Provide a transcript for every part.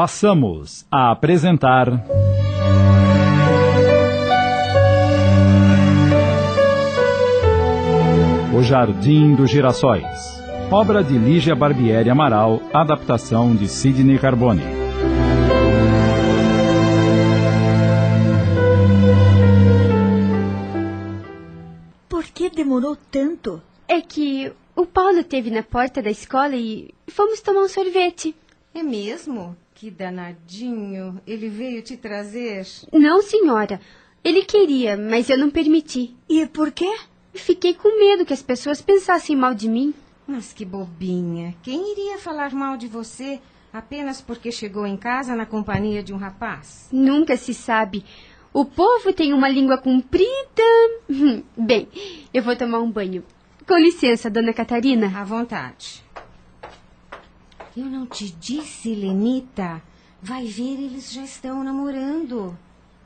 Passamos a apresentar. O Jardim dos Girassóis. Obra de Lígia Barbieri Amaral, adaptação de Sidney Carbone. Por que demorou tanto? É que o Paulo esteve na porta da escola e fomos tomar um sorvete. É mesmo? Que danadinho. Ele veio te trazer? Não, senhora. Ele queria, mas eu não permiti. E por quê? Fiquei com medo que as pessoas pensassem mal de mim. Mas que bobinha. Quem iria falar mal de você apenas porque chegou em casa na companhia de um rapaz? Nunca se sabe. O povo tem uma língua comprida. Bem, eu vou tomar um banho. Com licença, dona Catarina. À vontade. Eu não te disse, Lenita? Vai ver, eles já estão namorando.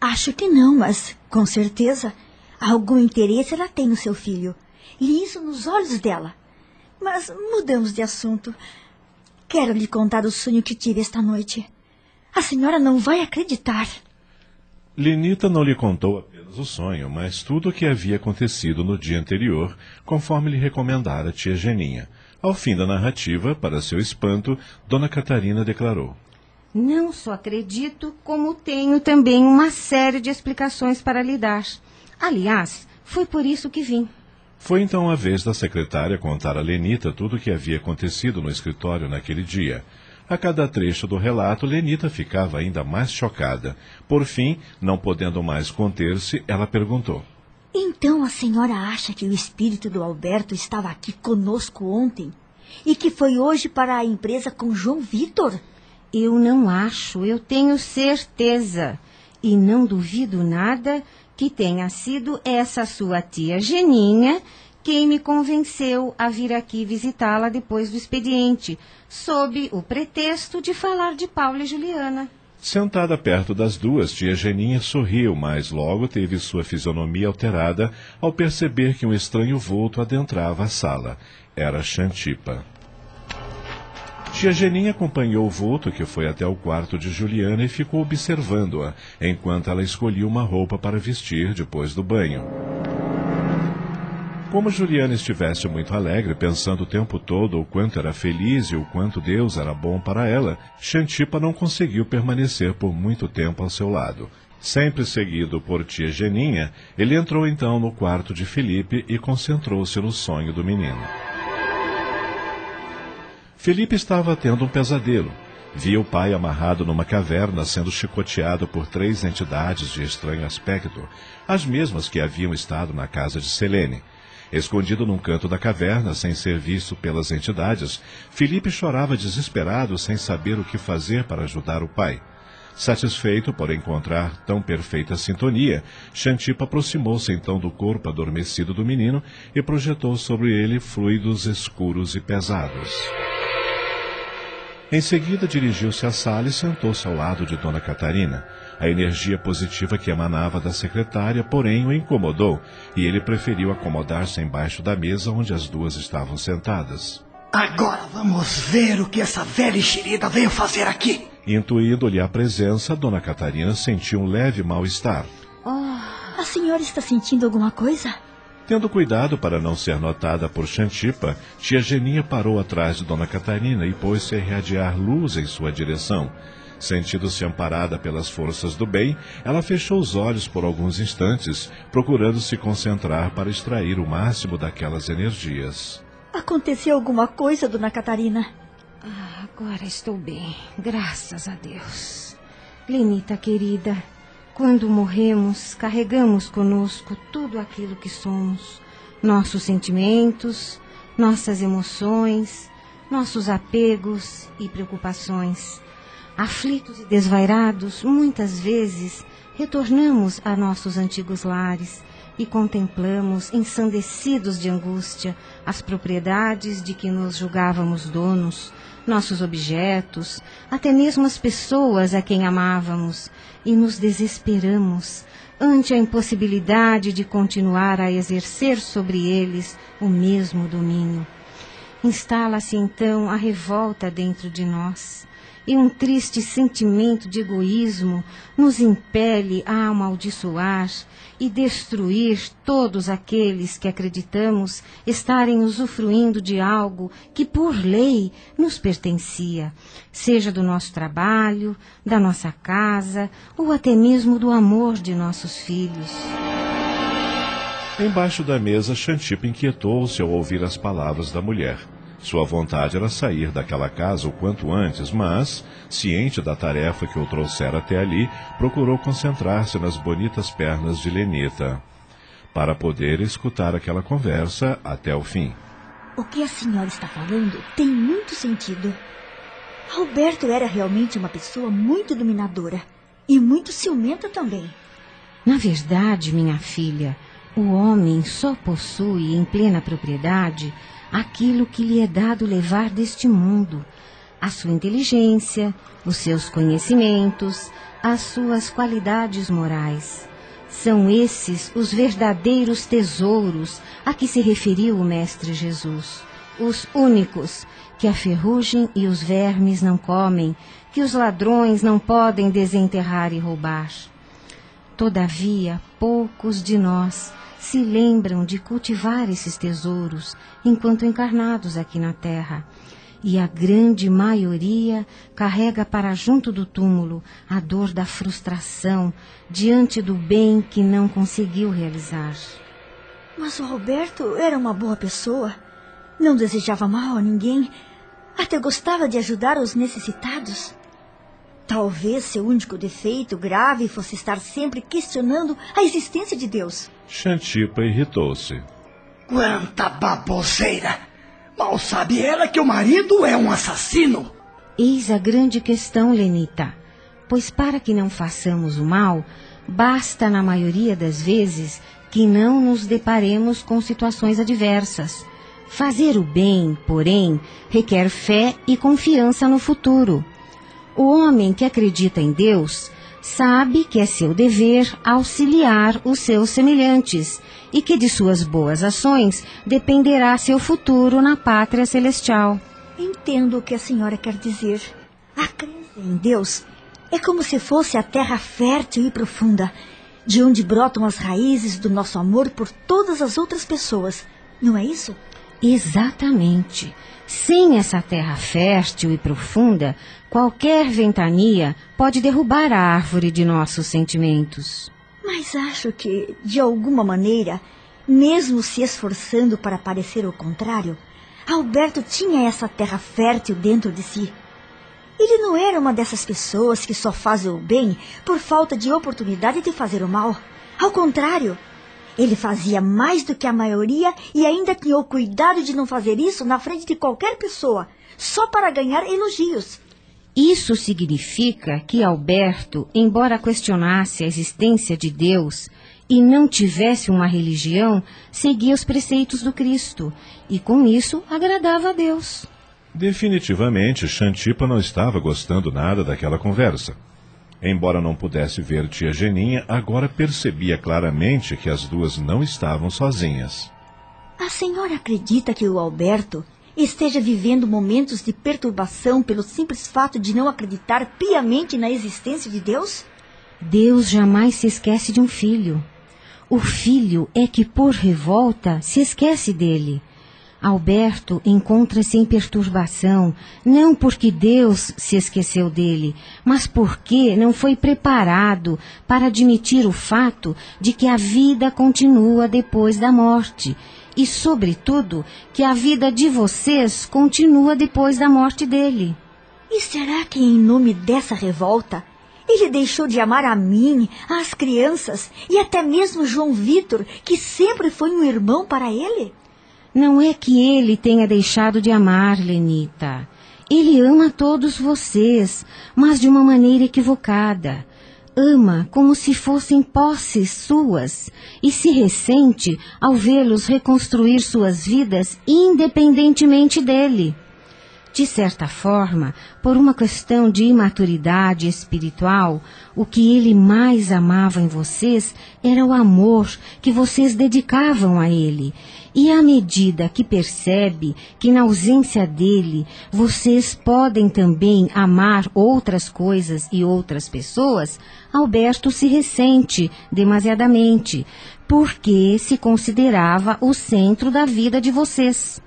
Acho que não, mas com certeza algum interesse ela tem no seu filho. Li isso nos olhos dela. Mas mudamos de assunto. Quero lhe contar o sonho que tive esta noite. A senhora não vai acreditar. Lenita não lhe contou apenas o sonho, mas tudo o que havia acontecido no dia anterior, conforme lhe recomendara tia Geninha. Ao fim da narrativa, para seu espanto, Dona Catarina declarou: Não só acredito, como tenho também uma série de explicações para lhe dar. Aliás, foi por isso que vim. Foi então a vez da secretária contar a Lenita tudo o que havia acontecido no escritório naquele dia. A cada trecho do relato, Lenita ficava ainda mais chocada. Por fim, não podendo mais conter-se, ela perguntou: Então a senhora acha que o espírito do Alberto estava aqui conosco ontem? E que foi hoje para a empresa com João Vitor? Eu não acho, eu tenho certeza. E não duvido nada que tenha sido essa sua tia Geninha quem me convenceu a vir aqui visitá-la depois do expediente, sob o pretexto de falar de Paulo e Juliana. Sentada perto das duas, tia Geninha sorriu, mas logo teve sua fisionomia alterada ao perceber que um estranho vulto adentrava a sala. Era Xantipa. Tia Geninha acompanhou o vulto que foi até o quarto de Juliana e ficou observando-a, enquanto ela escolhia uma roupa para vestir depois do banho. Como Juliana estivesse muito alegre, pensando o tempo todo o quanto era feliz e o quanto Deus era bom para ela, Xantipa não conseguiu permanecer por muito tempo ao seu lado. Sempre seguido por tia Geninha, ele entrou então no quarto de Felipe e concentrou-se no sonho do menino. Felipe estava tendo um pesadelo. Via o pai amarrado numa caverna sendo chicoteado por três entidades de estranho aspecto, as mesmas que haviam estado na casa de Selene. Escondido num canto da caverna, sem ser visto pelas entidades, Felipe chorava desesperado, sem saber o que fazer para ajudar o pai. Satisfeito por encontrar tão perfeita sintonia, Xantipa aproximou-se então do corpo adormecido do menino e projetou sobre ele fluidos escuros e pesados. Em seguida, dirigiu-se à sala e sentou-se ao lado de Dona Catarina. A energia positiva que emanava da secretária, porém, o incomodou, e ele preferiu acomodar-se embaixo da mesa onde as duas estavam sentadas. Agora vamos ver o que essa velha enxerida veio fazer aqui. Intuindo-lhe a presença, Dona Catarina sentiu um leve mal-estar. Oh, a senhora está sentindo alguma coisa? Tendo cuidado para não ser notada por Xantipa, tia Geninha parou atrás de Dona Catarina e pôs-se a irradiar luz em sua direção. Sentindo-se amparada pelas forças do bem, ela fechou os olhos por alguns instantes, procurando se concentrar para extrair o máximo daquelas energias. Aconteceu alguma coisa, Dona Catarina? Ah, agora estou bem, graças a Deus. Lenita querida, quando morremos, carregamos conosco tudo aquilo que somos: nossos sentimentos, nossas emoções, nossos apegos e preocupações. Aflitos e desvairados, muitas vezes retornamos a nossos antigos lares e contemplamos, ensandecidos de angústia, as propriedades de que nos julgávamos donos, nossos objetos, até mesmo as pessoas a quem amávamos, e nos desesperamos ante a impossibilidade de continuar a exercer sobre eles o mesmo domínio. Instala-se então a revolta dentro de nós, e um triste sentimento de egoísmo nos impele a amaldiçoar e destruir todos aqueles que acreditamos estarem usufruindo de algo que por lei nos pertencia, seja do nosso trabalho, da nossa casa ou até mesmo do amor de nossos filhos. Embaixo da mesa, Xantipa inquietou-se ao ouvir as palavras da mulher. Sua vontade era sair daquela casa o quanto antes, mas, ciente da tarefa que o trouxera até ali, procurou concentrar-se nas bonitas pernas de Lenita, para poder escutar aquela conversa até o fim. O que a senhora está falando tem muito sentido. Alberto era realmente uma pessoa muito dominadora e muito ciumenta também. Na verdade, minha filha, o homem só possui em plena propriedade aquilo que lhe é dado levar deste mundo, a sua inteligência, os seus conhecimentos, as suas qualidades morais. São esses os verdadeiros tesouros a que se referiu o Mestre Jesus, os únicos que a ferrugem e os vermes não comem, que os ladrões não podem desenterrar e roubar. Todavia, poucos de nós se lembram de cultivar esses tesouros enquanto encarnados aqui na Terra. E a grande maioria carrega para junto do túmulo a dor da frustração diante do bem que não conseguiu realizar. Mas o Roberto era uma boa pessoa. Não desejava mal a ninguém. Até gostava de ajudar os necessitados. Talvez seu único defeito grave fosse estar sempre questionando a existência de Deus. Xantipa irritou-se. Quanta baboseira! Mal sabe ela que o marido é um assassino. Eis a grande questão, Lenita. Pois para que não façamos o mal, basta, na maioria das vezes, que não nos deparemos com situações adversas. Fazer o bem, porém, requer fé e confiança no futuro. O homem que acredita em Deus sabe que é seu dever auxiliar os seus semelhantes e que de suas boas ações dependerá seu futuro na pátria celestial. Entendo o que a senhora quer dizer. A crença em Deus é como se fosse a terra fértil e profunda, de onde brotam as raízes do nosso amor por todas as outras pessoas. Não é isso? Exatamente. Sem essa terra fértil e profunda, qualquer ventania pode derrubar a árvore de nossos sentimentos. Mas acho que, de alguma maneira, mesmo se esforçando para parecer o contrário, Alberto tinha essa terra fértil dentro de si. Ele não era uma dessas pessoas que só fazem o bem por falta de oportunidade de fazer o mal. Ao contrário, ele fazia mais do que a maioria e ainda tinha o cuidado de não fazer isso na frente de qualquer pessoa, só para ganhar elogios. Isso significa que Alberto, embora questionasse a existência de Deus e não tivesse uma religião, seguia os preceitos do Cristo e com isso agradava a Deus. Definitivamente, Xantipa não estava gostando nada daquela conversa. Embora não pudesse ver tia Geninha, agora percebia claramente que as duas não estavam sozinhas. A senhora acredita que o Alberto esteja vivendo momentos de perturbação pelo simples fato de não acreditar piamente na existência de Deus? Deus jamais se esquece de um filho. O filho é que, por revolta, se esquece dele. Alberto encontra-se em perturbação, não porque Deus se esqueceu dele, mas porque não foi preparado para admitir o fato de que a vida continua depois da morte e, sobretudo, que a vida de vocês continua depois da morte dele. E será que, em nome dessa revolta, ele deixou de amar a mim, as crianças e até mesmo João Vitor, que sempre foi um irmão para ele? Não é que ele tenha deixado de amar, Lenita. Ele ama todos vocês, mas de uma maneira equivocada. Ama como se fossem posses suas e se ressente ao vê-los reconstruir suas vidas independentemente dele. De certa forma, por uma questão de imaturidade espiritual, o que ele mais amava em vocês era o amor que vocês dedicavam a ele. E à medida que percebe que na ausência dele vocês podem também amar outras coisas e outras pessoas, Alberto se ressente demasiadamente, porque se considerava o centro da vida de vocês.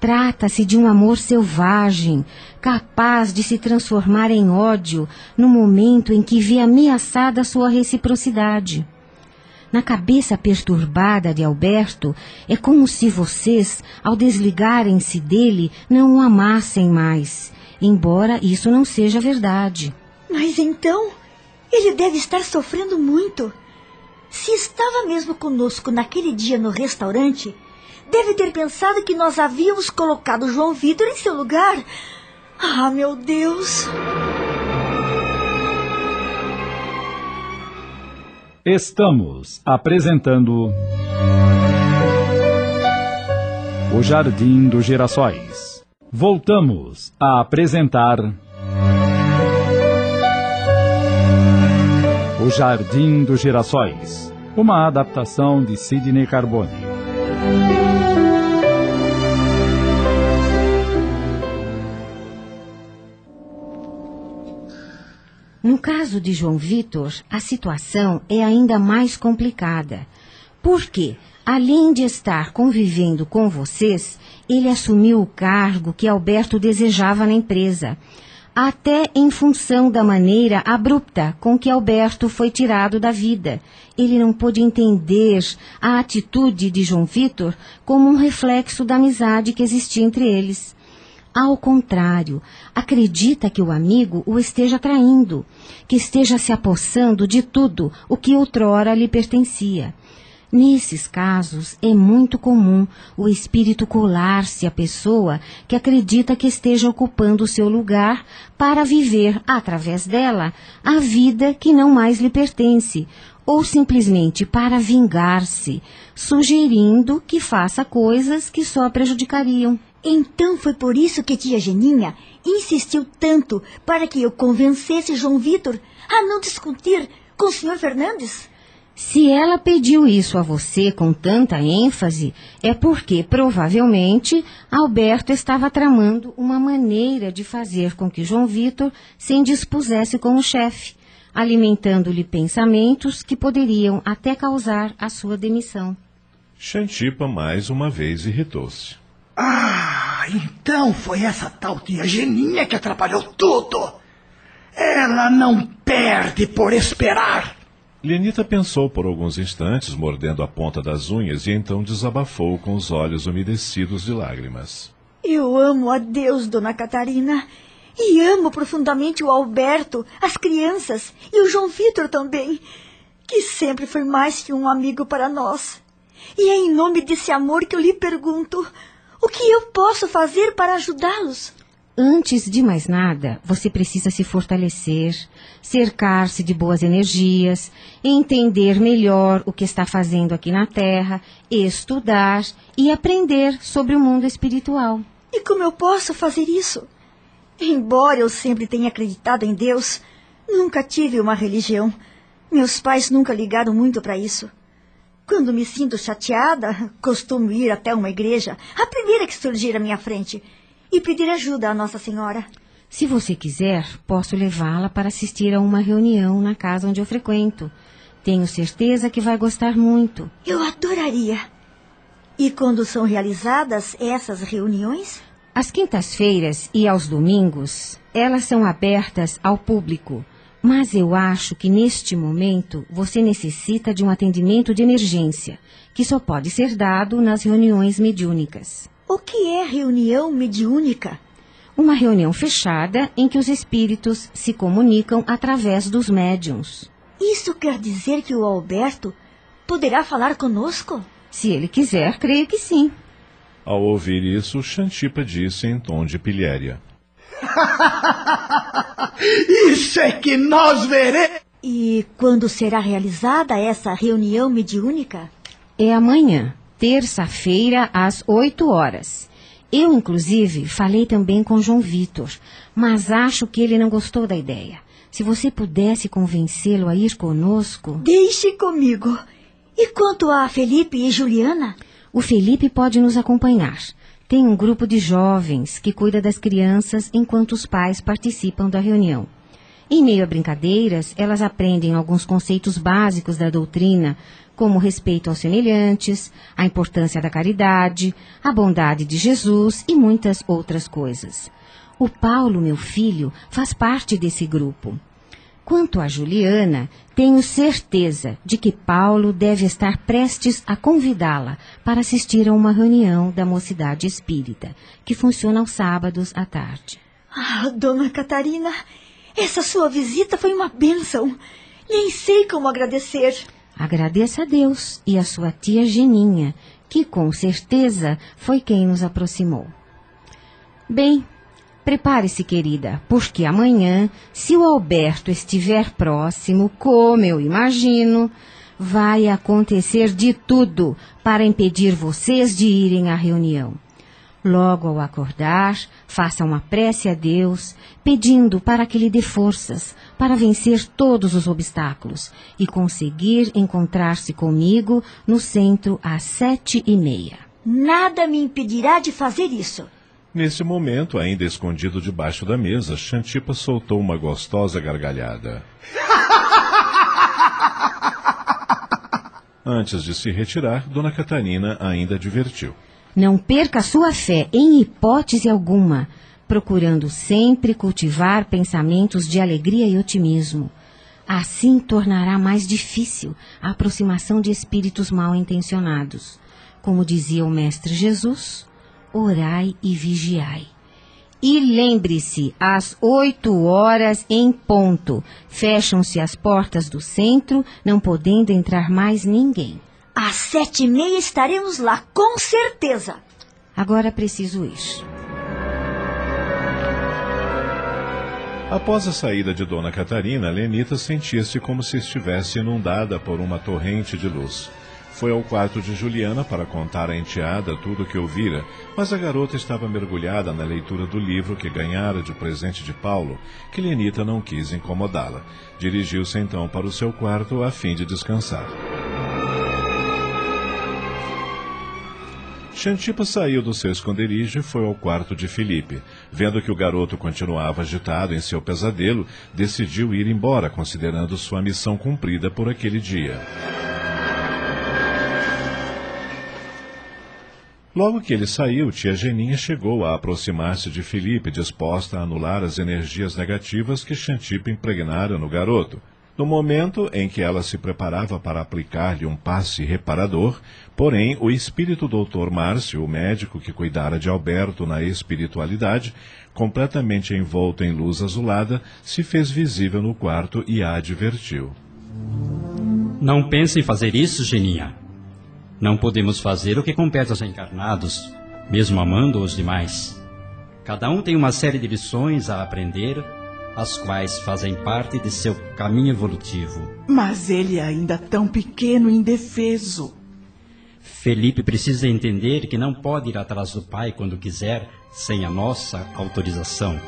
Trata-se de um amor selvagem, capaz de se transformar em ódio no momento em que vê ameaçada sua reciprocidade. Na cabeça perturbada de Alberto, é como se vocês, ao desligarem-se dele, não o amassem mais, embora isso não seja verdade. Mas então, ele deve estar sofrendo muito. Se estava mesmo conosco naquele dia no restaurante, Deve ter pensado que nós havíamos colocado João Vitor em seu lugar. Ah, meu Deus! Estamos apresentando. O Jardim dos Girassóis. Voltamos a apresentar. O Jardim dos Girassóis. Uma adaptação de Sidney Carbone. No caso de João Vitor, a situação é ainda mais complicada. Porque, além de estar convivendo com vocês, ele assumiu o cargo que Alberto desejava na empresa, até em função da maneira abrupta com que Alberto foi tirado da vida. Ele não pôde entender a atitude de João Vitor como um reflexo da amizade que existia entre eles. Ao contrário, acredita que o amigo o esteja traindo, que esteja se apossando de tudo o que outrora lhe pertencia. Nesses casos, é muito comum o espírito colar-se à pessoa que acredita que esteja ocupando o seu lugar para viver, através dela, a vida que não mais lhe pertence, ou simplesmente para vingar-se, sugerindo que faça coisas que só prejudicariam. Então foi por isso que tia Geninha insistiu tanto para que eu convencesse João Vitor a não discutir com o senhor Fernandes? Se ela pediu isso a você com tanta ênfase, é porque provavelmente Alberto estava tramando uma maneira de fazer com que João Vitor se indispusesse com o chefe, alimentando-lhe pensamentos que poderiam até causar a sua demissão. Xantipa mais uma vez irritou-se. Ah, então foi essa tal tia Geninha que atrapalhou tudo. Ela não perde por esperar. Lenita pensou por alguns instantes, mordendo a ponta das unhas, e então desabafou com os olhos umedecidos de lágrimas. Eu amo a Deus, dona Catarina. E amo profundamente o Alberto, as crianças e o João Vitor também, que sempre foi mais que um amigo para nós. E é em nome desse amor que eu lhe pergunto: o que eu posso fazer para ajudá-los? Antes de mais nada, você precisa se fortalecer, cercar-se de boas energias, entender melhor o que está fazendo aqui na Terra, estudar e aprender sobre o mundo espiritual. E como eu posso fazer isso? Embora eu sempre tenha acreditado em Deus, nunca tive uma religião. Meus pais nunca ligaram muito para isso. Quando me sinto chateada, costumo ir até uma igreja, a primeira que surgir à minha frente, e pedir ajuda à Nossa Senhora. Se você quiser, posso levá-la para assistir a uma reunião na casa onde eu frequento. Tenho certeza que vai gostar muito. Eu adoraria. E quando são realizadas essas reuniões? Às quintas-feiras e aos domingos, elas são abertas ao público. Mas eu acho que neste momento você necessita de um atendimento de emergência, que só pode ser dado nas reuniões mediúnicas. O que é reunião mediúnica? Uma reunião fechada em que os espíritos se comunicam através dos médiums. Isso quer dizer que o Alberto poderá falar conosco? Se ele quiser, creio que sim. Ao ouvir isso, Xantipa disse em tom de pilhéria. Isso é que nós veremos. E quando será realizada essa reunião mediúnica? É amanhã, terça-feira, às 8 horas. Eu, inclusive, falei também com João Vitor, mas acho que ele não gostou da ideia. Se você pudesse convencê-lo a ir conosco. Deixe comigo. E quanto a Felipe e Juliana? O Felipe pode nos acompanhar. Tem um grupo de jovens que cuida das crianças enquanto os pais participam da reunião. Em meio a brincadeiras, elas aprendem alguns conceitos básicos da doutrina, como respeito aos semelhantes, a importância da caridade, a bondade de Jesus e muitas outras coisas. O Paulo, meu filho, faz parte desse grupo. Quanto a Juliana, tenho certeza de que Paulo deve estar prestes a convidá-la para assistir a uma reunião da Mocidade Espírita, que funciona aos sábados à tarde. Ah, dona Catarina, essa sua visita foi uma bênção. Nem sei como agradecer. Agradeça a Deus e a sua tia Geninha, que com certeza foi quem nos aproximou. Bem, Prepare-se, querida, porque amanhã, se o Alberto estiver próximo, como eu imagino, vai acontecer de tudo para impedir vocês de irem à reunião. Logo ao acordar, faça uma prece a Deus, pedindo para que lhe dê forças para vencer todos os obstáculos e conseguir encontrar-se comigo no centro às sete e meia. Nada me impedirá de fazer isso. Nesse momento, ainda escondido debaixo da mesa, Xantipa soltou uma gostosa gargalhada. Antes de se retirar, Dona Catarina ainda advertiu. Não perca sua fé em hipótese alguma, procurando sempre cultivar pensamentos de alegria e otimismo. Assim tornará mais difícil a aproximação de espíritos mal intencionados. Como dizia o Mestre Jesus, orai e vigiai. E lembre-se, às oito horas em ponto, fecham-se as portas do centro, não podendo entrar mais ninguém. Às sete e meia estaremos lá, com certeza. Agora preciso ir. Após a saída de Dona Catarina, Lenita sentia-se como se estivesse inundada por uma torrente de luz. Foi ao quarto de Juliana para contar à enteada tudo o que ouvira, mas a garota estava mergulhada na leitura do livro que ganhara de presente de Paulo, que Lenita não quis incomodá-la. Dirigiu-se então para o seu quarto a fim de descansar. Xantipa saiu do seu esconderijo e foi ao quarto de Felipe. Vendo que o garoto continuava agitado em seu pesadelo, decidiu ir embora, considerando sua missão cumprida por aquele dia. Logo que ele saiu, tia Geninha chegou a aproximar-se de Felipe, disposta a anular as energias negativas que Xantipa impregnara no garoto. No momento em que ela se preparava para aplicar-lhe um passe reparador, porém, o espírito doutor Márcio, o médico que cuidara de Alberto na espiritualidade, completamente envolto em luz azulada, se fez visível no quarto e a advertiu. Não pense em fazer isso, Geninha. Não podemos fazer o que compete aos encarnados, mesmo amando os demais. Cada um tem uma série de lições a aprender, as quais fazem parte de seu caminho evolutivo. Mas ele é ainda tão pequeno e indefeso. Felipe precisa entender que não pode ir atrás do pai quando quiser, sem a nossa autorização.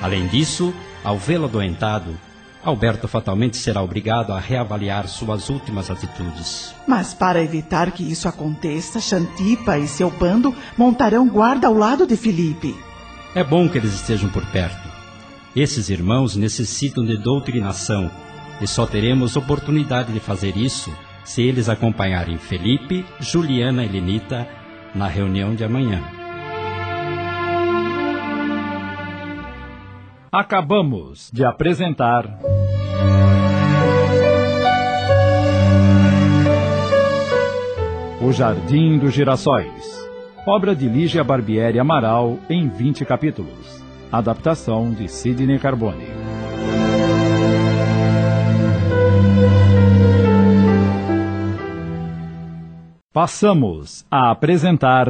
Além disso, ao vê-lo adoentado, Alberto fatalmente será obrigado a reavaliar suas últimas atitudes. Mas para evitar que isso aconteça, Xantipa e seu bando montarão guarda ao lado de Felipe. É bom que eles estejam por perto. Esses irmãos necessitam de doutrinação e só teremos oportunidade de fazer isso se eles acompanharem Felipe, Juliana e Lenita na reunião de amanhã. Acabamos de apresentar. O Jardim dos Girassóis. Obra de Lígia Barbieri Amaral em 20 capítulos. Adaptação de Sidney Carbone. Passamos a apresentar.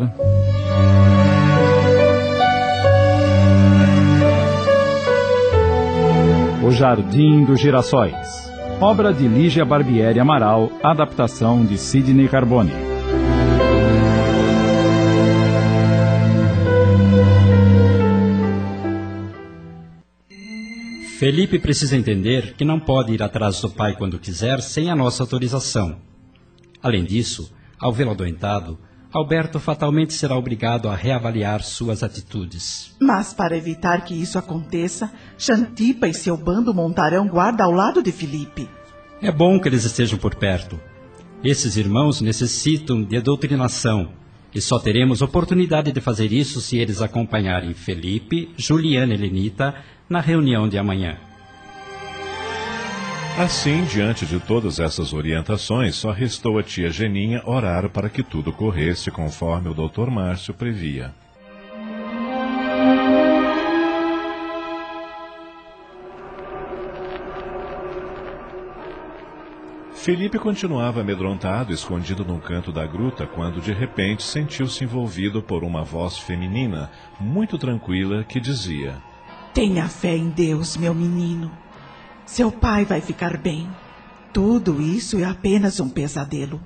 Jardim dos Girassóis. Obra de Lígia Barbieri Amaral, adaptação de Sidney Carbone. Felipe precisa entender que não pode ir atrás do pai quando quiser sem a nossa autorização. Além disso, ao vê-lo adoentado, Alberto fatalmente será obrigado a reavaliar suas atitudes. Mas para evitar que isso aconteça, Xantipa e seu bando montarão guarda ao lado de Felipe. É bom que eles estejam por perto. Esses irmãos necessitam de doutrinação e só teremos oportunidade de fazer isso se eles acompanharem Felipe, Juliana e Lenita na reunião de amanhã. Assim, diante de todas essas orientações, só restou a tia Geninha orar para que tudo corresse conforme o Dr. Márcio previa. Felipe continuava amedrontado, escondido num canto da gruta, quando de repente sentiu-se envolvido por uma voz feminina, muito tranquila, que dizia: Tenha fé em Deus, meu menino. Seu pai vai ficar bem. Tudo isso é apenas um pesadelo.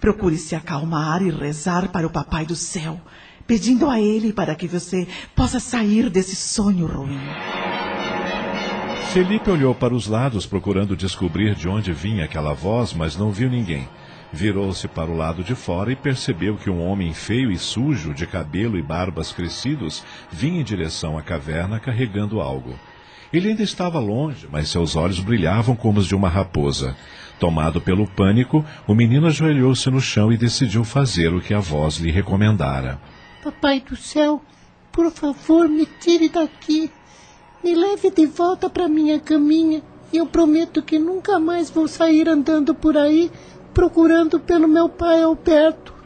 Procure se acalmar e rezar para o Papai do Céu, pedindo a Ele para que você possa sair desse sonho ruim. Felipe olhou para os lados procurando descobrir de onde vinha aquela voz, mas não viu ninguém. Virou-se para o lado de fora e percebeu que um homem feio e sujo, de cabelo e barbas crescidos, vinha em direção à caverna carregando algo. Ele ainda estava longe, mas seus olhos brilhavam como os de uma raposa. Tomado pelo pânico, o menino ajoelhou-se no chão e decidiu fazer o que a voz lhe recomendara. Papai do céu, por favor, me tire daqui. Me leve de volta para minha caminha e eu prometo que nunca mais vou sair andando por aí procurando pelo meu pai Alberto.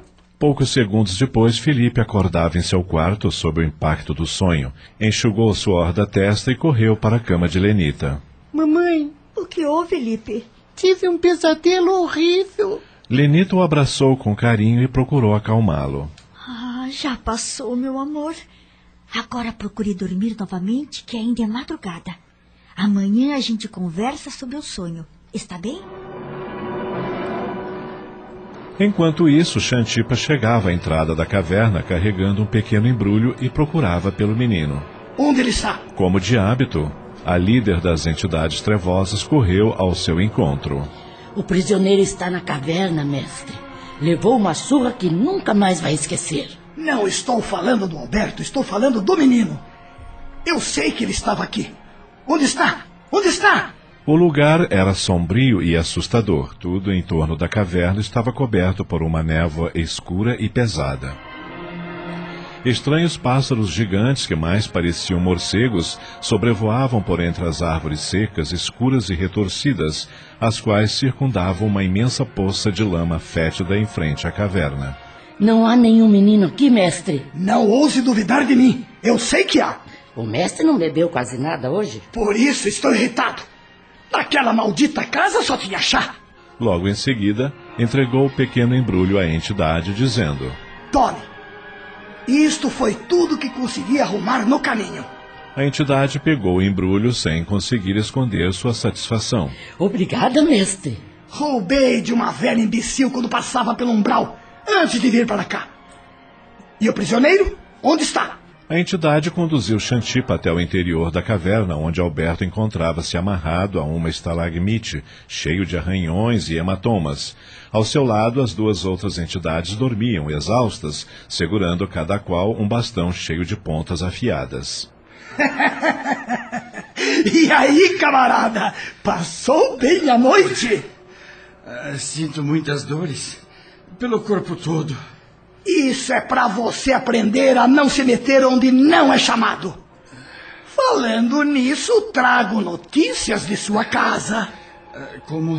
Poucos segundos depois, Felipe acordava em seu quarto sob o impacto do sonho. Enxugou o suor da testa e correu para a cama de Lenita. Mamãe, O que houve, Felipe? tive um pesadelo horrível. Lenita o abraçou com carinho e procurou acalmá-lo. Ah, já passou, meu amor. Agora procure dormir novamente, que ainda é madrugada. Amanhã a gente conversa sobre o sonho. Está bem? Enquanto isso, Xantipa chegava à entrada da caverna carregando um pequeno embrulho e procurava pelo menino. Onde ele está? Como de hábito, a líder das entidades trevosas correu ao seu encontro. O prisioneiro está na caverna, mestre. Levou uma surra que nunca mais vai esquecer. Não estou falando do Alberto, estou falando do menino. Eu sei que ele estava aqui. Onde está? Onde está? O lugar era sombrio e assustador. Tudo em torno da caverna estava coberto por uma névoa escura e pesada. Estranhos pássaros gigantes que mais pareciam morcegos sobrevoavam por entre as árvores secas, escuras e retorcidas, as quais circundavam uma imensa poça de lama fétida em frente à caverna. Não há nenhum menino aqui, mestre. Não ouse duvidar de mim. Eu sei que há. O mestre não bebeu quase nada hoje? Por isso estou irritado. Naquela maldita casa só tinha chá. Logo em seguida, entregou o pequeno embrulho à entidade, dizendo: Tome. Isto foi tudo que consegui arrumar no caminho. A entidade pegou o embrulho sem conseguir esconder sua satisfação. Obrigada, mestre. Roubei de uma velha imbecil quando passava pelo umbral, antes de vir para cá. E o prisioneiro? Onde está? A entidade conduziu Xantipa até o interior da caverna, onde Alberto encontrava-se amarrado a uma estalagmite, cheio de arranhões e hematomas. Ao seu lado, as duas outras entidades dormiam, exaustas, segurando cada qual um bastão cheio de pontas afiadas. E aí, camarada? Passou bem a noite? Ah, sinto muitas dores. Pelo corpo todo. Isso é para você aprender a não se meter onde não é chamado. Falando nisso, trago notícias de sua casa. Ah, Como.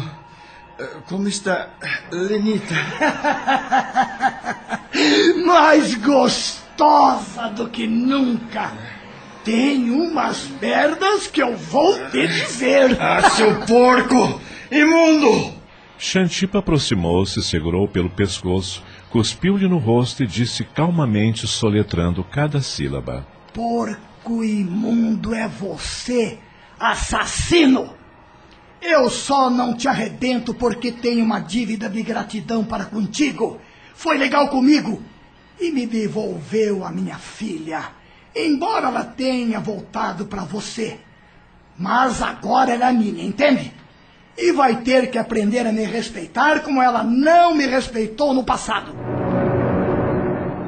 ah, Como está Lenita? Mais gostosa do que nunca. Tem umas pernas que eu vou te dizer. Ah, seu porco! Imundo! Xantipa aproximou-se, segurou pelo pescoço, cuspiu-lhe no rosto e disse calmamente, soletrando cada sílaba. Porco imundo é você, assassino! Eu só não te arrebento porque tenho uma dívida de gratidão para contigo. Foi legal comigo e me devolveu a minha filha, embora ela tenha voltado para você. Mas agora ela é minha, entende? E vai ter que aprender a me respeitar como ela não me respeitou no passado.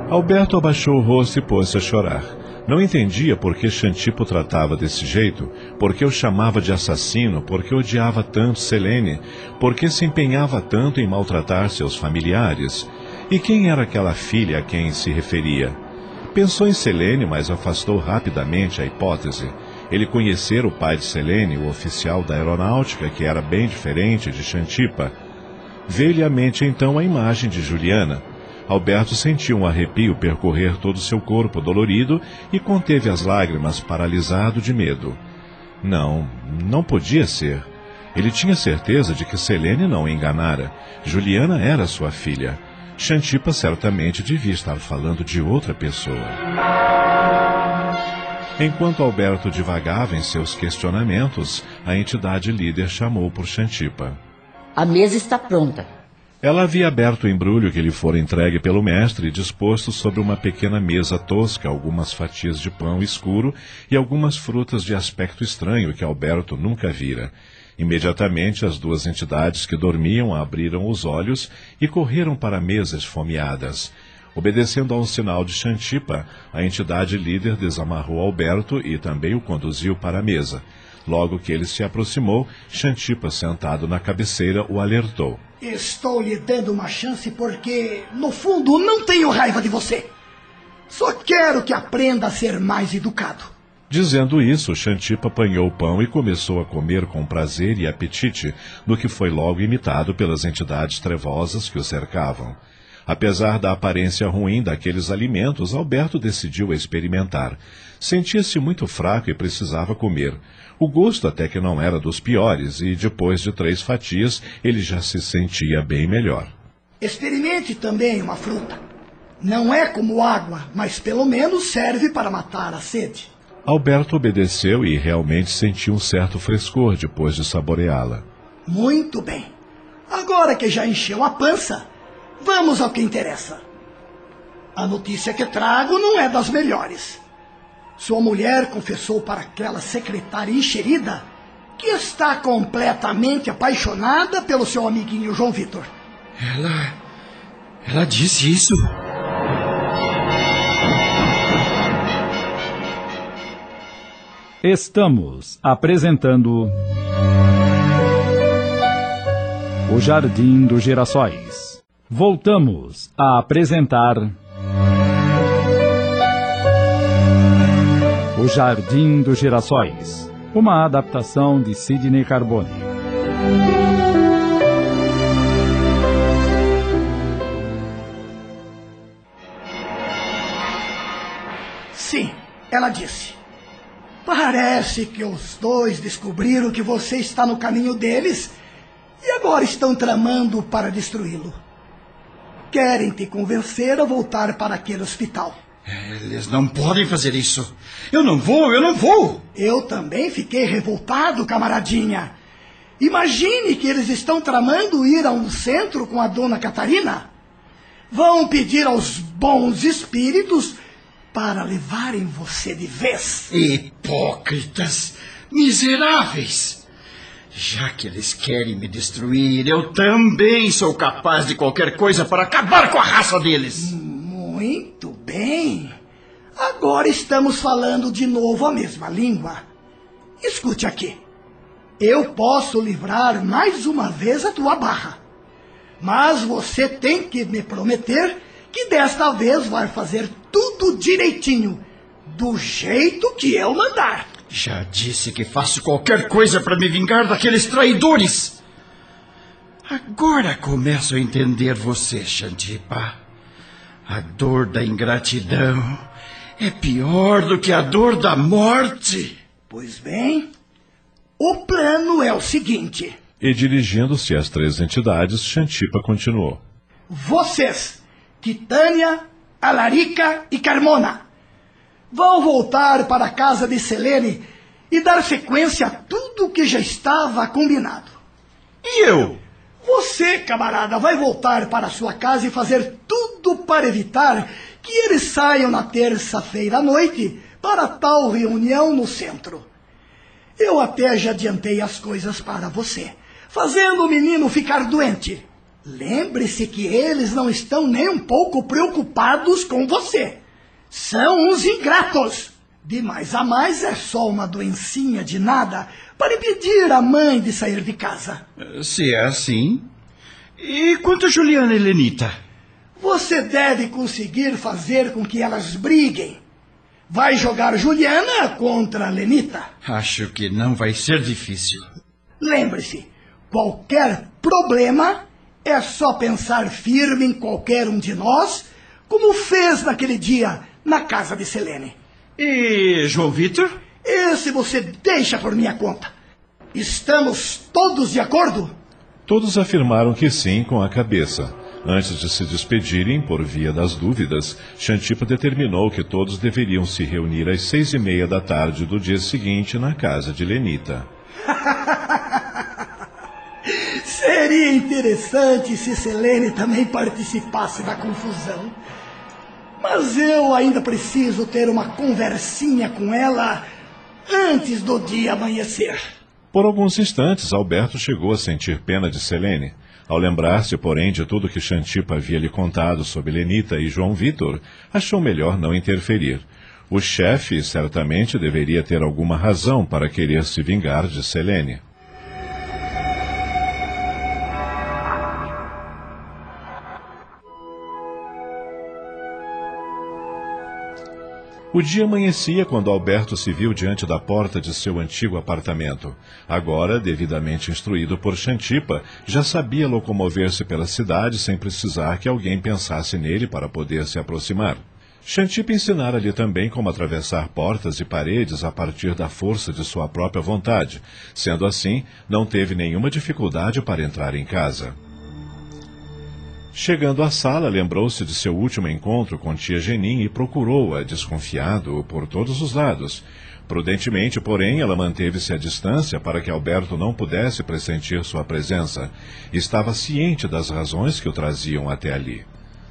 Alberto abaixou o rosto e pôs-se a chorar. Não entendia por que Xantipo tratava desse jeito, por que o chamava de assassino, por que odiava tanto Selene, por que se empenhava tanto em maltratar seus familiares. E quem era aquela filha a quem se referia? Pensou em Selene, mas afastou rapidamente a hipótese. Ele conhecera o pai de Selene, o oficial da aeronáutica, que era bem diferente de Xantipa. Veio-lhe à mente então a imagem de Juliana. Alberto sentiu um arrepio percorrer todo o seu corpo dolorido e conteve as lágrimas, paralisado de medo. Não, não podia ser. Ele tinha certeza de que Selene não o enganara. Juliana era sua filha. Xantipa certamente devia estar falando de outra pessoa. Enquanto Alberto divagava em seus questionamentos, a entidade líder chamou por Xantipa. A mesa está pronta. Ela havia aberto o embrulho que lhe fora entregue pelo mestre e disposto sobre uma pequena mesa tosca algumas fatias de pão escuro e algumas frutas de aspecto estranho que Alberto nunca vira. Imediatamente as duas entidades que dormiam abriram os olhos e correram para a mesa esfomeadas. Obedecendo a um sinal de Xantipa, a entidade líder desamarrou Alberto e também o conduziu para a mesa. Logo que ele se aproximou, Xantipa, sentado na cabeceira, o alertou. Estou lhe dando uma chance porque, no fundo, não tenho raiva de você. Só quero que aprenda a ser mais educado. Dizendo isso, Xantipa apanhou o pão e começou a comer com prazer e apetite, no que foi logo imitado pelas entidades trevosas que o cercavam. Apesar da aparência ruim daqueles alimentos, Alberto decidiu experimentar. Sentia-se muito fraco e precisava comer. O gosto até que não era dos piores, e depois de três fatias ele já se sentia bem melhor. Experimente também uma fruta. Não é como água, mas pelo menos serve para matar a sede. Alberto obedeceu e realmente sentiu um certo frescor depois de saboreá-la. Muito bem. Agora que já encheu a pança, vamos ao que interessa. A notícia que trago não é das melhores. Sua mulher confessou para aquela secretária enxerida que está completamente apaixonada pelo seu amiguinho João Vitor. Ela. Ela disse isso? Estamos apresentando. O Jardim dos Girassóis. Voltamos a apresentar. O Jardim dos Girassóis. Uma adaptação de Sidney Carbone. Sim, ela disse. Parece que os dois descobriram que você está no caminho deles e agora estão tramando para destruí-lo. Querem te convencer a voltar para aquele hospital. Eles não podem fazer isso. Eu não vou, eu não vou. Eu também fiquei revoltado, camaradinha. Imagine que eles estão tramando ir a um centro com a dona Catarina. Vão pedir aos bons espíritos para levarem você de vez. Hipócritas, miseráveis. Já que eles querem me destruir, eu também sou capaz de qualquer coisa para acabar com a raça deles. Muito bem. Agora estamos falando de novo a mesma língua. Escute aqui. Eu posso livrar mais uma vez a tua barra. Mas você tem que me prometer que desta vez vai fazer tudo direitinho, do jeito que eu mandar. Já disse que faço qualquer coisa para me vingar daqueles traidores. Agora começo a entender você, Xantipa. A dor da ingratidão é pior do que a dor da morte. Pois bem, o plano é o seguinte. E dirigindo-se às três entidades, Xantipa continuou. Vocês, Titânia, Alarica e Carmona, vão voltar para a casa de Selene e dar sequência a tudo o que já estava combinado. E eu? Você, camarada, vai voltar para sua casa e fazer tudo para evitar que eles saiam na terça-feira à noite para tal reunião no centro. Eu até já adiantei as coisas para você, fazendo o menino ficar doente. Lembre-se que eles não estão nem um pouco preocupados com você. São uns ingratos. De mais a mais é só uma doencinha de nada para impedir a mãe de sair de casa. Se é assim. E quanto a Juliana e Lenita? Você deve conseguir fazer com que elas briguem. Vai jogar Juliana contra Lenita. Acho que não vai ser difícil. Lembre-se, qualquer problema é só pensar firme em qualquer um de nós, como fez naquele dia na casa de Selene. E João Vitor? Esse você deixa por minha conta. Estamos todos de acordo? Todos afirmaram que sim com a cabeça. Antes de se despedirem, por via das dúvidas, Xantipa determinou que todos deveriam se reunir às seis e meia da tarde do dia seguinte na casa de Lenita. Seria interessante se Selene também participasse da confusão. Mas eu ainda preciso ter uma conversinha com ela antes do dia amanhecer. Por alguns instantes, Alberto chegou a sentir pena de Selene. Ao lembrar-se, porém, de tudo que Xantipa havia lhe contado sobre Lenita e João Vitor, achou melhor não interferir. O chefe certamente deveria ter alguma razão para querer se vingar de Selene. O dia amanhecia quando Alberto se viu diante da porta de seu antigo apartamento. Agora, devidamente instruído por Xantipa, já sabia locomover-se pela cidade sem precisar que alguém pensasse nele para poder se aproximar. Xantipa ensinara-lhe também como atravessar portas e paredes a partir da força de sua própria vontade. Sendo assim, não teve nenhuma dificuldade para entrar em casa. Chegando à sala, lembrou-se de seu último encontro com tia Genin e procurou-a, desconfiado por todos os lados. Prudentemente, porém, ela manteve-se à distância para que Alberto não pudesse pressentir sua presença. Estava ciente das razões que o traziam até ali.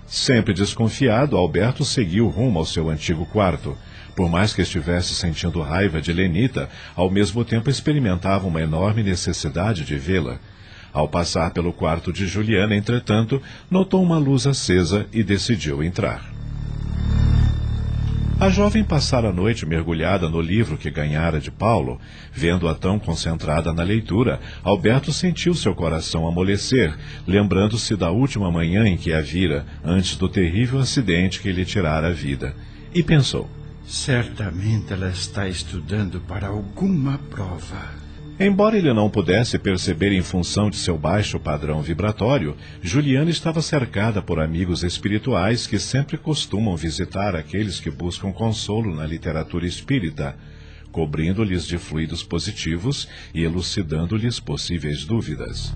Sempre desconfiado, Alberto seguiu rumo ao seu antigo quarto. Por mais que estivesse sentindo raiva de Lenita, ao mesmo tempo experimentava uma enorme necessidade de vê-la. Ao passar pelo quarto de Juliana, entretanto, notou uma luz acesa e decidiu entrar. A jovem passara a noite mergulhada no livro que ganhara de Paulo. Vendo-a tão concentrada na leitura, Alberto sentiu seu coração amolecer, lembrando-se da última manhã em que a vira, antes do terrível acidente que lhe tirara a vida. E pensou: Certamente ela está estudando para alguma prova. Embora ele não pudesse perceber em função de seu baixo padrão vibratório, Juliana estava cercada por amigos espirituais que sempre costumam visitar aqueles que buscam consolo na literatura espírita, cobrindo-lhes de fluidos positivos e elucidando-lhes possíveis dúvidas.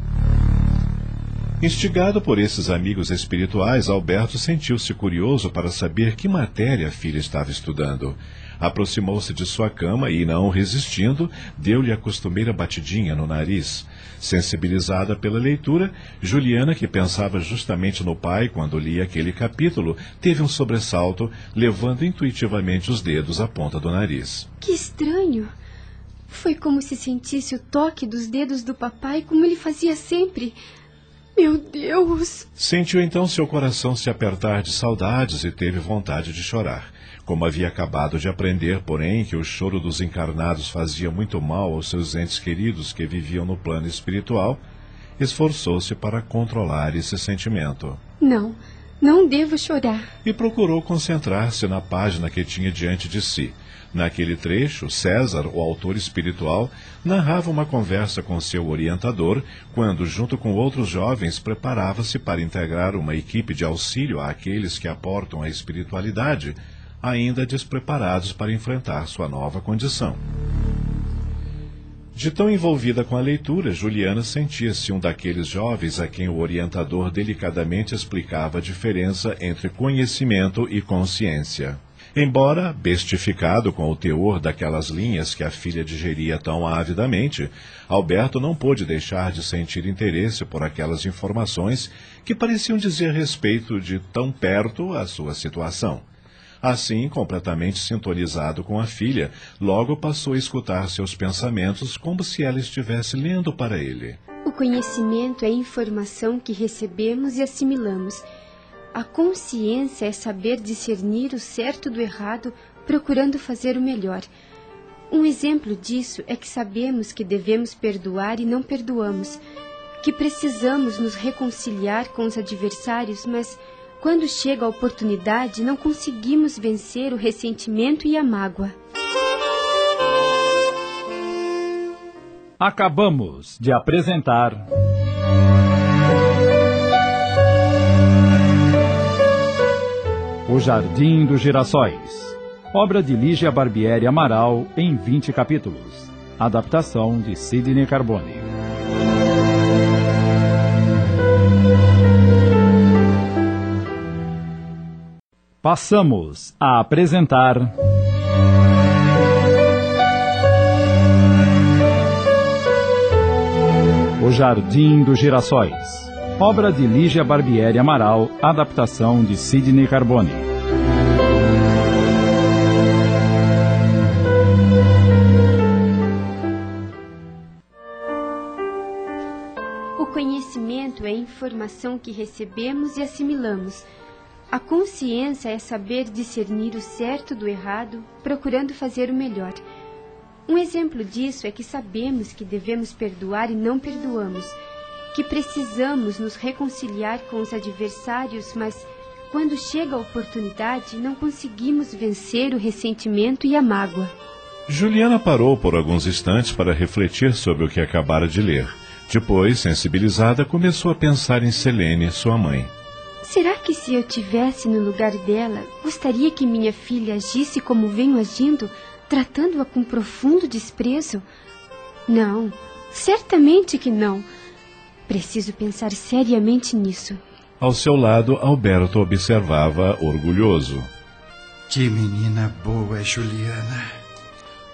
Instigado por esses amigos espirituais, Alberto sentiu-se curioso para saber que matéria a filha estava estudando. Aproximou-se de sua cama e, não resistindo, deu-lhe a costumeira batidinha no nariz. Sensibilizada pela leitura, Juliana, que pensava justamente no pai quando lia aquele capítulo, teve um sobressalto, levando intuitivamente os dedos à ponta do nariz. Que estranho! Foi como se sentisse o toque dos dedos do papai, como ele fazia sempre. Meu Deus! Sentiu então seu coração se apertar de saudades e teve vontade de chorar. Como havia acabado de aprender, porém, que o choro dos encarnados fazia muito mal aos seus entes queridos que viviam no plano espiritual, esforçou-se para controlar esse sentimento. Não, não devo chorar. E procurou concentrar-se na página que tinha diante de si. Naquele trecho, César, o autor espiritual, narrava uma conversa com seu orientador, quando, junto com outros jovens, preparava-se para integrar uma equipe de auxílio àqueles que aportam a espiritualidade ainda despreparados para enfrentar sua nova condição. De tão envolvida com a leitura, Juliana sentia-se um daqueles jovens a quem o orientador delicadamente explicava a diferença entre conhecimento e consciência. Embora bestificado com o teor daquelas linhas que a filha digeria tão avidamente, Alberto não pôde deixar de sentir interesse por aquelas informações que pareciam dizer respeito de tão perto à sua situação. Assim, completamente sintonizado com a filha, logo passou a escutar seus pensamentos como se ela estivesse lendo para ele. O conhecimento é informação que recebemos e assimilamos. A consciência é saber discernir o certo do errado, procurando fazer o melhor. Um exemplo disso é que sabemos que devemos perdoar e não perdoamos, que precisamos nos reconciliar com os adversários, mas quando chega a oportunidade não conseguimos vencer o ressentimento e a mágoa. Acabamos de apresentar. O Jardim dos Girassóis. Obra de Lígia Barbieri Amaral em 20 capítulos. Adaptação de Sidney Carbone. Passamos a apresentar. O Jardim dos Girassóis. Obra de Lígia Barbieri Amaral, adaptação de Sidney Carbone. O conhecimento é a informação que recebemos e assimilamos. A consciência é saber discernir o certo do errado, procurando fazer o melhor. Um exemplo disso é que sabemos que devemos perdoar e não perdoamos, que precisamos nos reconciliar com os adversários, mas quando chega a oportunidade não conseguimos vencer o ressentimento e a mágoa. Juliana parou por alguns instantes para refletir sobre o que acabara de ler. Depois, sensibilizada, começou a pensar em Selene, sua mãe. Será que se eu tivesse no lugar dela, gostaria que minha filha agisse como venho agindo, tratando-a com profundo desprezo? Não, certamente que não. Preciso pensar seriamente nisso. Ao seu lado, Alberto observava orgulhoso. Que menina boa, Juliana.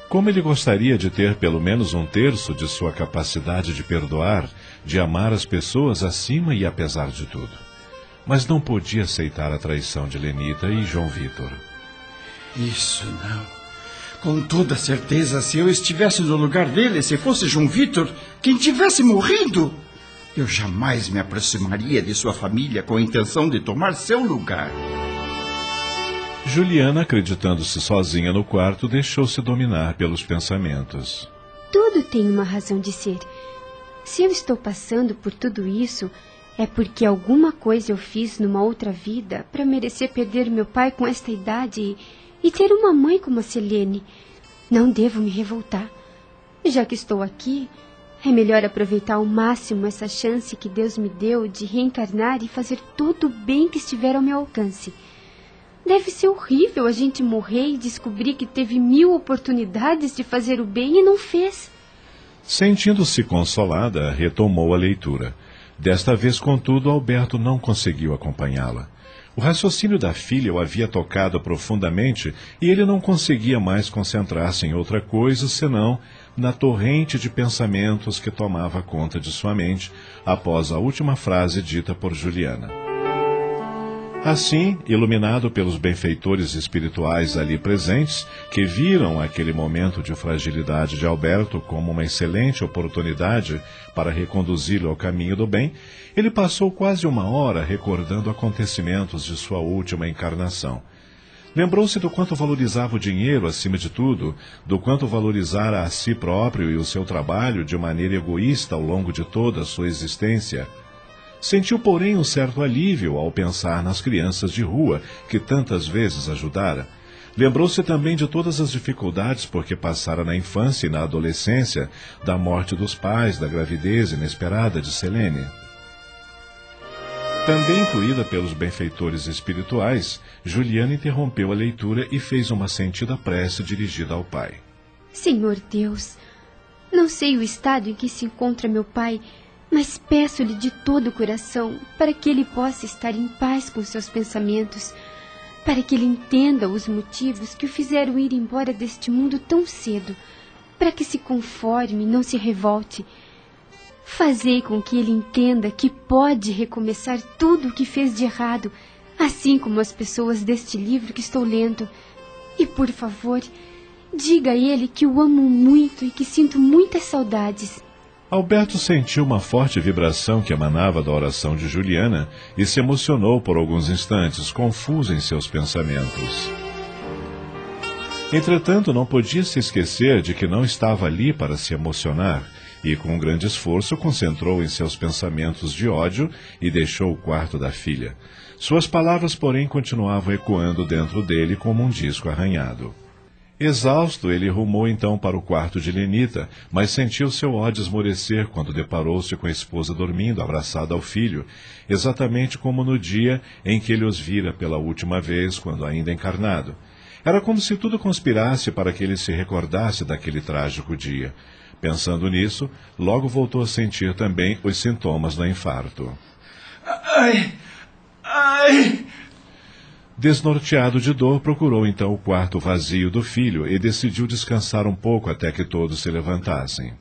Como ele gostaria de ter pelo menos um terço de sua capacidade de perdoar, de amar as pessoas acima e apesar de tudo. Mas não podia aceitar a traição de Lenita e João Vitor. Isso não. Com toda certeza, se eu estivesse no lugar dele, se fosse João Vitor, quem tivesse morrido, eu jamais me aproximaria de sua família com a intenção de tomar seu lugar. Juliana, acreditando-se sozinha no quarto, deixou-se dominar pelos pensamentos. Tudo tem uma razão de ser. Se eu estou passando por tudo isso, é porque alguma coisa eu fiz numa outra vida para merecer perder meu pai com esta idade e, ter uma mãe como a Selene. Não devo me revoltar. Já que estou aqui, é melhor aproveitar ao máximo essa chance que Deus me deu de reencarnar e fazer todo o bem que estiver ao meu alcance. Deve ser horrível a gente morrer e descobrir que teve mil oportunidades de fazer o bem e não fez. Sentindo-se consolada, retomou a leitura. Desta vez, contudo, Alberto não conseguiu acompanhá-la. O raciocínio da filha o havia tocado profundamente e ele não conseguia mais concentrar-se em outra coisa senão na torrente de pensamentos que tomava conta de sua mente após a última frase dita por Juliana. Assim, iluminado pelos benfeitores espirituais ali presentes, que viram aquele momento de fragilidade de Alberto como uma excelente oportunidade para reconduzi-lo ao caminho do bem, ele passou quase uma hora recordando acontecimentos de sua última encarnação. Lembrou-se do quanto valorizava o dinheiro acima de tudo, do quanto valorizara a si próprio e o seu trabalho de maneira egoísta ao longo de toda a sua existência. Sentiu, porém, um certo alívio ao pensar nas crianças de rua que tantas vezes ajudara. Lembrou-se também de todas as dificuldades por que passara na infância e na adolescência, da morte dos pais, da gravidez inesperada de Selene. Também incluída pelos benfeitores espirituais, Juliana interrompeu a leitura e fez uma sentida prece dirigida ao pai. Senhor Deus, não sei o estado em que se encontra meu pai, mas peço-lhe de todo o coração para que ele possa estar em paz com seus pensamentos, para que ele entenda os motivos que o fizeram ir embora deste mundo tão cedo, para que se conforme e não se revolte. Fazei com que ele entenda que pode recomeçar tudo o que fez de errado, assim como as pessoas deste livro que estou lendo. E por favor, diga a ele que o amo muito e que sinto muitas saudades. Alberto sentiu uma forte vibração que emanava da oração de Juliana e se emocionou por alguns instantes, confuso em seus pensamentos. Entretanto, não podia se esquecer de que não estava ali para se emocionar e, com um grande esforço, concentrou em seus pensamentos de ódio e deixou o quarto da filha. Suas palavras, porém, continuavam ecoando dentro dele como um disco arranhado. Exausto, ele rumou então para o quarto de Lenita, mas sentiu seu ódio esmorecer quando deparou-se com a esposa dormindo, abraçada ao filho, exatamente como no dia em que ele os vira pela última vez, quando ainda encarnado. Era como se tudo conspirasse para que ele se recordasse daquele trágico dia. Pensando nisso, logo voltou a sentir também os sintomas do infarto. Ai! Ai! Desnorteado de dor, procurou então o quarto vazio do filho e decidiu descansar um pouco até que todos se levantassem.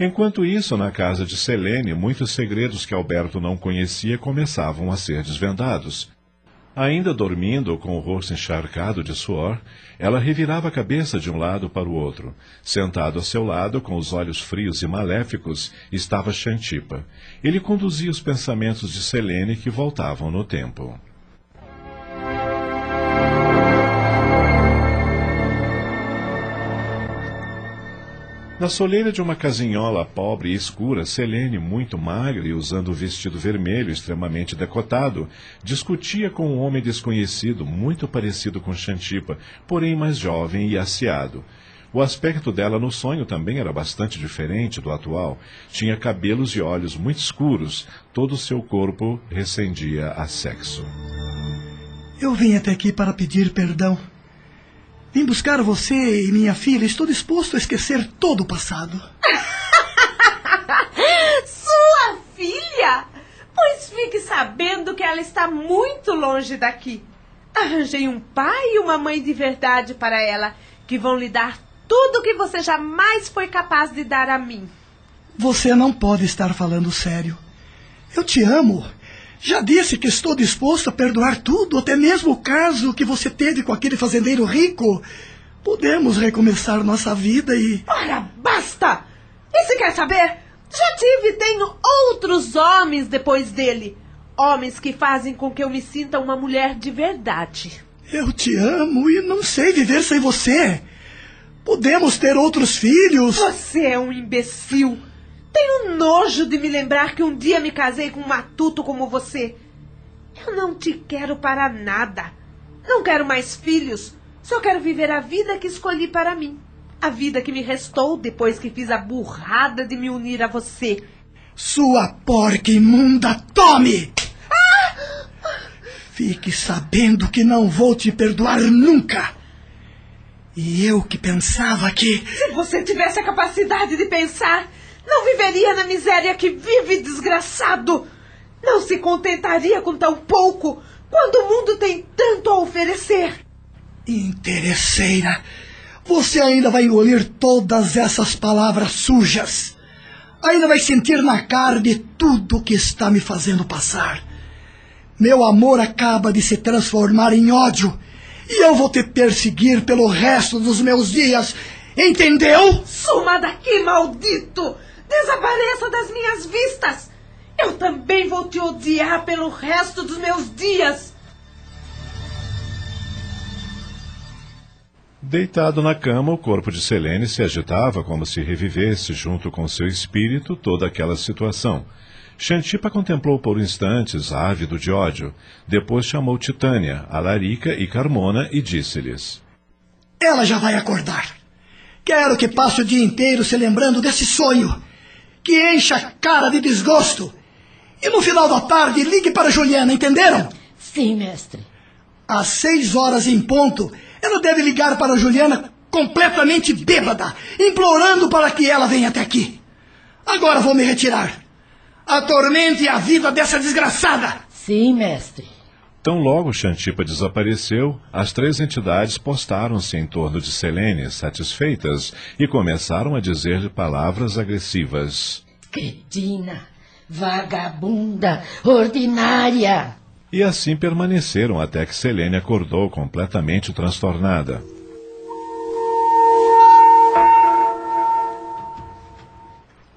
Enquanto isso, na casa de Selene, muitos segredos que Alberto não conhecia começavam a ser desvendados. Ainda dormindo, com o rosto encharcado de suor, ela revirava a cabeça de um lado para o outro. Sentado a seu lado, com os olhos frios e maléficos, estava Xantipa. Ele conduzia os pensamentos de Selene que voltavam no tempo. Na soleira de uma casinhola pobre e escura, Selene, muito magra e usando um vestido vermelho extremamente decotado, discutia com um homem desconhecido, muito parecido com Xantipa, porém mais jovem e aciado. O aspecto dela no sonho também era bastante diferente do atual. Tinha cabelos e olhos muito escuros, todo o seu corpo recendia a sexo. Eu vim até aqui para pedir perdão. Vim buscar você e minha filha. Estou disposto a esquecer todo o passado. Sua filha? Pois fique sabendo que ela está muito longe daqui. Arranjei um pai e uma mãe de verdade para ela, que vão lhe dar tudo o que você jamais foi capaz de dar a mim. Você não pode estar falando sério. Eu te amo. Já disse que estou disposto a perdoar tudo, até mesmo o caso que você teve com aquele fazendeiro rico. Podemos recomeçar nossa vida e. Ora, basta! E se quer saber? Já tive e tenho outros homens depois dele. Homens que fazem com que eu me sinta uma mulher de verdade. Eu te amo e não sei viver sem você. Podemos ter outros filhos. Você é um imbecil. Tenho nojo de me lembrar que um dia me casei com um matuto como você. Eu não te quero para nada. Não quero mais filhos. Só quero viver a vida que escolhi para mim. A vida que me restou depois que fiz a burrada de me unir a você. Sua porca imunda, tome! Ah! Fique sabendo que não vou te perdoar nunca. E eu que pensava que. Se você tivesse a capacidade de pensar, não viveria na miséria que vive, desgraçado. Não se contentaria com tão pouco quando o mundo tem tanto a oferecer. Interesseira, você ainda vai engolir todas essas palavras sujas. Ainda vai sentir na carne tudo o que está me fazendo passar. Meu amor acaba de se transformar em ódio e eu vou te perseguir pelo resto dos meus dias. Entendeu? Suma daqui, maldito! Desapareça das minhas vistas! Eu também vou te odiar pelo resto dos meus dias! Deitado na cama, o corpo de Selene se agitava como se revivesse junto com seu espírito toda aquela situação. Xantipa contemplou por instantes, ávido de ódio. Depois chamou Titânia, Alarica e Carmona e disse-lhes: Ela já vai acordar. Quero que passe o dia inteiro se lembrando desse sonho que encha a cara de desgosto. E no final da tarde, ligue para Juliana, entenderam? Sim, mestre. Às seis horas em ponto, ela deve ligar para Juliana completamente bêbada, implorando para que ela venha até aqui. Agora vou me retirar. Atormente a vida dessa desgraçada. Sim, mestre. Tão logo Xantipa desapareceu, as três entidades postaram-se em torno de Selene, satisfeitas, e começaram a dizer palavras agressivas. Cretina, vagabunda, ordinária. E assim permaneceram até que Selene acordou completamente transtornada.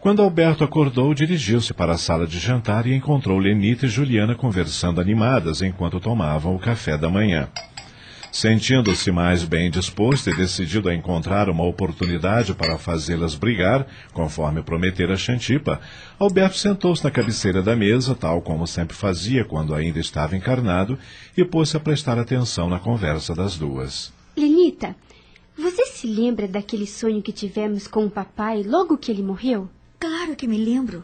Quando Alberto acordou, dirigiu-se para a sala de jantar e encontrou Lenita e Juliana conversando animadas enquanto tomavam o café da manhã. Sentindo-se mais bem disposto e decidido a encontrar uma oportunidade para fazê-las brigar, conforme prometera Xantipa, Alberto sentou-se na cabeceira da mesa, tal como sempre fazia quando ainda estava encarnado, e pôs-se a prestar atenção na conversa das duas. Lenita, você se lembra daquele sonho que tivemos com o papai logo que ele morreu? Claro que me lembro.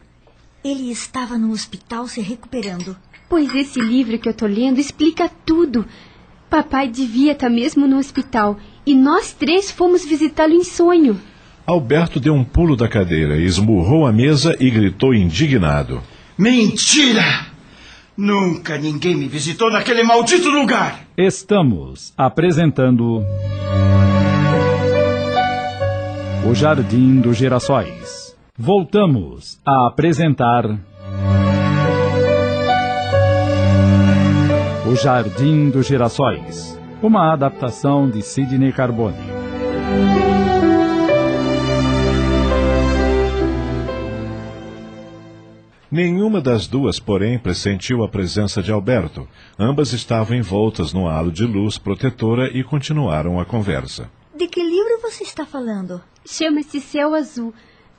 Ele estava no hospital se recuperando. Pois esse livro que eu tô lendo explica tudo. Papai devia estar mesmo no hospital e nós três fomos visitá-lo em sonho. Alberto deu um pulo da cadeira, esmurrou a mesa e gritou indignado: Mentira! Nunca ninguém me visitou naquele maldito lugar! Estamos apresentando. O Jardim dos Girassóis. Voltamos a apresentar. O Jardim dos Girassóis, uma adaptação de Sidney Carbone. Nenhuma das duas, porém, pressentiu a presença de Alberto. Ambas estavam envoltas num halo de luz protetora e continuaram a conversa. De que livro você está falando? Chama-se Céu Azul.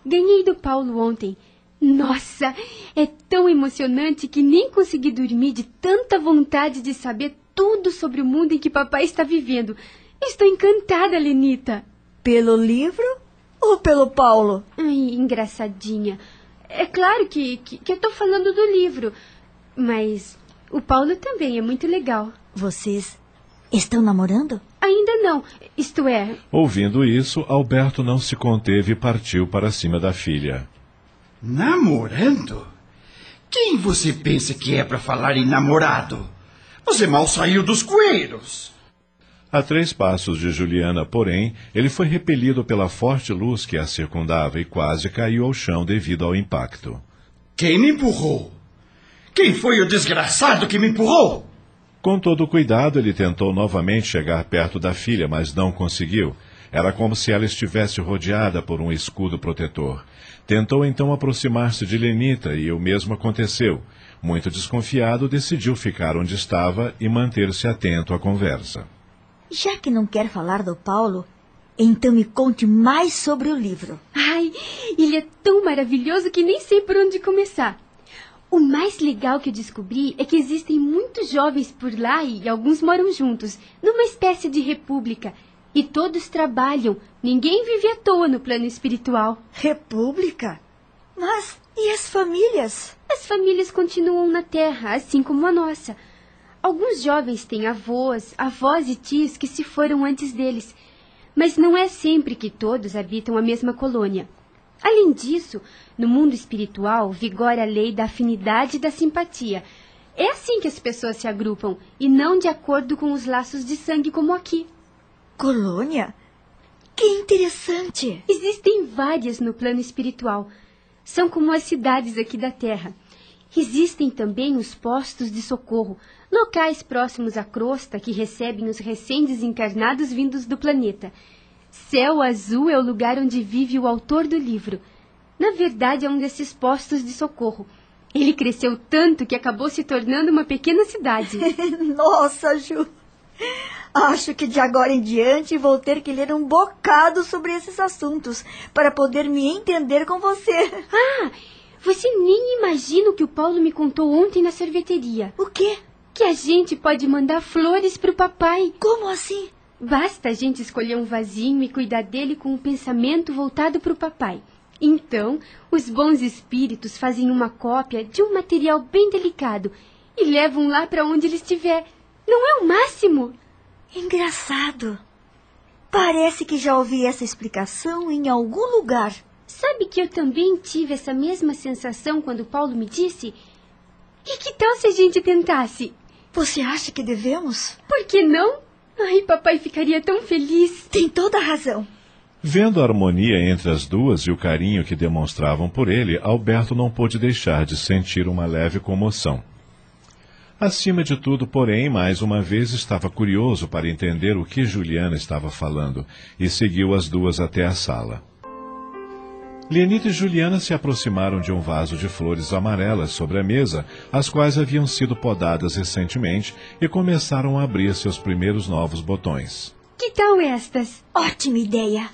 Ganhei do Paulo ontem. Nossa, é tão emocionante que nem consegui dormir de tanta vontade de saber tudo sobre o mundo em que papai está vivendo. Estou encantada, Lenita. Pelo livro ou pelo Paulo? Ai, engraçadinha. É claro que, que, que eu estou falando do livro, mas o Paulo também é muito legal. Vocês estão namorando? Ainda não, isto é. Ouvindo isso, Alberto não se conteve e partiu para cima da filha. Namorando? Quem você pensa que é para falar em namorado? Você mal saiu dos coeiros. A três passos de Juliana, porém, ele foi repelido pela forte luz que a circundava e quase caiu ao chão devido ao impacto. Quem me empurrou? Quem foi o desgraçado que me empurrou? Com todo cuidado, ele tentou novamente chegar perto da filha, mas não conseguiu. Era como se ela estivesse rodeada por um escudo protetor. Tentou então aproximar-se de Lenita e o mesmo aconteceu. Muito desconfiado, decidiu ficar onde estava e manter-se atento à conversa. Já que não quer falar do Paulo, então me conte mais sobre o livro. Ai, ele é tão maravilhoso que nem sei por onde começar. O mais legal que eu descobri é que existem muitos jovens por lá e alguns moram juntos, numa espécie de república. E todos trabalham. Ninguém vive à toa no plano espiritual. República? Mas e as famílias? As famílias continuam na Terra, assim como a nossa. Alguns jovens têm avós, avós e tios que se foram antes deles, mas não é sempre que todos habitam a mesma colônia. Além disso, no mundo espiritual vigora a lei da afinidade e da simpatia. É assim que as pessoas se agrupam, e não de acordo com os laços de sangue como aqui. Colônia? Que interessante! Existem várias no plano espiritual. São como as cidades aqui da Terra. Existem também os postos de socorro, locais próximos à crosta que recebem os recém-desencarnados vindos do planeta. Céu Azul é o lugar onde vive o autor do livro. Na verdade, é um desses postos de socorro. Ele cresceu tanto que acabou se tornando uma pequena cidade. Nossa, Ju! Acho que de agora em diante vou ter que ler um bocado sobre esses assuntos para poder me entender com você. Ah, você nem imagina o que o Paulo me contou ontem na sorveteria. O quê? Que a gente pode mandar flores para o papai. Como assim? Basta a gente escolher um vasinho e cuidar dele com o um pensamento voltado para o papai. Então, os bons espíritos fazem uma cópia de um material bem delicado e levam lá para onde ele estiver. Não é o máximo? Engraçado. Parece que já ouvi essa explicação em algum lugar. Sabe que eu também tive essa mesma sensação quando Paulo me disse? E que tal se a gente tentasse? Você acha que devemos? Por que não? Ai, papai ficaria tão feliz. Tem toda a razão. Vendo a harmonia entre as duas e o carinho que demonstravam por ele, Alberto não pôde deixar de sentir uma leve comoção. Acima de tudo, porém, mais uma vez estava curioso para entender o que Juliana estava falando e seguiu as duas até a sala. Lianita e Juliana se aproximaram de um vaso de flores amarelas sobre a mesa, as quais haviam sido podadas recentemente, e começaram a abrir seus primeiros novos botões. Que tal estas? Ótima ideia!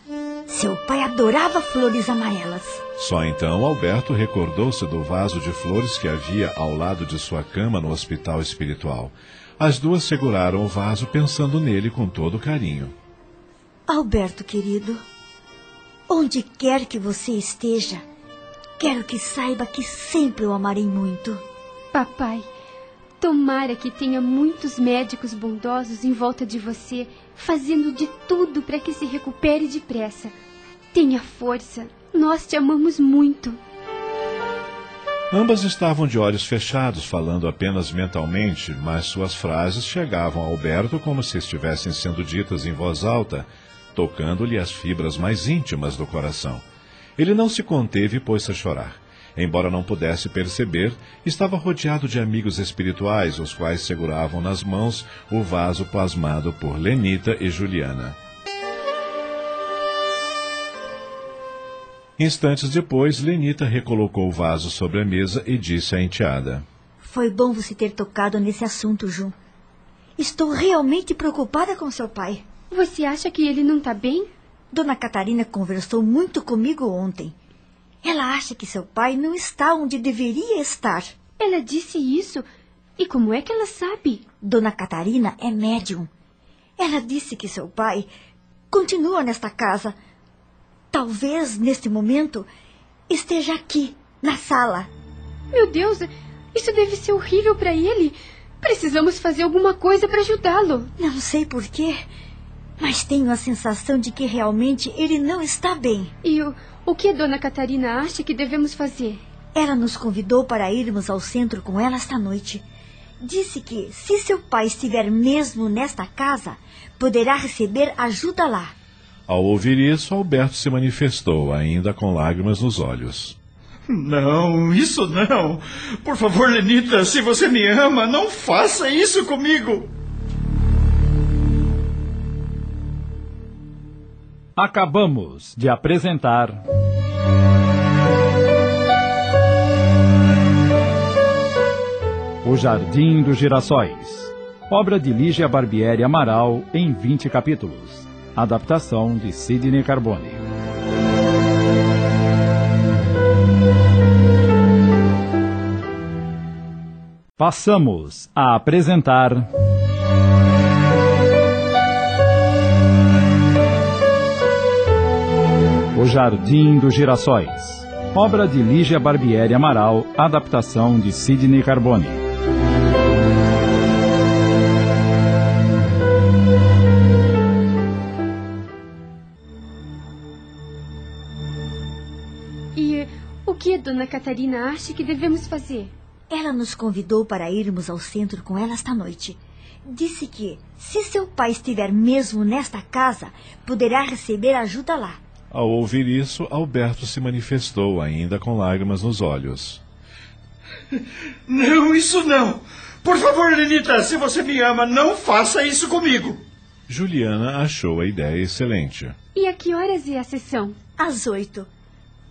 Seu pai adorava flores amarelas. Só então Alberto recordou-se do vaso de flores que havia ao lado de sua cama no hospital espiritual. As duas seguraram o vaso pensando nele com todo carinho. Alberto, querido, onde quer que você esteja, quero que saiba que sempre o amarei muito. Papai, tomara que tenha muitos médicos bondosos em volta de você, fazendo de tudo para que se recupere depressa. Tenha força, nós te amamos muito. Ambas estavam de olhos fechados, falando apenas mentalmente, mas suas frases chegavam a Alberto como se estivessem sendo ditas em voz alta, tocando-lhe as fibras mais íntimas do coração. Ele não se conteve e pôs-se a chorar. Embora não pudesse perceber, estava rodeado de amigos espirituais, os quais seguravam nas mãos o vaso plasmado por Lenita e Juliana. Instantes depois, Lenita recolocou o vaso sobre a mesa e disse à enteada: Foi bom você ter tocado nesse assunto, Ju. Estou realmente preocupada com seu pai. Você acha que ele não está bem? Dona Catarina conversou muito comigo ontem. Ela acha que seu pai não está onde deveria estar. Ela disse isso? E como é que ela sabe? Dona Catarina é médium. Ela disse que seu pai continua nesta casa. Talvez, neste momento, esteja aqui, na sala. Meu Deus, isso deve ser horrível para ele. Precisamos fazer alguma coisa para ajudá-lo. Não sei por quê, mas tenho a sensação de que realmente ele não está bem. E o, o que a dona Catarina acha que devemos fazer? Ela nos convidou para irmos ao centro com ela esta noite. Disse que, se seu pai estiver mesmo nesta casa, poderá receber ajuda lá. Ao ouvir isso, Alberto se manifestou, ainda com lágrimas nos olhos. Não, isso não. Por favor, Lenita, se você me ama, não faça isso comigo. Acabamos de apresentar. O Jardim dos Girassóis. Obra de Lígia Barbieri Amaral em 20 capítulos. Adaptação de Sidney Carbone. Passamos a apresentar. O Jardim dos Girassóis. Obra de Lígia Barbieri Amaral, adaptação de Sidney Carbone. E o que a dona Catarina acha que devemos fazer? Ela nos convidou para irmos ao centro com ela esta noite. Disse que, se seu pai estiver mesmo nesta casa, poderá receber ajuda lá. Ao ouvir isso, Alberto se manifestou, ainda com lágrimas nos olhos. Não, isso não. Por favor, Lenita, se você me ama, não faça isso comigo. Juliana achou a ideia excelente. E a que horas é a sessão? Às oito.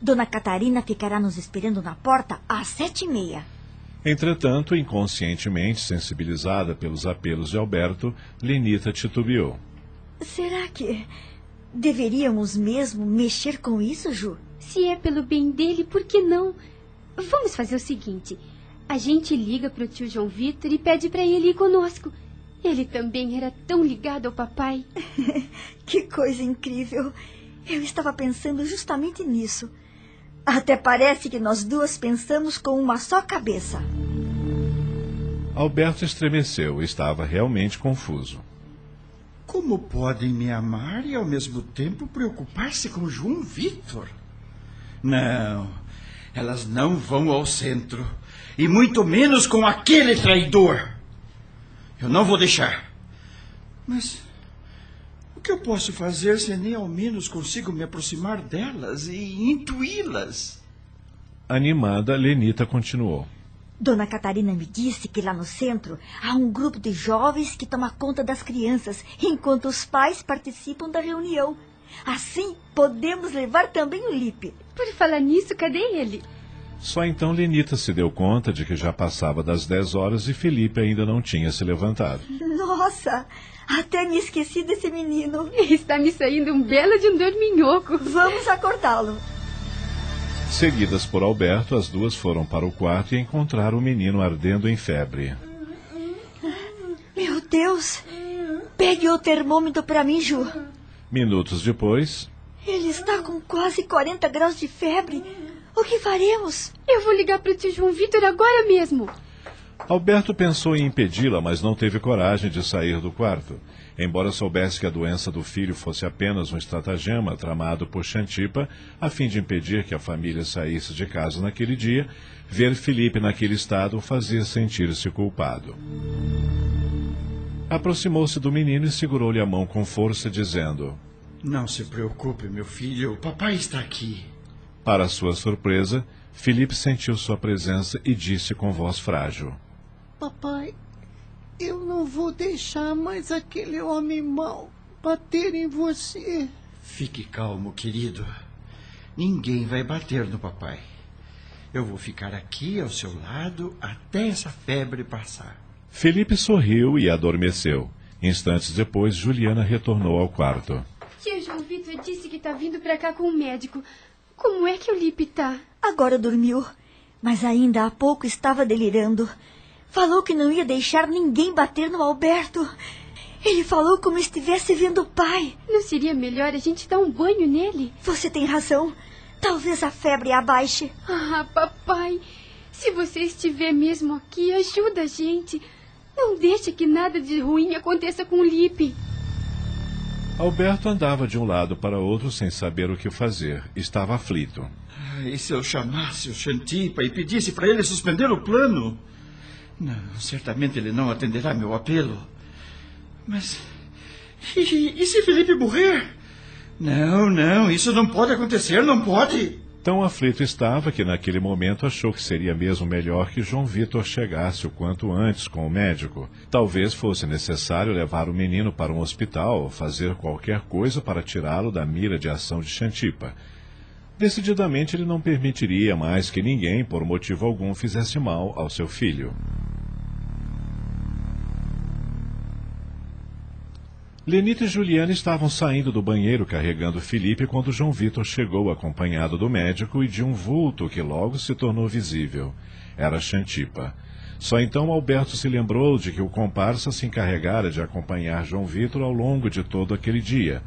Dona Catarina ficará nos esperando na porta às sete e meia. Entretanto, inconscientemente sensibilizada pelos apelos de Alberto, Lenita titubeou. Será que deveríamos mesmo mexer com isso, Ju? Se é pelo bem dele, por que não? Vamos fazer o seguinte: a gente liga para o tio João Vitor e pede para ele ir conosco. Ele também era tão ligado ao papai. que coisa incrível! Eu estava pensando justamente nisso. Até parece que nós duas pensamos com uma só cabeça. Alberto estremeceu e estava realmente confuso. Como podem me amar e ao mesmo tempo preocupar-se com João Vitor? Não, elas não vão ao centro. E muito menos com aquele traidor. Eu não vou deixar. Mas o que eu posso fazer se nem ao menos consigo me aproximar delas e intuí-las? Animada, Lenita continuou. Dona Catarina me disse que lá no centro há um grupo de jovens que toma conta das crianças, enquanto os pais participam da reunião. Assim, podemos levar também o Lipe. Por falar nisso, cadê ele? Só então Lenita se deu conta de que já passava das 10 horas e Felipe ainda não tinha se levantado. Nossa, até me esqueci desse menino. Está me saindo um belo de um dorminhoco. Vamos acordá-lo. Seguidas por Alberto, as duas foram para o quarto e encontraram o menino ardendo em febre. Meu Deus! Pegue o termômetro para mim, Ju. Minutos depois. Ele está com quase 40 graus de febre. O que faremos? Eu vou ligar para o tio João Vitor agora mesmo. Alberto pensou em impedi-la, mas não teve coragem de sair do quarto. Embora soubesse que a doença do filho fosse apenas um estratagema tramado por Xantipa, a fim de impedir que a família saísse de casa naquele dia, ver Felipe naquele estado o fazia sentir-se culpado. Aproximou-se do menino e segurou-lhe a mão com força, dizendo: Não se preocupe, meu filho, o papai está aqui. Para sua surpresa, Felipe sentiu sua presença e disse com voz frágil: Papai, eu não vou deixar mais aquele homem mau bater em você. Fique calmo, querido. Ninguém vai bater no papai. Eu vou ficar aqui ao seu lado até essa febre passar. Felipe sorriu e adormeceu. Instantes depois, Juliana retornou ao quarto. Tio João Vitor disse que está vindo para cá com o um médico. Como é que o Lipe está? Agora dormiu, mas ainda há pouco estava delirando. Falou que não ia deixar ninguém bater no Alberto. Ele falou como estivesse vendo o pai. Não seria melhor a gente dar um banho nele? Você tem razão. Talvez a febre abaixe. Ah, papai, se você estiver mesmo aqui, ajuda a gente. Não deixe que nada de ruim aconteça com o Lipe. Alberto andava de um lado para outro sem saber o que fazer. Estava aflito. E se eu chamasse o Xantipa e pedisse para ele suspender o plano? Não, certamente ele não atenderá meu apelo. Mas. E, e se Felipe morrer? Não, não, isso não pode acontecer, não pode. Tão aflito estava que naquele momento achou que seria mesmo melhor que João Vitor chegasse o quanto antes com o médico. Talvez fosse necessário levar o menino para um hospital ou fazer qualquer coisa para tirá-lo da mira de ação de Xantipa. Decididamente ele não permitiria mais que ninguém, por motivo algum, fizesse mal ao seu filho. Lenita e Juliana estavam saindo do banheiro carregando Felipe quando João Vitor chegou acompanhado do médico e de um vulto que logo se tornou visível. Era Xantipa. Só então Alberto se lembrou de que o comparsa se encarregara de acompanhar João Vitor ao longo de todo aquele dia.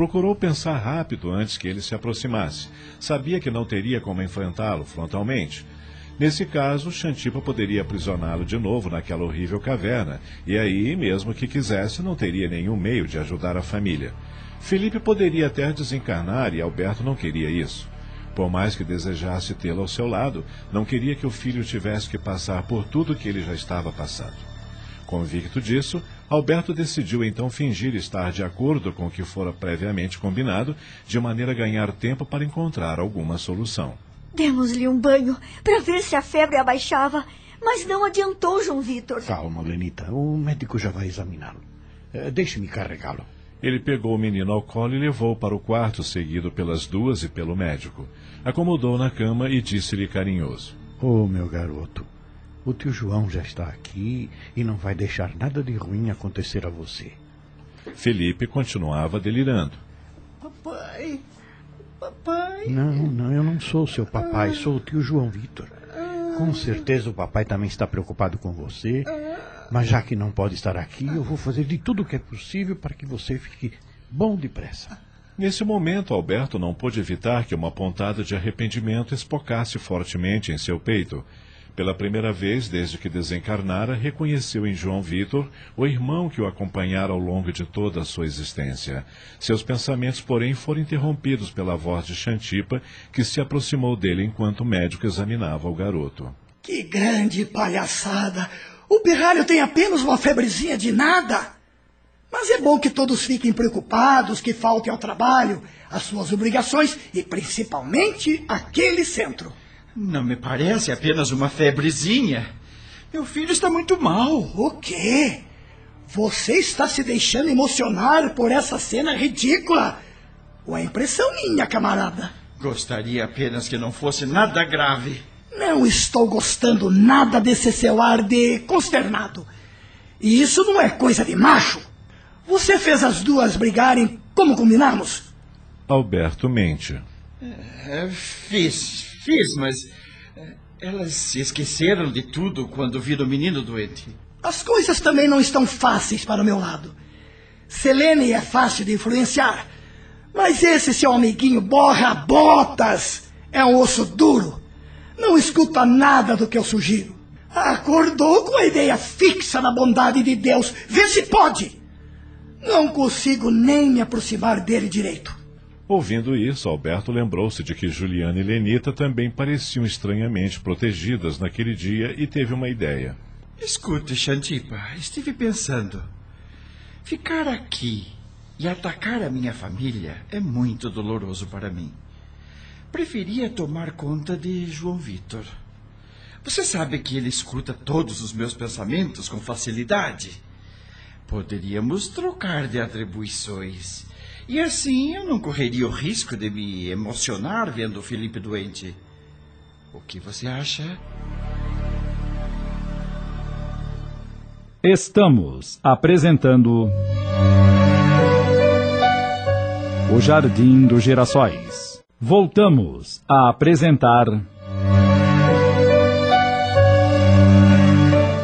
Procurou pensar rápido antes que ele se aproximasse. Sabia que não teria como enfrentá-lo frontalmente. Nesse caso, Xantipa poderia aprisioná-lo de novo naquela horrível caverna, e aí, mesmo que quisesse, não teria nenhum meio de ajudar a família. Felipe poderia até desencarnar e Alberto não queria isso. Por mais que desejasse tê-lo ao seu lado, não queria que o filho tivesse que passar por tudo que ele já estava passando. Convicto disso, Alberto decidiu então fingir estar de acordo com o que fora previamente combinado, de maneira a ganhar tempo para encontrar alguma solução. Demos-lhe um banho para ver se a febre abaixava, mas não adiantou, João Vitor. Calma, Lenita. O médico já vai examiná-lo. Eh, deixe-me carregá-lo. Ele pegou o menino ao colo e levou para o quarto, seguido pelas duas e pelo médico. Acomodou na cama e disse-lhe carinhoso: Oh, meu garoto, o tio João já está aqui e não vai deixar nada de ruim acontecer a você. Felipe continuava delirando. Papai, papai. Não, não, eu não sou seu papai, sou o tio João Vitor. Com certeza o papai também está preocupado com você, mas já que não pode estar aqui, eu vou fazer de tudo o que é possível para que você fique bom depressa. Nesse momento, Alberto não pôde evitar que uma pontada de arrependimento espocasse fortemente em seu peito. Pela primeira vez desde que desencarnara, reconheceu em João Vitor o irmão que o acompanhara ao longo de toda a sua existência. Seus pensamentos, porém, foram interrompidos pela voz de Xantipa, que se aproximou dele enquanto o médico examinava o garoto. Que grande palhaçada! O pirralho tem apenas uma febrezinha de nada. Mas é bom que todos fiquem preocupados, que faltem ao trabalho, às suas obrigações e principalmente aquele centro. Não me parece apenas uma febrezinha. Meu filho está muito mal. O quê? Você está se deixando emocionar por essa cena ridícula? Ou é impressão minha, camarada? Gostaria apenas que não fosse nada grave. Não estou gostando nada desse seu ar de consternado. E isso não é coisa de macho. Você fez as duas brigarem como combinamos? Alberto mente. É, fiz, fiz, mas é, elas se esqueceram de tudo quando viram o menino doente. As coisas também não estão fáceis para o meu lado. Selene é fácil de influenciar, mas esse seu amiguinho borra botas é um osso duro. Não escuta nada do que eu sugiro. Acordou com a ideia fixa da bondade de Deus. Vê se pode. Não consigo nem me aproximar dele direito. Ouvindo isso, Alberto lembrou-se de que Juliana e Lenita também pareciam estranhamente protegidas naquele dia e teve uma ideia. Escute, Xantipa, estive pensando. Ficar aqui e atacar a minha família é muito doloroso para mim. Preferia tomar conta de João Vitor. Você sabe que ele escuta todos os meus pensamentos com facilidade. Poderíamos trocar de atribuições. E assim eu não correria o risco de me emocionar vendo o Felipe doente. O que você acha? Estamos apresentando. O Jardim dos Girassóis. Voltamos a apresentar.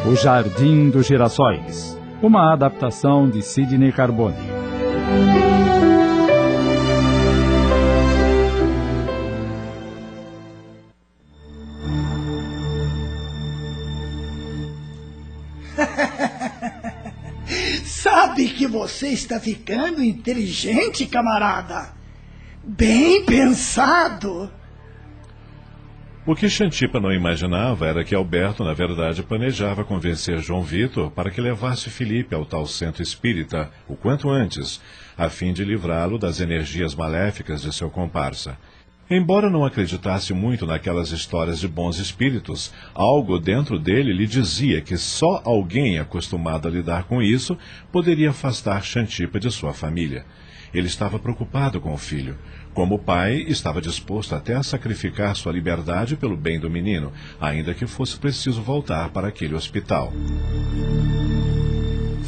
O Jardim dos Girassóis. Uma adaptação de Sidney Carbone. Você está ficando inteligente, camarada? Bem pensado. O que Xantipa não imaginava era que Alberto, na verdade, planejava convencer João Vitor para que levasse Felipe ao tal centro espírita o quanto antes, a fim de livrá-lo das energias maléficas de seu comparsa. Embora não acreditasse muito naquelas histórias de bons espíritos, algo dentro dele lhe dizia que só alguém acostumado a lidar com isso poderia afastar Xantipa de sua família. Ele estava preocupado com o filho. Como pai, estava disposto até a sacrificar sua liberdade pelo bem do menino, ainda que fosse preciso voltar para aquele hospital.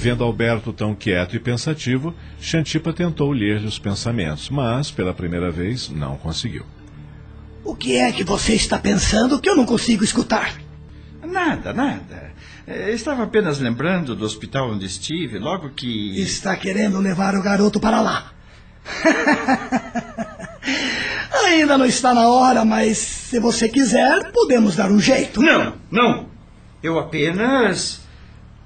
Vendo Alberto tão quieto e pensativo, Xantipa tentou ler-lhe os pensamentos, mas, pela primeira vez, não conseguiu. O que é que você está pensando que eu não consigo escutar? Nada, nada. É, estava apenas lembrando do hospital onde estive, logo que. Está querendo levar o garoto para lá. Ainda não está na hora, mas se você quiser, podemos dar um jeito. Não, não. Eu apenas.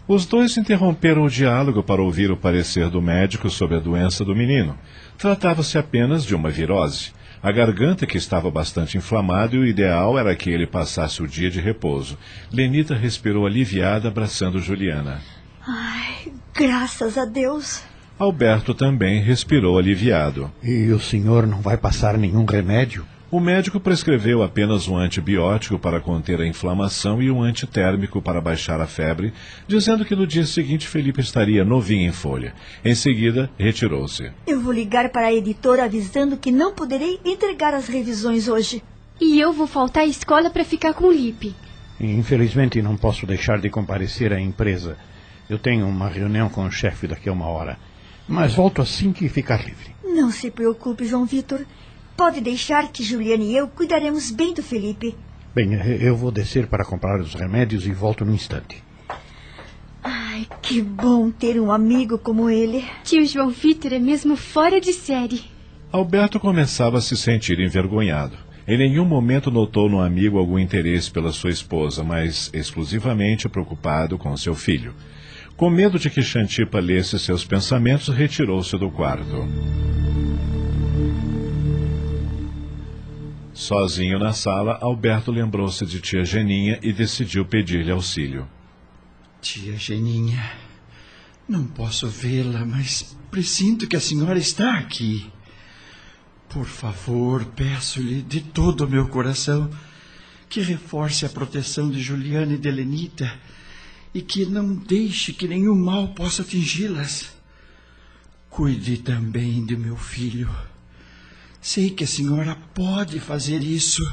Os dois interromperam o diálogo para ouvir o parecer do médico sobre a doença do menino. Tratava-se apenas de uma virose. A garganta que estava bastante inflamada e o ideal era que ele passasse o dia de repouso. Lenita respirou aliviada, abraçando Juliana. Ai, graças a Deus. Alberto também respirou aliviado. E o senhor não vai passar nenhum remédio? O médico prescreveu apenas um antibiótico para conter a inflamação e um antitérmico para baixar a febre, dizendo que no dia seguinte Felipe estaria novinho em folha. Em seguida, retirou-se. Eu vou ligar para a editora avisando que não poderei entregar as revisões hoje. E eu vou faltar à escola para ficar com o Lipe. Infelizmente, não posso deixar de comparecer à empresa. Eu tenho uma reunião com o chefe daqui a uma hora. Mas volto assim que ficar livre. Não se preocupe, João Vitor. Pode deixar que Juliana e eu cuidaremos bem do Felipe. Bem, eu vou descer para comprar os remédios e volto no instante. Ai, que bom ter um amigo como ele. Tio João Vitor é mesmo fora de série. Alberto começava a se sentir envergonhado. Em nenhum momento notou no amigo algum interesse pela sua esposa, mas exclusivamente preocupado com seu filho. Com medo de que Xantipa lesse seus pensamentos, retirou-se do quarto. Sozinho na sala, Alberto lembrou-se de tia Geninha e decidiu pedir-lhe auxílio. Tia Geninha, Não posso vê-la, mas presinto que a senhora está aqui. Por favor, peço-lhe de todo o meu coração que reforce a proteção de Juliana e de Lenita e que não deixe que nenhum mal possa atingi-las. Cuide também de meu filho. Sei que a senhora pode fazer isso.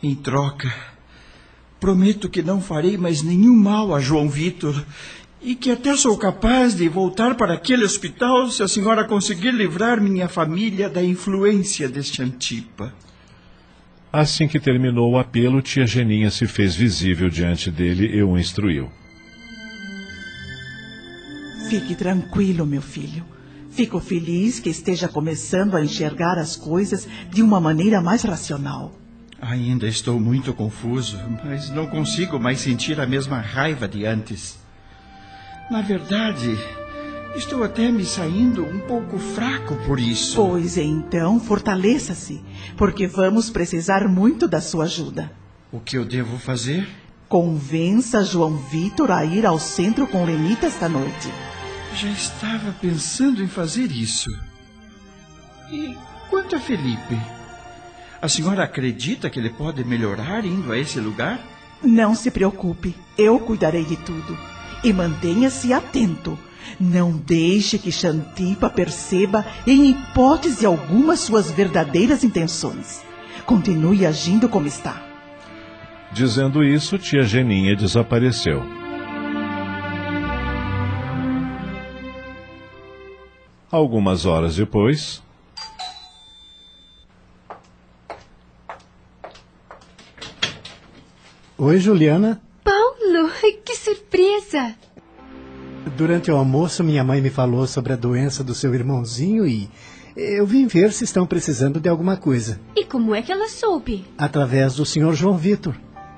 Em troca, prometo que não farei mais nenhum mal a João Vitor e que até sou capaz de voltar para aquele hospital se a senhora conseguir livrar minha família da influência deste Antipa. Assim que terminou o apelo, tia Geninha se fez visível diante dele e o instruiu. Fique tranquilo, meu filho. Fico feliz que esteja começando a enxergar as coisas de uma maneira mais racional. Ainda estou muito confuso, mas não consigo mais sentir a mesma raiva de antes. Na verdade, estou até me saindo um pouco fraco por isso. Pois então, fortaleça-se, porque vamos precisar muito da sua ajuda. O que eu devo fazer? Convença João Vitor a ir ao centro com Lenita esta noite. Já estava pensando em fazer isso. E quanto a Felipe? A senhora acredita que ele pode melhorar indo a esse lugar? Não se preocupe, eu cuidarei de tudo. E mantenha-se atento. Não deixe que Xantipa perceba, em hipótese alguma, suas verdadeiras intenções. Continue agindo como está. Dizendo isso, tia Geninha desapareceu. Algumas horas depois. Oi, Juliana. Paulo, que surpresa! Durante o almoço, minha mãe me falou sobre a doença do seu irmãozinho e eu vim ver se estão precisando de alguma coisa. E como é que ela soube? Através do senhor João Vitor.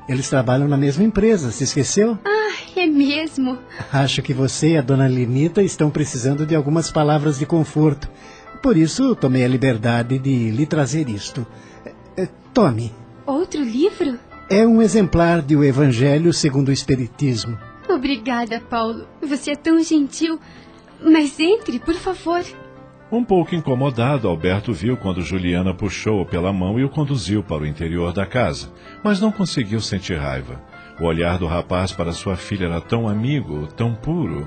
Eles trabalham na mesma empresa, se esqueceu? Ah, é mesmo. Acho que você e a dona Lenita estão precisando de algumas palavras de conforto. Por isso, tomei a liberdade de lhe trazer isto. Eh, Tome. Outro livro? É um exemplar de O Evangelho segundo o Espiritismo. Obrigada, Paulo. Você é tão gentil. Mas entre, por favor. Um pouco incomodado, Alberto viu quando Juliana puxou-o pela mão e o conduziu para o interior da casa, mas não conseguiu sentir raiva. O olhar do rapaz para sua filha era tão amigo, tão puro.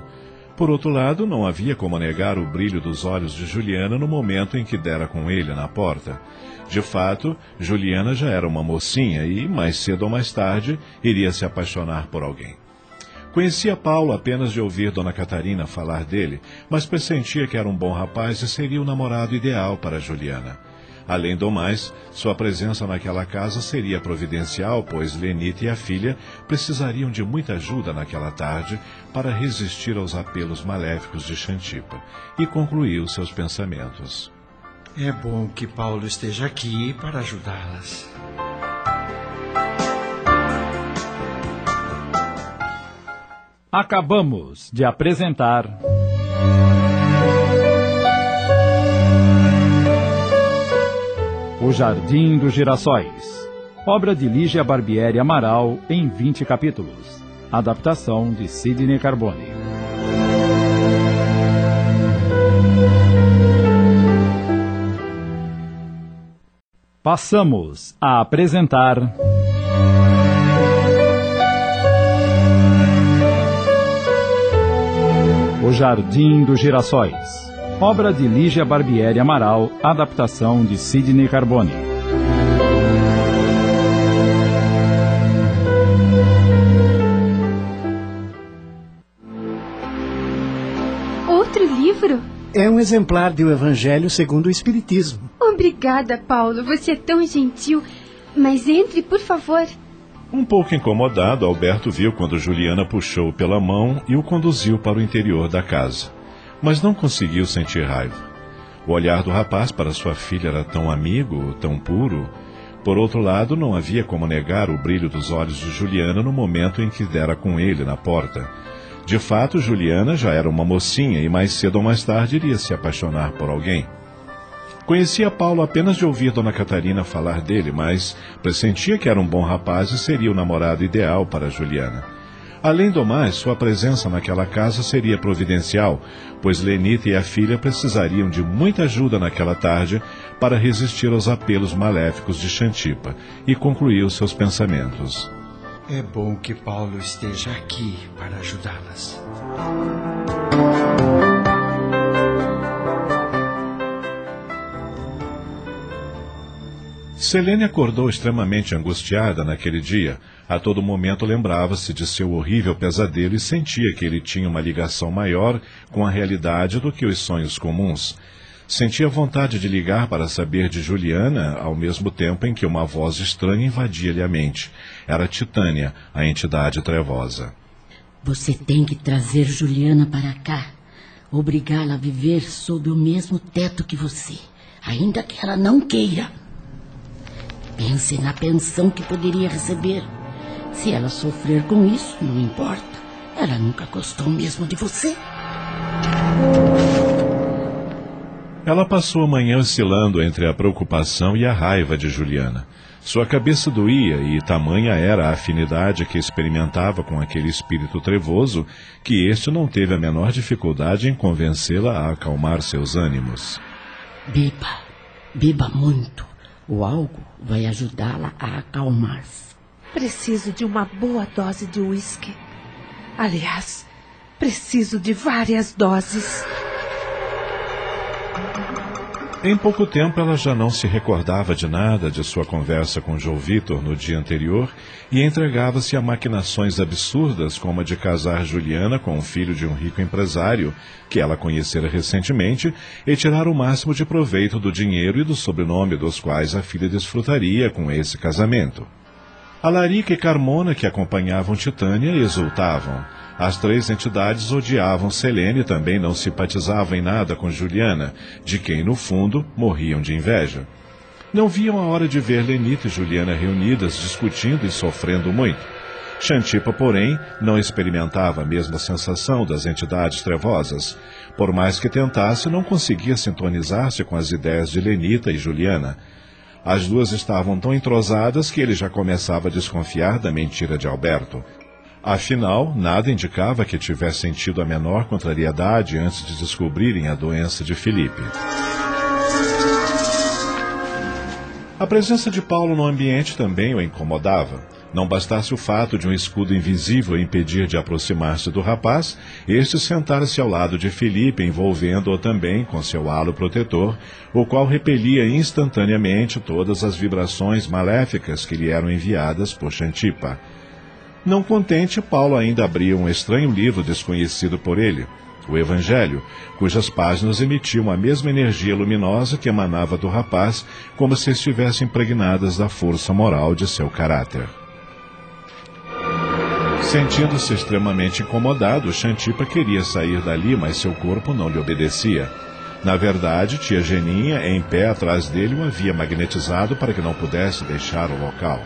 Por outro lado, não havia como negar o brilho dos olhos de Juliana no momento em que dera com ele na porta. De fato, Juliana já era uma mocinha e, mais cedo ou mais tarde, iria se apaixonar por alguém. Conhecia Paulo apenas de ouvir Dona Catarina falar dele, mas pressentia que era um bom rapaz e seria o namorado ideal para Juliana. Além do mais, sua presença naquela casa seria providencial, pois Lenita e a filha precisariam de muita ajuda naquela tarde para resistir aos apelos maléficos de Xantipa, e concluiu seus pensamentos. É bom que Paulo esteja aqui para ajudá-las. Acabamos de apresentar. O Jardim dos Girassóis. Obra de Lígia Barbieri Amaral em 20 capítulos. Adaptação de Sidney Carbone. Passamos a apresentar. O Jardim dos Girassóis. Obra de Lígia Barbieri Amaral, adaptação de Sidney Carbone. Outro livro? É um exemplar de O Evangelho segundo o Espiritismo. Obrigada, Paulo. Você é tão gentil. Mas entre, por favor. Um pouco incomodado, Alberto viu quando Juliana puxou pela mão e o conduziu para o interior da casa. Mas não conseguiu sentir raiva. O olhar do rapaz para sua filha era tão amigo, tão puro. Por outro lado, não havia como negar o brilho dos olhos de Juliana no momento em que dera com ele na porta. De fato, Juliana já era uma mocinha e mais cedo ou mais tarde iria se apaixonar por alguém. Conhecia Paulo apenas de ouvir Dona Catarina falar dele, mas pressentia que era um bom rapaz e seria o namorado ideal para Juliana. Além do mais, sua presença naquela casa seria providencial, pois Lenita e a filha precisariam de muita ajuda naquela tarde para resistir aos apelos maléficos de Xantipa, e concluiu seus pensamentos. É bom que Paulo esteja aqui para ajudá-las. Selene acordou extremamente angustiada naquele dia. A todo momento lembrava-se de seu horrível pesadelo e sentia que ele tinha uma ligação maior com a realidade do que os sonhos comuns. Sentia vontade de ligar para saber de Juliana, ao mesmo tempo em que uma voz estranha invadia-lhe a mente. Era Titânia, a entidade trevosa. Você tem que trazer Juliana para cá. Obrigá-la a viver sob o mesmo teto que você, ainda que ela não queira. Pense na pensão que poderia receber. Se ela sofrer com isso, não importa. Ela nunca gostou mesmo de você. Ela passou a manhã oscilando entre a preocupação e a raiva de Juliana. Sua cabeça doía e tamanha era a afinidade que experimentava com aquele espírito trevoso que este não teve a menor dificuldade em convencê-la a acalmar seus ânimos. Beba, beba muito. O algo vai ajudá-la a acalmar-se. Preciso de uma boa dose de uísque. Aliás, preciso de várias doses. Em pouco tempo ela já não se recordava de nada de sua conversa com João Vitor no dia anterior e entregava-se a maquinações absurdas como a de casar Juliana com o filho de um rico empresário que ela conhecera recentemente e tirar o máximo de proveito do dinheiro e do sobrenome dos quais a filha desfrutaria com esse casamento. A Larica e Carmona, que acompanhavam Titânia, exultavam. As três entidades odiavam Selene e também não simpatizavam em nada com Juliana, de quem, no fundo, morriam de inveja. Não viam a hora de ver Lenita e Juliana reunidas, discutindo e sofrendo muito. Xantipa, porém, não experimentava a mesma sensação das entidades trevosas. Por mais que tentasse, não conseguia sintonizar-se com as ideias de Lenita e Juliana. As duas estavam tão entrosadas que ele já começava a desconfiar da mentira de Alberto. Afinal, nada indicava que tivessem tido a menor contrariedade antes de descobrirem a doença de Felipe. A presença de Paulo no ambiente também o incomodava. Não bastasse o fato de um escudo invisível impedir de aproximar-se do rapaz, este sentara-se ao lado de Felipe, envolvendo-o também com seu halo protetor, o qual repelia instantaneamente todas as vibrações maléficas que lhe eram enviadas por Xantipa. Não contente, Paulo ainda abria um estranho livro desconhecido por ele, o Evangelho, cujas páginas emitiam a mesma energia luminosa que emanava do rapaz, como se estivessem impregnadas da força moral de seu caráter. Sentindo-se extremamente incomodado, Xantipa queria sair dali, mas seu corpo não lhe obedecia. Na verdade, tia Geninha, em pé atrás dele, o havia magnetizado para que não pudesse deixar o local.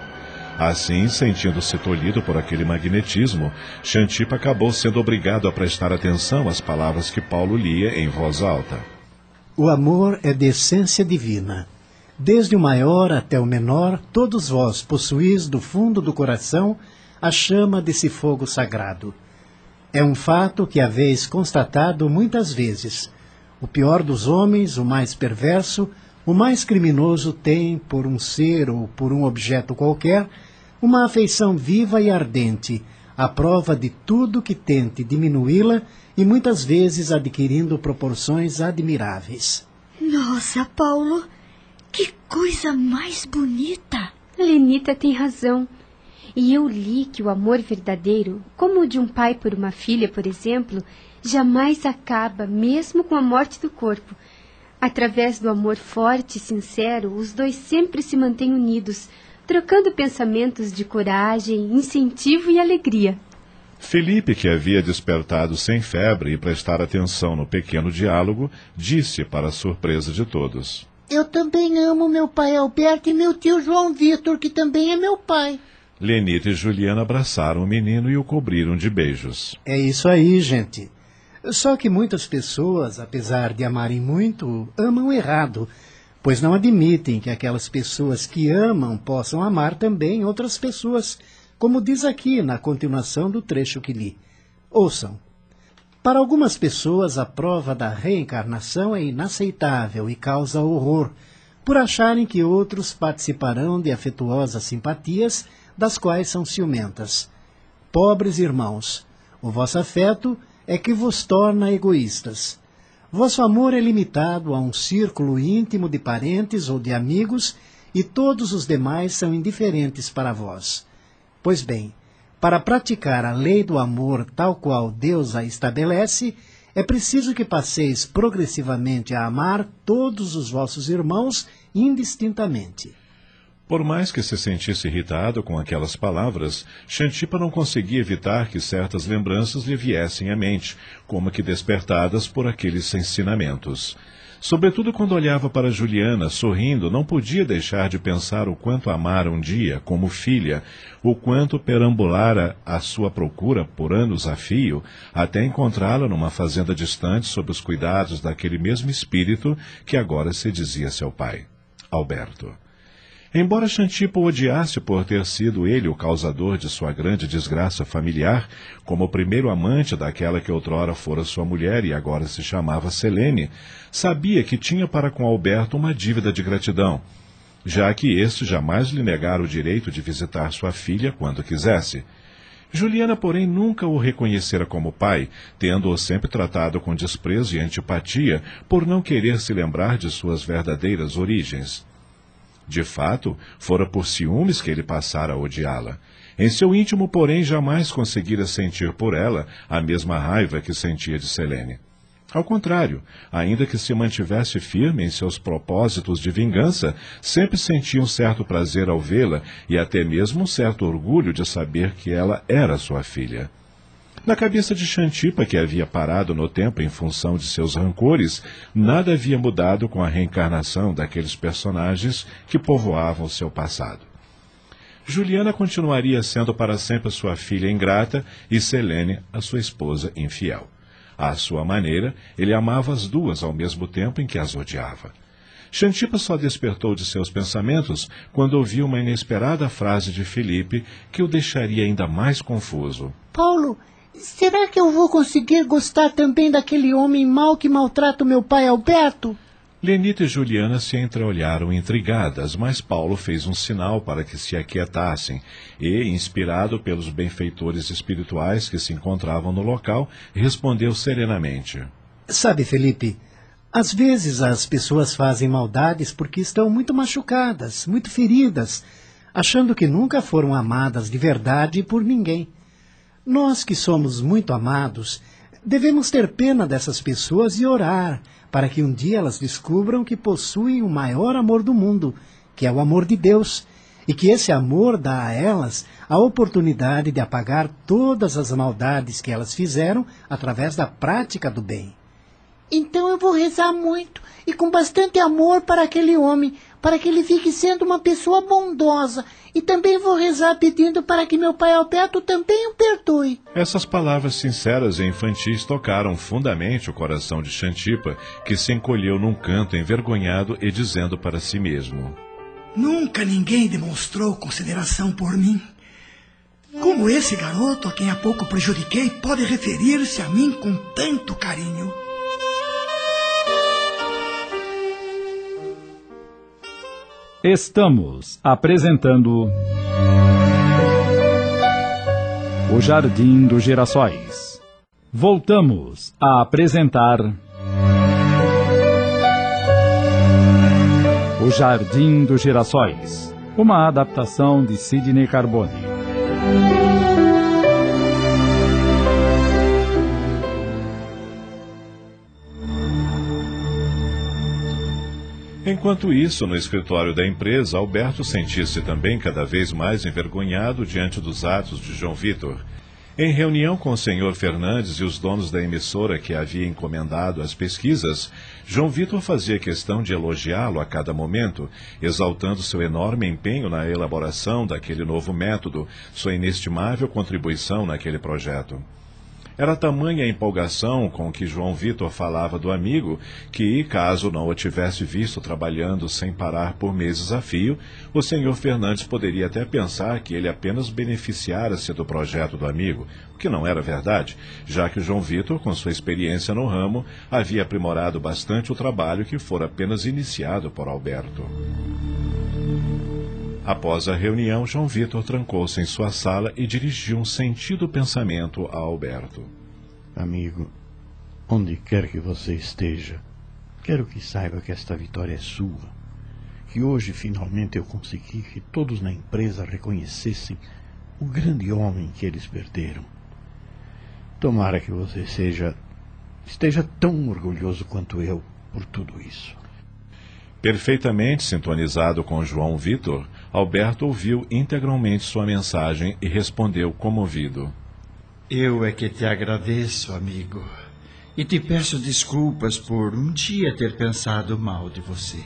Assim, sentindo-se tolhido por aquele magnetismo, Xantipa acabou sendo obrigado a prestar atenção às palavras que Paulo lia em voz alta. O amor é de essência divina. Desde o maior até o menor, todos vós possuís do fundo do coração a chama desse fogo sagrado. É um fato que haveis constatado muitas vezes. O pior dos homens, o mais perverso, o mais criminoso tem, por um ser ou por um objeto qualquer, uma afeição viva e ardente, à prova de tudo que tente diminuí-la e muitas vezes adquirindo proporções admiráveis. Nossa, Paulo, que coisa mais bonita! Lenita tem razão. E eu li que o amor verdadeiro, como o de um pai por uma filha, por exemplo, jamais acaba, mesmo com a morte do corpo. Através do amor forte e sincero, os dois sempre se mantêm unidos, trocando pensamentos de coragem, incentivo e alegria. Felipe, que havia despertado sem febre e prestar atenção no pequeno diálogo, disse para a surpresa de todos: Eu também amo meu pai Alberto e meu tio João Vitor, que também é meu pai. Lenita e Juliana abraçaram o menino e o cobriram de beijos. É isso aí, gente. Só que muitas pessoas, apesar de amarem muito, amam errado, pois não admitem que aquelas pessoas que amam possam amar também outras pessoas como diz aqui na continuação do trecho que li. Ouçam. Para algumas pessoas, a prova da reencarnação é inaceitável e causa horror, por acharem que outros participarão de afetuosas simpatias, das quais são ciumentas. Pobres irmãos, o vosso afeto é que vos torna egoístas. Vosso amor é limitado a um círculo íntimo de parentes ou de amigos, e todos os demais são indiferentes para vós. Pois bem, para praticar a lei do amor tal qual Deus a estabelece, é preciso que passeis progressivamente a amar todos os vossos irmãos indistintamente. Por mais que se sentisse irritado com aquelas palavras, Xantipa não conseguia evitar que certas lembranças lhe viessem à mente, como que despertadas por aqueles ensinamentos. Sobretudo quando olhava para Juliana, sorrindo, não podia deixar de pensar o quanto amara um dia, como filha, o quanto perambulara à sua procura por anos a fio, até encontrá-la numa fazenda distante sob os cuidados daquele mesmo espírito que agora se dizia seu pai, Alberto. Embora Xantipo odiasse por ter sido ele o causador de sua grande desgraça familiar, como primeiro amante daquela que outrora fora sua mulher e agora se chamava Selene, sabia que tinha para com Alberto uma dívida de gratidão, já que este jamais lhe negara o direito de visitar sua filha quando quisesse. Juliana, porém, nunca o reconhecera como pai, tendo-o sempre tratado com desprezo e antipatia por não querer se lembrar de suas verdadeiras origens. De fato, fora por ciúmes que ele passara a odiá-la. Em seu íntimo, porém, jamais conseguira sentir por ela a mesma raiva que sentia de Selene. Ao contrário, ainda que se mantivesse firme em seus propósitos de vingança, sempre sentia um certo prazer ao vê-la e até mesmo um certo orgulho de saber que ela era sua filha. Na cabeça de Xantipa, que havia parado no tempo em função de seus rancores, nada havia mudado com a reencarnação daqueles personagens que povoavam seu passado. Juliana continuaria sendo para sempre sua filha ingrata e Selene a sua esposa infiel. À sua maneira, ele amava as duas ao mesmo tempo em que as odiava. Xantipa só despertou de seus pensamentos quando ouviu uma inesperada frase de Felipe que o deixaria ainda mais confuso. Paulo, Será que eu vou conseguir gostar também daquele homem mau que maltrata o meu pai Alberto? Lenita e Juliana se entreolharam intrigadas, mas Paulo fez um sinal para que se aquietassem e, inspirado pelos benfeitores espirituais que se encontravam no local, respondeu serenamente: Sabe, Felipe, às vezes as pessoas fazem maldades porque estão muito machucadas, muito feridas, achando que nunca foram amadas de verdade por ninguém. Nós que somos muito amados, devemos ter pena dessas pessoas e orar para que um dia elas descubram que possuem o maior amor do mundo, que é o amor de Deus, e que esse amor dá a elas a oportunidade de apagar todas as maldades que elas fizeram através da prática do bem. Então eu vou rezar muito e com bastante amor para aquele homem, para que ele fique sendo uma pessoa bondosa. E também vou rezar pedindo para que meu pai Alberto também o perdoe. Essas palavras sinceras e infantis tocaram fundamente o coração de Xantipa, que se encolheu num canto envergonhado e dizendo para si mesmo: Nunca ninguém demonstrou consideração por mim. Como esse garoto a quem há pouco prejudiquei pode referir-se a mim com tanto carinho? Estamos apresentando O Jardim dos Girassóis. Voltamos a apresentar O Jardim dos Girassóis, uma adaptação de Sidney Carbone. Enquanto isso, no escritório da empresa, Alberto sentia-se também cada vez mais envergonhado diante dos atos de João Vitor. Em reunião com o senhor Fernandes e os donos da emissora que havia encomendado as pesquisas, João Vitor fazia questão de elogiá-lo a cada momento, exaltando seu enorme empenho na elaboração daquele novo método, sua inestimável contribuição naquele projeto. Era tamanha a empolgação com que João Vitor falava do amigo que, caso não o tivesse visto trabalhando sem parar por meses a fio, o senhor Fernandes poderia até pensar que ele apenas beneficiara-se do projeto do amigo, o que não era verdade, já que João Vitor, com sua experiência no ramo, havia aprimorado bastante o trabalho que fora apenas iniciado por Alberto. Após a reunião, João Vitor trancou-se em sua sala e dirigiu um sentido pensamento a Alberto. Amigo, onde quer que você esteja, quero que saiba que esta vitória é sua. Que hoje finalmente eu consegui que todos na empresa reconhecessem o grande homem que eles perderam. Tomara que você seja esteja tão orgulhoso quanto eu por tudo isso. Perfeitamente sintonizado com João Vitor, Alberto ouviu integralmente sua mensagem e respondeu comovido. Eu é que te agradeço, amigo, e te peço desculpas por um dia ter pensado mal de você.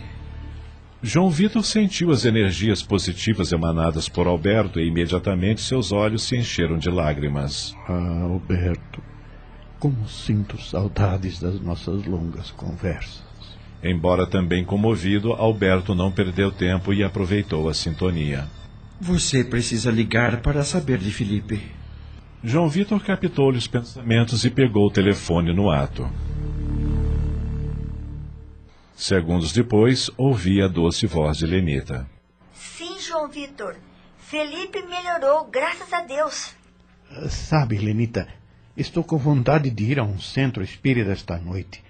João Vitor sentiu as energias positivas emanadas por Alberto e imediatamente seus olhos se encheram de lágrimas. Ah, Alberto, como sinto saudades das nossas longas conversas. Embora também comovido, Alberto não perdeu tempo e aproveitou a sintonia. Você precisa ligar para saber de Felipe. João Vitor captou-lhe os pensamentos e pegou o telefone no ato. Segundos depois, ouvi a doce voz de Lenita. Sim, João Vitor. Felipe melhorou, graças a Deus. Sabe, Lenita, estou com vontade de ir a um centro espírita esta noite.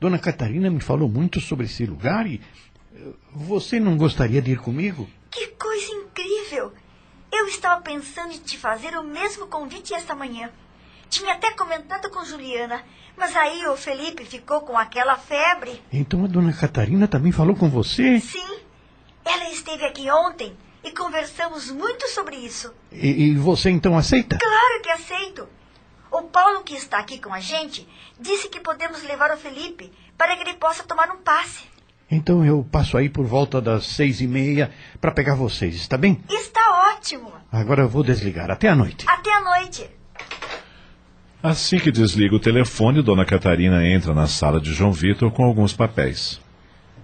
Dona Catarina me falou muito sobre esse lugar e. Você não gostaria de ir comigo? Que coisa incrível! Eu estava pensando em te fazer o mesmo convite esta manhã. Tinha até comentado com Juliana, mas aí o Felipe ficou com aquela febre. Então a dona Catarina também falou com você? Sim. Ela esteve aqui ontem e conversamos muito sobre isso. E, e você então aceita? Claro que aceito. O Paulo, que está aqui com a gente, disse que podemos levar o Felipe para que ele possa tomar um passe. Então eu passo aí por volta das seis e meia para pegar vocês, está bem? Está ótimo. Agora eu vou desligar. Até a noite. Até a noite. Assim que desliga o telefone, Dona Catarina entra na sala de João Vitor com alguns papéis.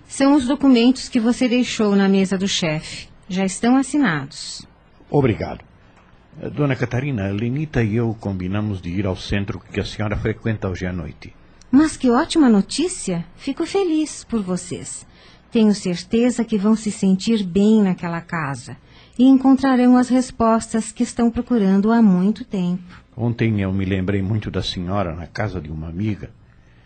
São os documentos que você deixou na mesa do chefe. Já estão assinados. Obrigado. Dona Catarina, Lenita e eu combinamos de ir ao centro que a senhora frequenta hoje à noite. Mas que ótima notícia! Fico feliz por vocês. Tenho certeza que vão se sentir bem naquela casa e encontrarão as respostas que estão procurando há muito tempo. Ontem eu me lembrei muito da senhora na casa de uma amiga.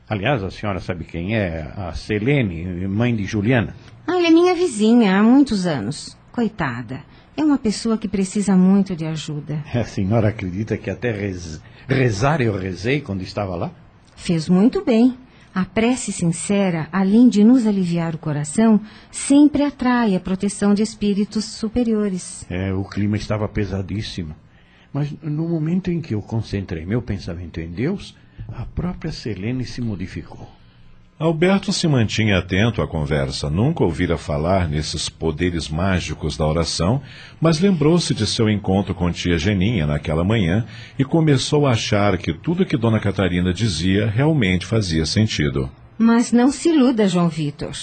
Aliás, a senhora sabe quem é? A Selene, mãe de Juliana. Ah, ela é minha vizinha há muitos anos. Coitada. É uma pessoa que precisa muito de ajuda. A senhora acredita que até rez... rezar eu rezei quando estava lá? Fez muito bem. A prece sincera, além de nos aliviar o coração, sempre atrai a proteção de espíritos superiores. É, o clima estava pesadíssimo. Mas no momento em que eu concentrei meu pensamento em Deus, a própria Selene se modificou. Alberto se mantinha atento à conversa, nunca ouvira falar nesses poderes mágicos da oração, mas lembrou-se de seu encontro com tia Geninha naquela manhã e começou a achar que tudo que Dona Catarina dizia realmente fazia sentido. Mas não se iluda, João Vitor.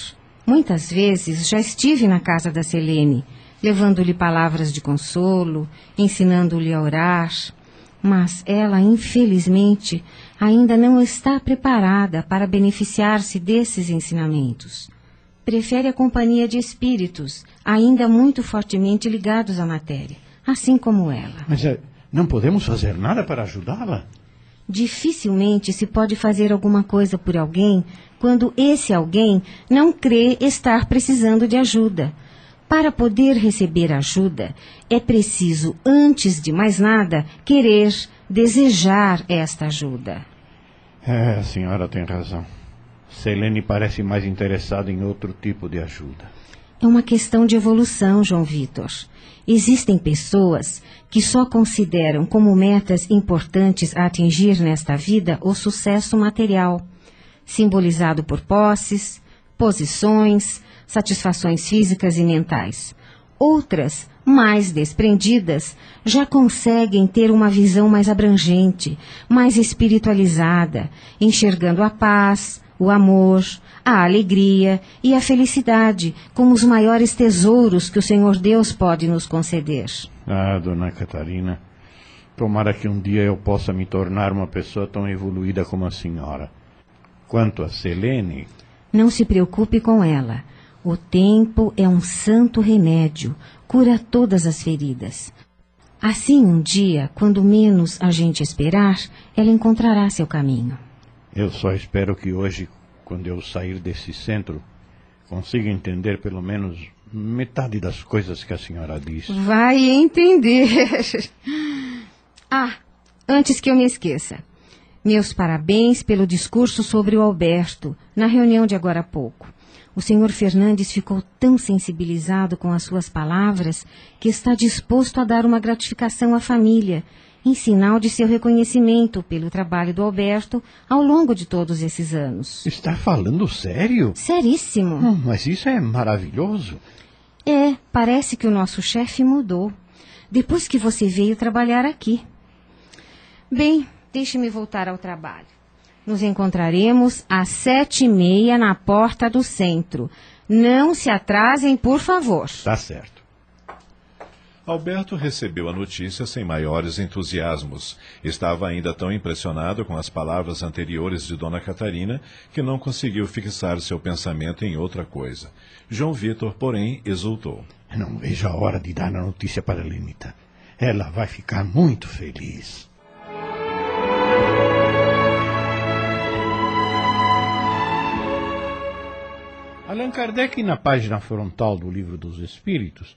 Muitas vezes já estive na casa da Selene, levando-lhe palavras de consolo, ensinando-lhe a orar. Mas ela, infelizmente, ainda não está preparada para beneficiar-se desses ensinamentos. Prefere a companhia de espíritos, ainda muito fortemente ligados à matéria, assim como ela. Mas é, não podemos fazer nada para ajudá-la? Dificilmente se pode fazer alguma coisa por alguém quando esse alguém não crê estar precisando de ajuda. Para poder receber ajuda, é preciso, antes de mais nada, querer, desejar esta ajuda. É, a senhora tem razão. Selene parece mais interessada em outro tipo de ajuda. É uma questão de evolução, João Vitor. Existem pessoas que só consideram como metas importantes a atingir nesta vida o sucesso material, simbolizado por posses, posições, satisfações físicas e mentais. Outras, mais desprendidas, já conseguem ter uma visão mais abrangente, mais espiritualizada, enxergando a paz, o amor, a alegria e a felicidade como os maiores tesouros que o Senhor Deus pode nos conceder. Ah, dona Catarina, tomara que um dia eu possa me tornar uma pessoa tão evoluída como a senhora. Quanto a Selene. Não se preocupe com ela. O tempo é um santo remédio, cura todas as feridas. Assim, um dia, quando menos a gente esperar, ela encontrará seu caminho. Eu só espero que hoje, quando eu sair desse centro, consiga entender pelo menos metade das coisas que a senhora disse. Vai entender. ah, antes que eu me esqueça. Meus parabéns pelo discurso sobre o Alberto, na reunião de agora há pouco. O senhor Fernandes ficou tão sensibilizado com as suas palavras que está disposto a dar uma gratificação à família, em sinal de seu reconhecimento pelo trabalho do Alberto ao longo de todos esses anos. Está falando sério? Seríssimo. Hum, mas isso é maravilhoso. É, parece que o nosso chefe mudou. Depois que você veio trabalhar aqui. Bem, deixe-me voltar ao trabalho. Nos encontraremos às sete e meia na porta do centro. Não se atrasem, por favor. Tá certo. Alberto recebeu a notícia sem maiores entusiasmos. Estava ainda tão impressionado com as palavras anteriores de Dona Catarina que não conseguiu fixar seu pensamento em outra coisa. João Vitor, porém, exultou. Não vejo a hora de dar a notícia para a Lenita. Ela vai ficar muito feliz. Allan Kardec, na página frontal do Livro dos Espíritos,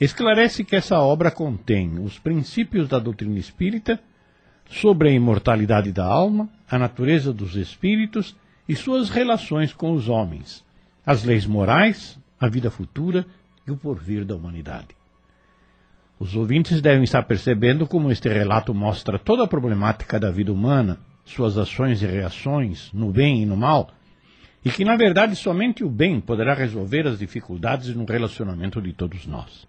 esclarece que essa obra contém os princípios da doutrina espírita sobre a imortalidade da alma, a natureza dos espíritos e suas relações com os homens, as leis morais, a vida futura e o porvir da humanidade. Os ouvintes devem estar percebendo como este relato mostra toda a problemática da vida humana, suas ações e reações, no bem e no mal, e que, na verdade, somente o bem poderá resolver as dificuldades no relacionamento de todos nós.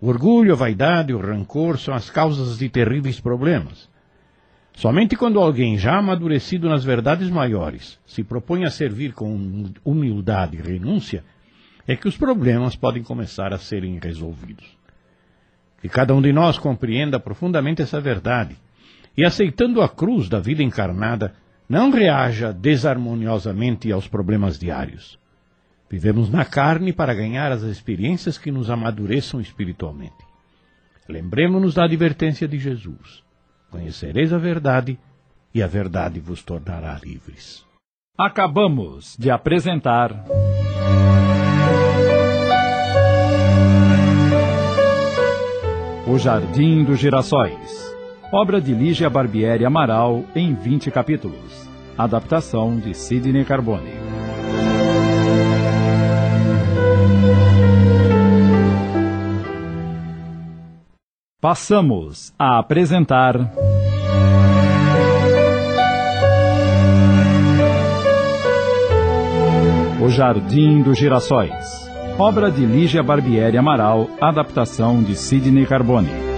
O orgulho, a vaidade o rancor são as causas de terríveis problemas. Somente quando alguém já amadurecido nas verdades maiores se propõe a servir com humildade e renúncia, é que os problemas podem começar a serem resolvidos. Que cada um de nós compreenda profundamente essa verdade e, aceitando a cruz da vida encarnada, não reaja desarmoniosamente aos problemas diários. Vivemos na carne para ganhar as experiências que nos amadureçam espiritualmente. Lembremos-nos da advertência de Jesus: Conhecereis a verdade, e a verdade vos tornará livres. Acabamos de apresentar. O Jardim dos Girassóis. Obra de Lígia Barbieri Amaral em 20 capítulos. Adaptação de Sidney Carbone. Passamos a apresentar. O Jardim dos Girassóis. Obra de Lígia Barbieri Amaral, adaptação de Sidney Carbone.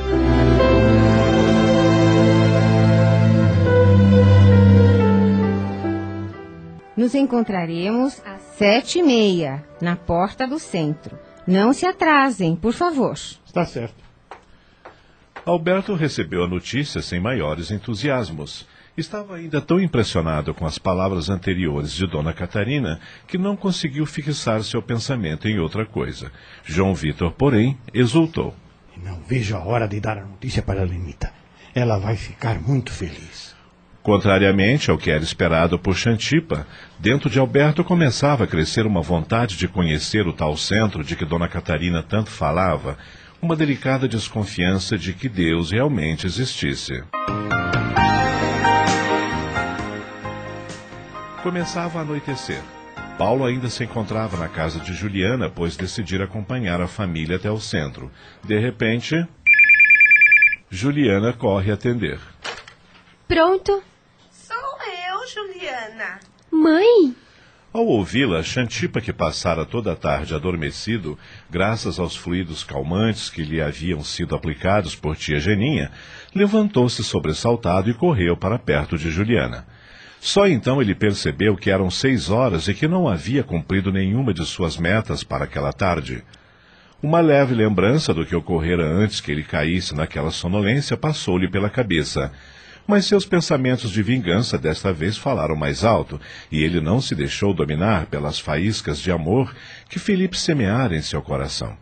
Nos encontraremos às sete e meia, na porta do centro. Não se atrasem, por favor. Está certo. Alberto recebeu a notícia sem maiores entusiasmos. Estava ainda tão impressionado com as palavras anteriores de Dona Catarina que não conseguiu fixar seu pensamento em outra coisa. João Vitor, porém, exultou. Não vejo a hora de dar a notícia para a Lenita. Ela vai ficar muito feliz. Contrariamente ao que era esperado por Xantipa, dentro de Alberto começava a crescer uma vontade de conhecer o tal centro de que Dona Catarina tanto falava, uma delicada desconfiança de que Deus realmente existisse. Começava a anoitecer. Paulo ainda se encontrava na casa de Juliana, pois decidira acompanhar a família até o centro. De repente, Juliana corre atender. Pronto? Sou eu, Juliana. Mãe? Ao ouvi-la, Xantipa, que passara toda a tarde adormecido, graças aos fluidos calmantes que lhe haviam sido aplicados por tia Geninha, levantou-se sobressaltado e correu para perto de Juliana. Só então ele percebeu que eram seis horas e que não havia cumprido nenhuma de suas metas para aquela tarde. Uma leve lembrança do que ocorrera antes que ele caísse naquela sonolência passou-lhe pela cabeça. Mas seus pensamentos de vingança desta vez falaram mais alto, e ele não se deixou dominar pelas faíscas de amor que Felipe semeara em seu coração.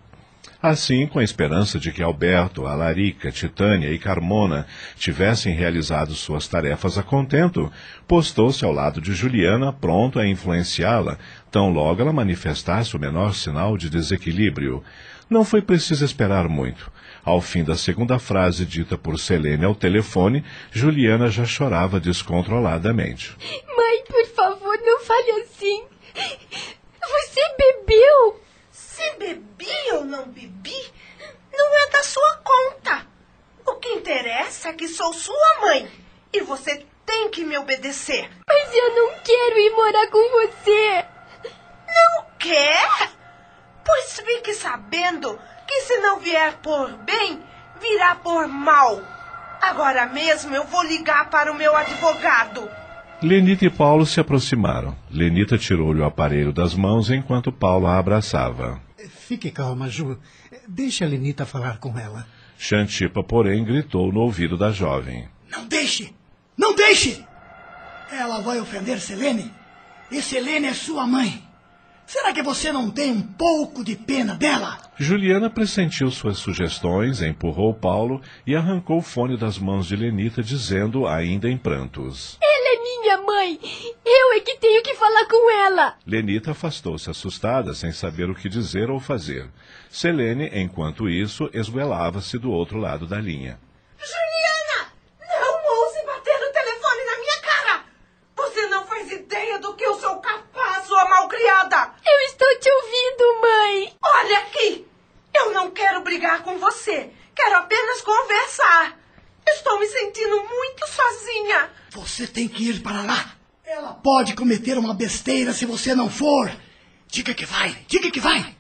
Assim, com a esperança de que Alberto, Alarica, Titânia e Carmona tivessem realizado suas tarefas a contento, postou-se ao lado de Juliana, pronto a influenciá-la, tão logo ela manifestasse o menor sinal de desequilíbrio. Não foi preciso esperar muito. Ao fim da segunda frase dita por Selene ao telefone, Juliana já chorava descontroladamente. Mãe, por favor, não fale assim. Você bebeu? Se bebi ou não bebi, não é da sua conta. O que interessa é que sou sua mãe e você tem que me obedecer. Mas eu não quero ir morar com você. Não quer? Pois fique sabendo que se não vier por bem, virá por mal. Agora mesmo eu vou ligar para o meu advogado. Lenita e Paulo se aproximaram. Lenita tirou-lhe o aparelho das mãos enquanto Paulo a abraçava. Fique calma, Ju. Deixe a Lenita falar com ela. Xantipa, porém, gritou no ouvido da jovem. Não deixe! Não deixe! Ela vai ofender Selene. E Selene é sua mãe. Será que você não tem um pouco de pena dela? Juliana pressentiu suas sugestões, empurrou Paulo e arrancou o fone das mãos de Lenita, dizendo, ainda em prantos: Ela é minha mãe! Eu é que tenho que falar com ela! Lenita afastou-se assustada, sem saber o que dizer ou fazer. Selene, enquanto isso, esguelava-se do outro lado da linha. Juliana! Não ouse bater no telefone na minha cara! Você não faz ideia do que eu sou capaz, malcriada! Eu estou te ouvindo, mãe! Olha aqui! Eu não quero brigar com você. Quero apenas conversar. Estou me sentindo muito sozinha. Você tem que ir para lá. Ela pode cometer uma besteira se você não for. Diga que vai, diga que vai.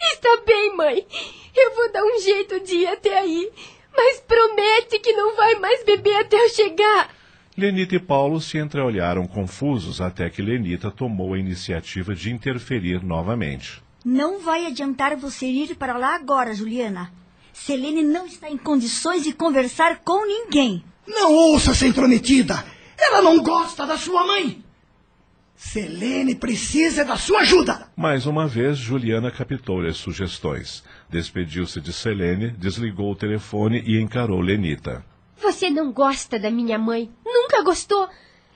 Está bem, mãe. Eu vou dar um jeito de ir até aí. Mas promete que não vai mais beber até eu chegar. Lenita e Paulo se entreolharam confusos até que Lenita tomou a iniciativa de interferir novamente. Não vai adiantar você ir para lá agora, Juliana. Selene não está em condições de conversar com ninguém. Não ouça essa intrometida. Ela não gosta da sua mãe. Selene precisa da sua ajuda. Mais uma vez, Juliana captou-lhe as sugestões. Despediu-se de Selene, desligou o telefone e encarou Lenita. Você não gosta da minha mãe? Nunca gostou?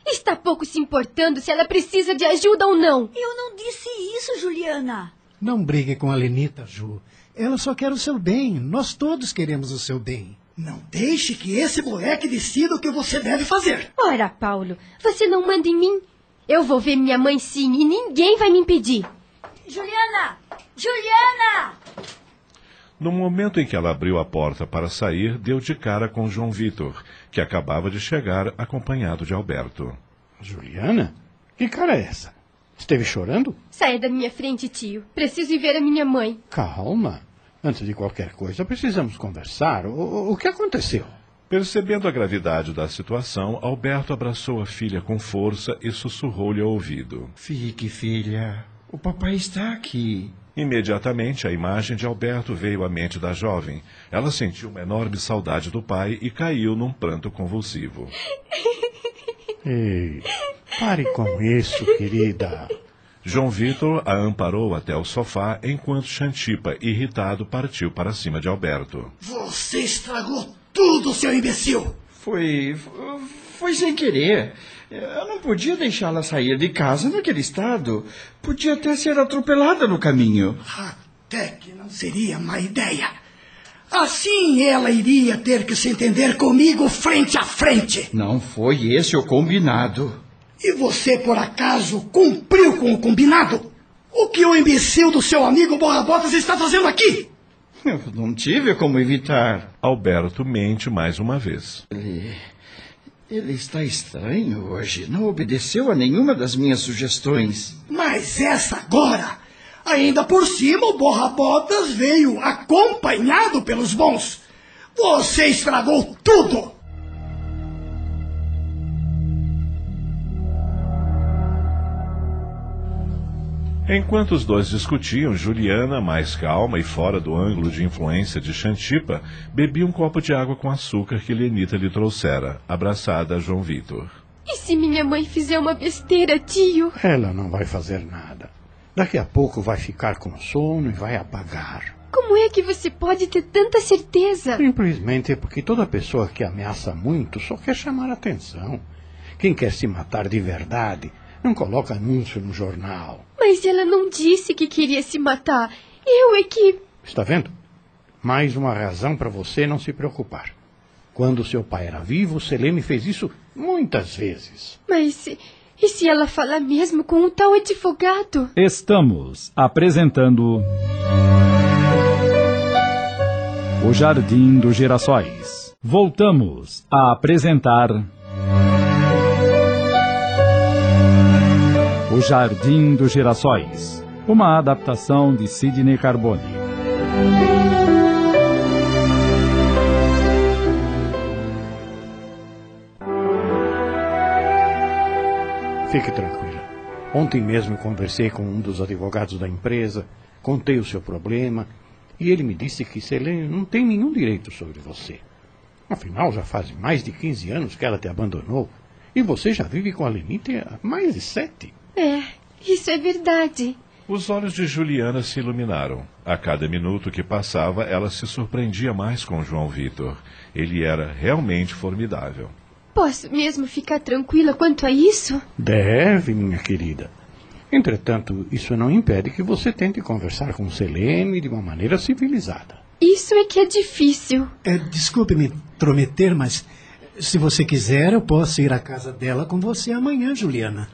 Está pouco se importando se ela precisa de ajuda ou não. Eu não disse isso, Juliana. Não brigue com a Lenita, Ju. Ela só quer o seu bem. Nós todos queremos o seu bem. Não deixe que esse moleque decida o que você deve fazer. Ora, Paulo, você não manda em mim. Eu vou ver minha mãe sim e ninguém vai me impedir. Juliana! Juliana! No momento em que ela abriu a porta para sair, deu de cara com João Vitor, que acabava de chegar acompanhado de Alberto. Juliana? Que cara é essa? Esteve chorando? Saia da minha frente, tio. Preciso ir ver a minha mãe. Calma. Antes de qualquer coisa, precisamos conversar. O, o que aconteceu? Percebendo a gravidade da situação, Alberto abraçou a filha com força e sussurrou-lhe ao ouvido. Fique, filha. O papai está aqui. Imediatamente a imagem de Alberto veio à mente da jovem. Ela sentiu uma enorme saudade do pai e caiu num pranto convulsivo. Ei, pare com isso, querida. João Vitor a amparou até o sofá, enquanto Xantipa, irritado, partiu para cima de Alberto. Você estragou tudo, seu imbecil! Foi. foi sem querer. Eu não podia deixá-la sair de casa naquele estado. Podia até ser atropelada no caminho. Até que não seria má ideia. Assim ela iria ter que se entender comigo frente a frente. Não foi esse o combinado. E você, por acaso, cumpriu com o combinado? O que o imbecil do seu amigo Borra Botas está fazendo aqui? Eu não tive como evitar. Alberto mente mais uma vez. Ele. Ele está estranho hoje. Não obedeceu a nenhuma das minhas sugestões. Mas essa agora, ainda por cima o Borra-Botas veio acompanhado pelos bons. Você estragou tudo! Enquanto os dois discutiam, Juliana, mais calma e fora do ângulo de influência de Xantipa, bebia um copo de água com açúcar que Lenita lhe trouxera, abraçada a João Vitor. E se minha mãe fizer uma besteira, tio? Ela não vai fazer nada. Daqui a pouco vai ficar com sono e vai apagar. Como é que você pode ter tanta certeza? Simplesmente porque toda pessoa que ameaça muito só quer chamar atenção. Quem quer se matar de verdade não coloca anúncio no jornal. Mas ela não disse que queria se matar. Eu é que. Está vendo? Mais uma razão para você não se preocupar. Quando seu pai era vivo, Selene fez isso muitas vezes. Mas e se ela falar mesmo com um tal advogado? Estamos apresentando. O Jardim dos Girassóis. Voltamos a apresentar. O Jardim dos Girassóis. Uma adaptação de Sidney Carbone. Fique tranquila. Ontem mesmo conversei com um dos advogados da empresa, contei o seu problema e ele me disse que Selene não tem nenhum direito sobre você. Afinal, já faz mais de 15 anos que ela te abandonou e você já vive com a Lenita há mais de sete. É, isso é verdade. Os olhos de Juliana se iluminaram. A cada minuto que passava, ela se surpreendia mais com João Vitor. Ele era realmente formidável. Posso mesmo ficar tranquila quanto a isso? Deve, minha querida. Entretanto, isso não impede que você tente conversar com Selene de uma maneira civilizada. Isso é que é difícil. É, desculpe me intrometer, mas se você quiser, eu posso ir à casa dela com você amanhã, Juliana.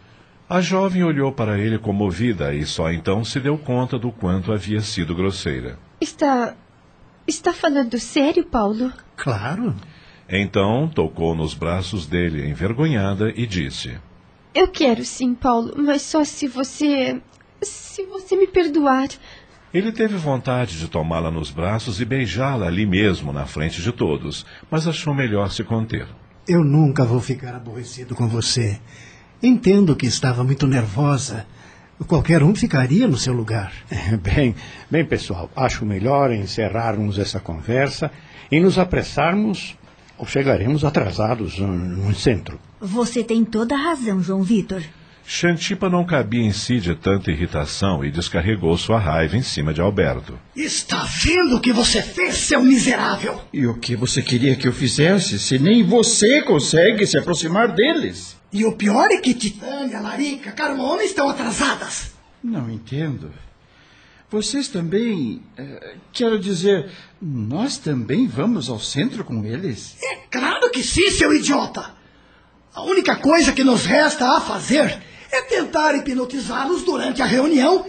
A jovem olhou para ele comovida e só então se deu conta do quanto havia sido grosseira. Está. Está falando sério, Paulo? Claro. Então tocou nos braços dele, envergonhada, e disse: Eu quero sim, Paulo, mas só se você. se você me perdoar. Ele teve vontade de tomá-la nos braços e beijá-la ali mesmo, na frente de todos, mas achou melhor se conter. Eu nunca vou ficar aborrecido com você. Entendo que estava muito nervosa. Qualquer um ficaria no seu lugar. Bem, bem, pessoal, acho melhor encerrarmos essa conversa e nos apressarmos ou chegaremos atrasados no centro. Você tem toda a razão, João Vitor. Xantipa não cabia em si de tanta irritação e descarregou sua raiva em cima de Alberto. Está vendo o que você fez, seu miserável? E o que você queria que eu fizesse, se nem você consegue se aproximar deles? E o pior é que Titânia, Larica, Carmona estão atrasadas. Não entendo. Vocês também. eh, quero dizer, nós também vamos ao centro com eles? É claro que sim, seu idiota. A única coisa que nos resta a fazer é tentar hipnotizá-los durante a reunião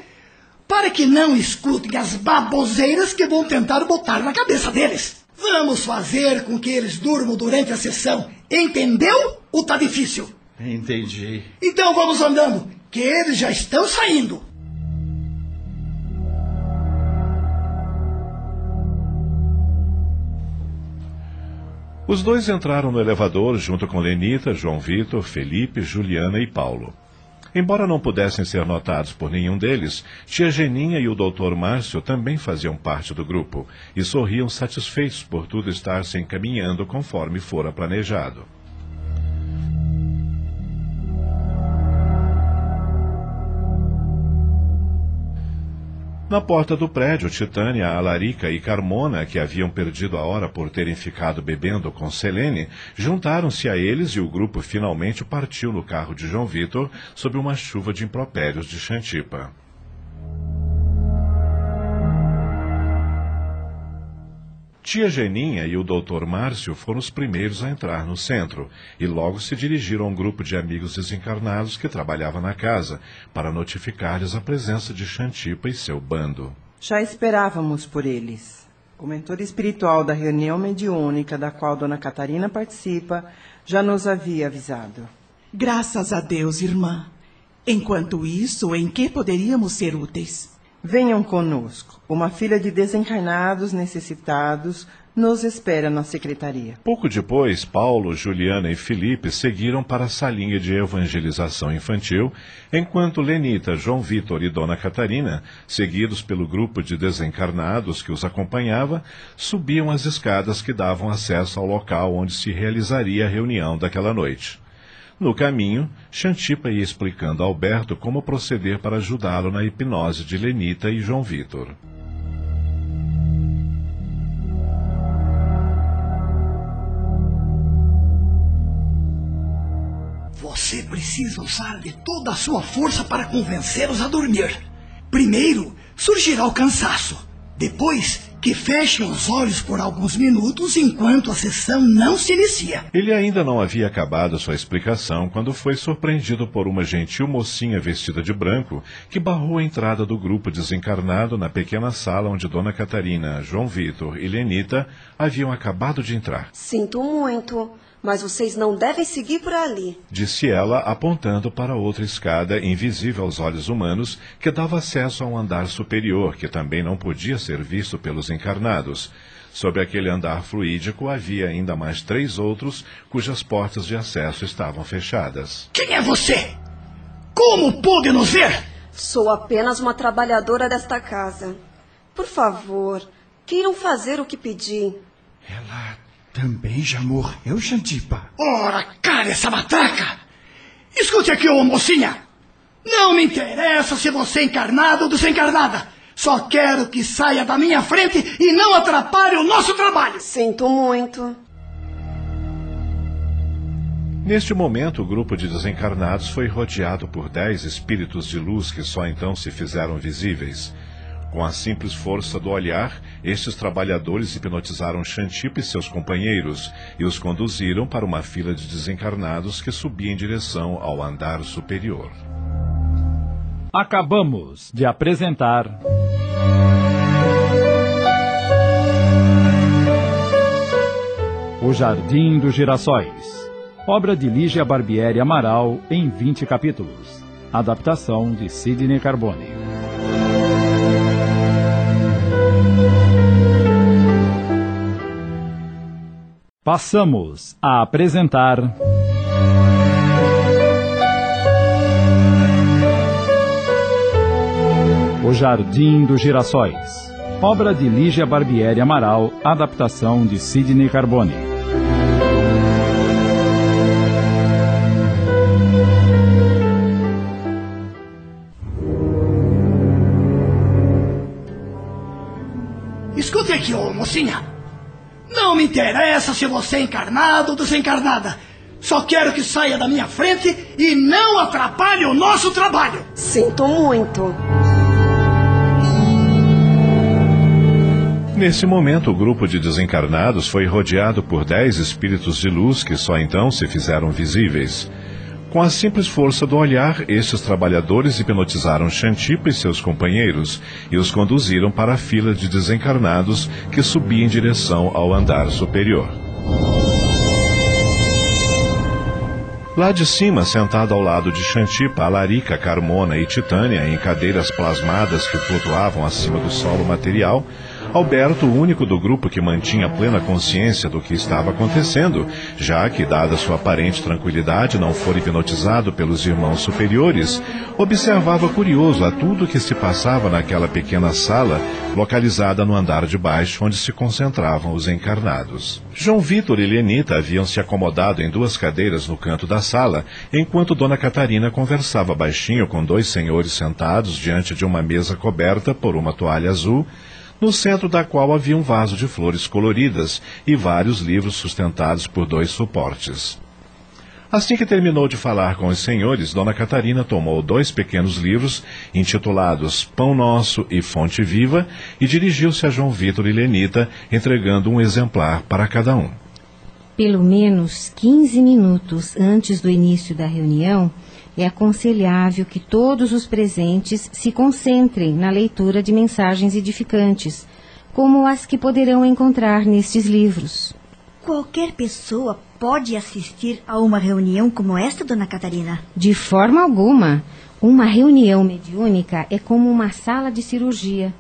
para que não escutem as baboseiras que vão tentar botar na cabeça deles. Vamos fazer com que eles durmam durante a sessão. Entendeu? Ou tá difícil? Entendi. Então vamos andando, que eles já estão saindo. Os dois entraram no elevador junto com Lenita, João Vitor, Felipe, Juliana e Paulo. Embora não pudessem ser notados por nenhum deles, tia Geninha e o doutor Márcio também faziam parte do grupo e sorriam satisfeitos por tudo estar se encaminhando conforme fora planejado. Na porta do prédio, Titânia, Alarica e Carmona, que haviam perdido a hora por terem ficado bebendo com Selene, juntaram-se a eles e o grupo finalmente partiu no carro de João Vitor sob uma chuva de impropérios de Xantipa. Tia Geninha e o doutor Márcio foram os primeiros a entrar no centro e logo se dirigiram a um grupo de amigos desencarnados que trabalhava na casa para notificar-lhes a presença de Xantipa e seu bando. Já esperávamos por eles. O mentor espiritual da reunião mediúnica da qual Dona Catarina participa já nos havia avisado. Graças a Deus, irmã. Enquanto isso, em que poderíamos ser úteis? Venham conosco. Uma filha de desencarnados necessitados nos espera na secretaria. Pouco depois, Paulo, Juliana e Felipe seguiram para a salinha de evangelização infantil, enquanto Lenita, João Vitor e Dona Catarina, seguidos pelo grupo de desencarnados que os acompanhava, subiam as escadas que davam acesso ao local onde se realizaria a reunião daquela noite. No caminho, Xantipa ia explicando a Alberto como proceder para ajudá-lo na hipnose de Lenita e João Vitor. Você precisa usar de toda a sua força para convencê-los a dormir. Primeiro, surgirá o cansaço. Depois, que fechem os olhos por alguns minutos enquanto a sessão não se inicia. Ele ainda não havia acabado sua explicação quando foi surpreendido por uma gentil mocinha vestida de branco que barrou a entrada do grupo desencarnado na pequena sala onde Dona Catarina, João Vitor e Lenita haviam acabado de entrar. Sinto muito, mas vocês não devem seguir por ali. Disse ela, apontando para outra escada invisível aos olhos humanos que dava acesso a um andar superior que também não podia ser visto pelos encarnados. Sobre aquele andar fluídico havia ainda mais três outros cujas portas de acesso estavam fechadas. Quem é você? Como pôde nos ver? Sou apenas uma trabalhadora desta casa. Por favor, queiram fazer o que pedi. Ela também já morreu, Xantipa? Ora, cara essa matraca! Escute aqui, ô mocinha! Não me interessa se você é encarnada ou desencarnada. Só quero que saia da minha frente e não atrapalhe o nosso trabalho. Sinto muito. Neste momento, o grupo de desencarnados foi rodeado por dez espíritos de luz que só então se fizeram visíveis. Com a simples força do olhar, estes trabalhadores hipnotizaram Xantipa e seus companheiros e os conduziram para uma fila de desencarnados que subia em direção ao andar superior. Acabamos de apresentar. O Jardim dos Girassóis. Obra de Lígia Barbieri Amaral em 20 capítulos. Adaptação de Sidney Carbone. Passamos a apresentar. O Jardim dos Girassóis. Obra de Lígia Barbieri Amaral, adaptação de Sidney Carbone. Escute aqui, ô mocinha. Não me interessa se você é encarnado ou desencarnada. Só quero que saia da minha frente e não atrapalhe o nosso trabalho. Sinto muito. Nesse momento, o grupo de desencarnados foi rodeado por dez espíritos de luz que só então se fizeram visíveis. Com a simples força do olhar, estes trabalhadores hipnotizaram Xantipa e seus companheiros e os conduziram para a fila de desencarnados que subia em direção ao andar superior. Lá de cima, sentada ao lado de Xantipa, Alarica, Carmona e Titânia, em cadeiras plasmadas que flutuavam acima do solo material, Alberto, o único do grupo que mantinha plena consciência do que estava acontecendo, já que, dada sua aparente tranquilidade, não fora hipnotizado pelos irmãos superiores, observava curioso a tudo que se passava naquela pequena sala, localizada no andar de baixo, onde se concentravam os encarnados. João Vitor e Lenita haviam se acomodado em duas cadeiras no canto da sala, enquanto Dona Catarina conversava baixinho com dois senhores sentados diante de uma mesa coberta por uma toalha azul, no centro da qual havia um vaso de flores coloridas e vários livros sustentados por dois suportes. Assim que terminou de falar com os senhores, Dona Catarina tomou dois pequenos livros, intitulados Pão Nosso e Fonte Viva, e dirigiu-se a João Vitor e Lenita, entregando um exemplar para cada um. Pelo menos 15 minutos antes do início da reunião, é aconselhável que todos os presentes se concentrem na leitura de mensagens edificantes, como as que poderão encontrar nestes livros. Qualquer pessoa pode assistir a uma reunião como esta, dona Catarina? De forma alguma. Uma reunião mediúnica é como uma sala de cirurgia.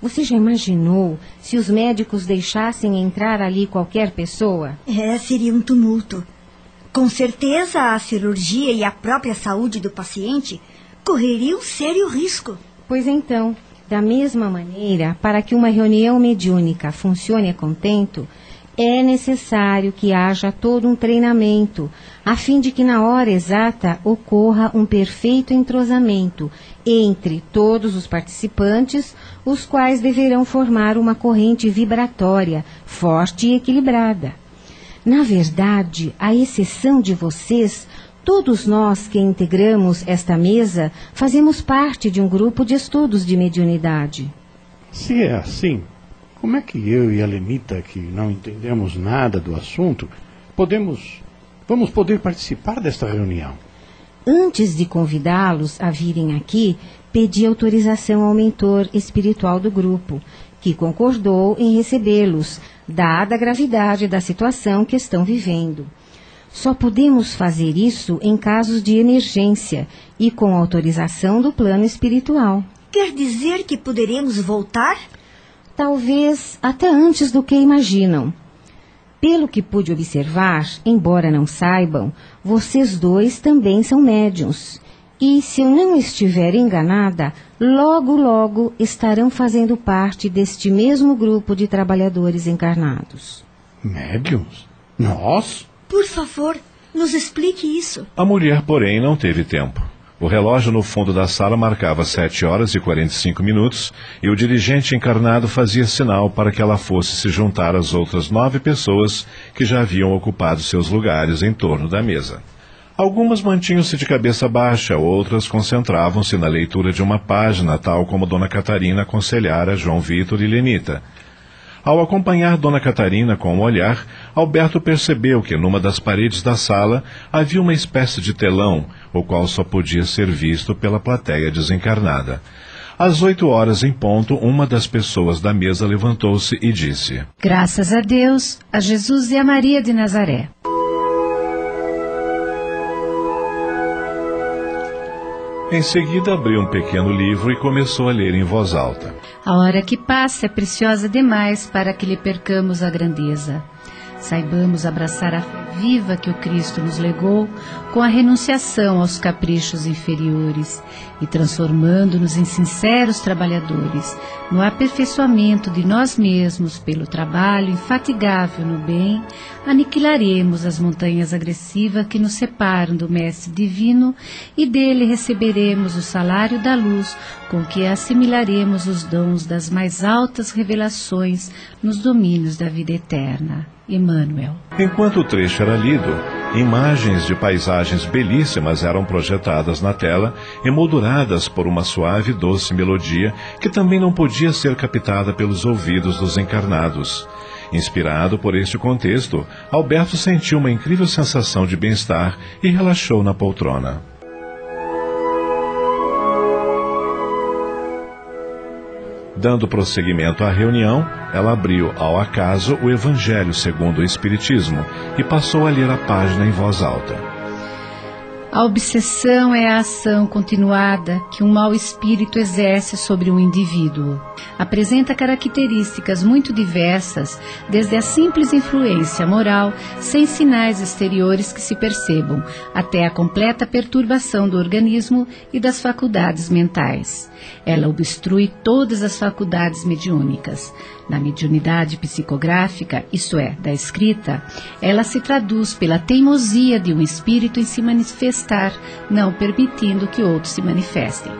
Você já imaginou se os médicos deixassem entrar ali qualquer pessoa? É, seria um tumulto. Com certeza a cirurgia e a própria saúde do paciente correriam sério risco. Pois então, da mesma maneira, para que uma reunião mediúnica funcione a contento, é necessário que haja todo um treinamento, a fim de que na hora exata ocorra um perfeito entrosamento entre todos os participantes, os quais deverão formar uma corrente vibratória forte e equilibrada. Na verdade, à exceção de vocês, todos nós que integramos esta mesa fazemos parte de um grupo de estudos de mediunidade. Se é assim, como é que eu e a Lenita, que não entendemos nada do assunto, podemos. vamos poder participar desta reunião? Antes de convidá-los a virem aqui, pedi autorização ao mentor espiritual do grupo, que concordou em recebê-los, dada a gravidade da situação que estão vivendo. Só podemos fazer isso em casos de emergência e com autorização do plano espiritual. Quer dizer que poderemos voltar? talvez até antes do que imaginam. Pelo que pude observar, embora não saibam, vocês dois também são médiums. E, se eu não estiver enganada, logo, logo estarão fazendo parte deste mesmo grupo de trabalhadores encarnados. Médiums? Nós? Por favor, nos explique isso. A mulher, porém, não teve tempo. O relógio no fundo da sala marcava 7 horas e 45 minutos e o dirigente encarnado fazia sinal para que ela fosse se juntar às outras nove pessoas que já haviam ocupado seus lugares em torno da mesa. Algumas mantinham-se de cabeça baixa, outras concentravam-se na leitura de uma página, tal como Dona Catarina aconselhara João Vitor e Lenita. Ao acompanhar Dona Catarina com o um olhar, Alberto percebeu que numa das paredes da sala havia uma espécie de telão, o qual só podia ser visto pela plateia desencarnada. Às oito horas em ponto, uma das pessoas da mesa levantou-se e disse: Graças a Deus, a Jesus e a Maria de Nazaré. Em seguida, abriu um pequeno livro e começou a ler em voz alta. A hora que passa é preciosa demais para que lhe percamos a grandeza. Saibamos abraçar a viva que o Cristo nos legou com a renunciação aos caprichos inferiores e transformando-nos em sinceros trabalhadores, no aperfeiçoamento de nós mesmos pelo trabalho infatigável no bem, aniquilaremos as montanhas agressivas que nos separam do Mestre Divino e dele receberemos o salário da luz com que assimilaremos os dons das mais altas revelações nos domínios da vida eterna. Emmanuel. Enquanto o trecho era lido, imagens de paisagens belíssimas eram projetadas na tela, emolduradas por uma suave e doce melodia que também não podia ser captada pelos ouvidos dos encarnados. Inspirado por este contexto, Alberto sentiu uma incrível sensação de bem-estar e relaxou na poltrona. Dando prosseguimento à reunião, ela abriu ao acaso o Evangelho segundo o Espiritismo e passou a ler a página em voz alta. A obsessão é a ação continuada que um mau espírito exerce sobre um indivíduo. Apresenta características muito diversas, desde a simples influência moral, sem sinais exteriores que se percebam, até a completa perturbação do organismo e das faculdades mentais. Ela obstrui todas as faculdades mediúnicas. Na mediunidade psicográfica, isto é, da escrita, ela se traduz pela teimosia de um espírito em se manifestar, não permitindo que outros se manifestem.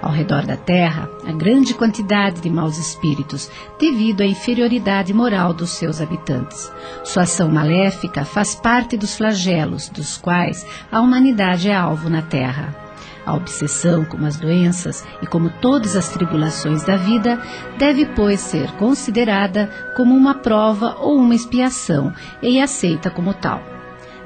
Ao redor da Terra, a grande quantidade de maus espíritos, devido à inferioridade moral dos seus habitantes. Sua ação maléfica faz parte dos flagelos dos quais a humanidade é alvo na Terra. A obsessão, como as doenças e como todas as tribulações da vida, deve, pois, ser considerada como uma prova ou uma expiação e aceita como tal.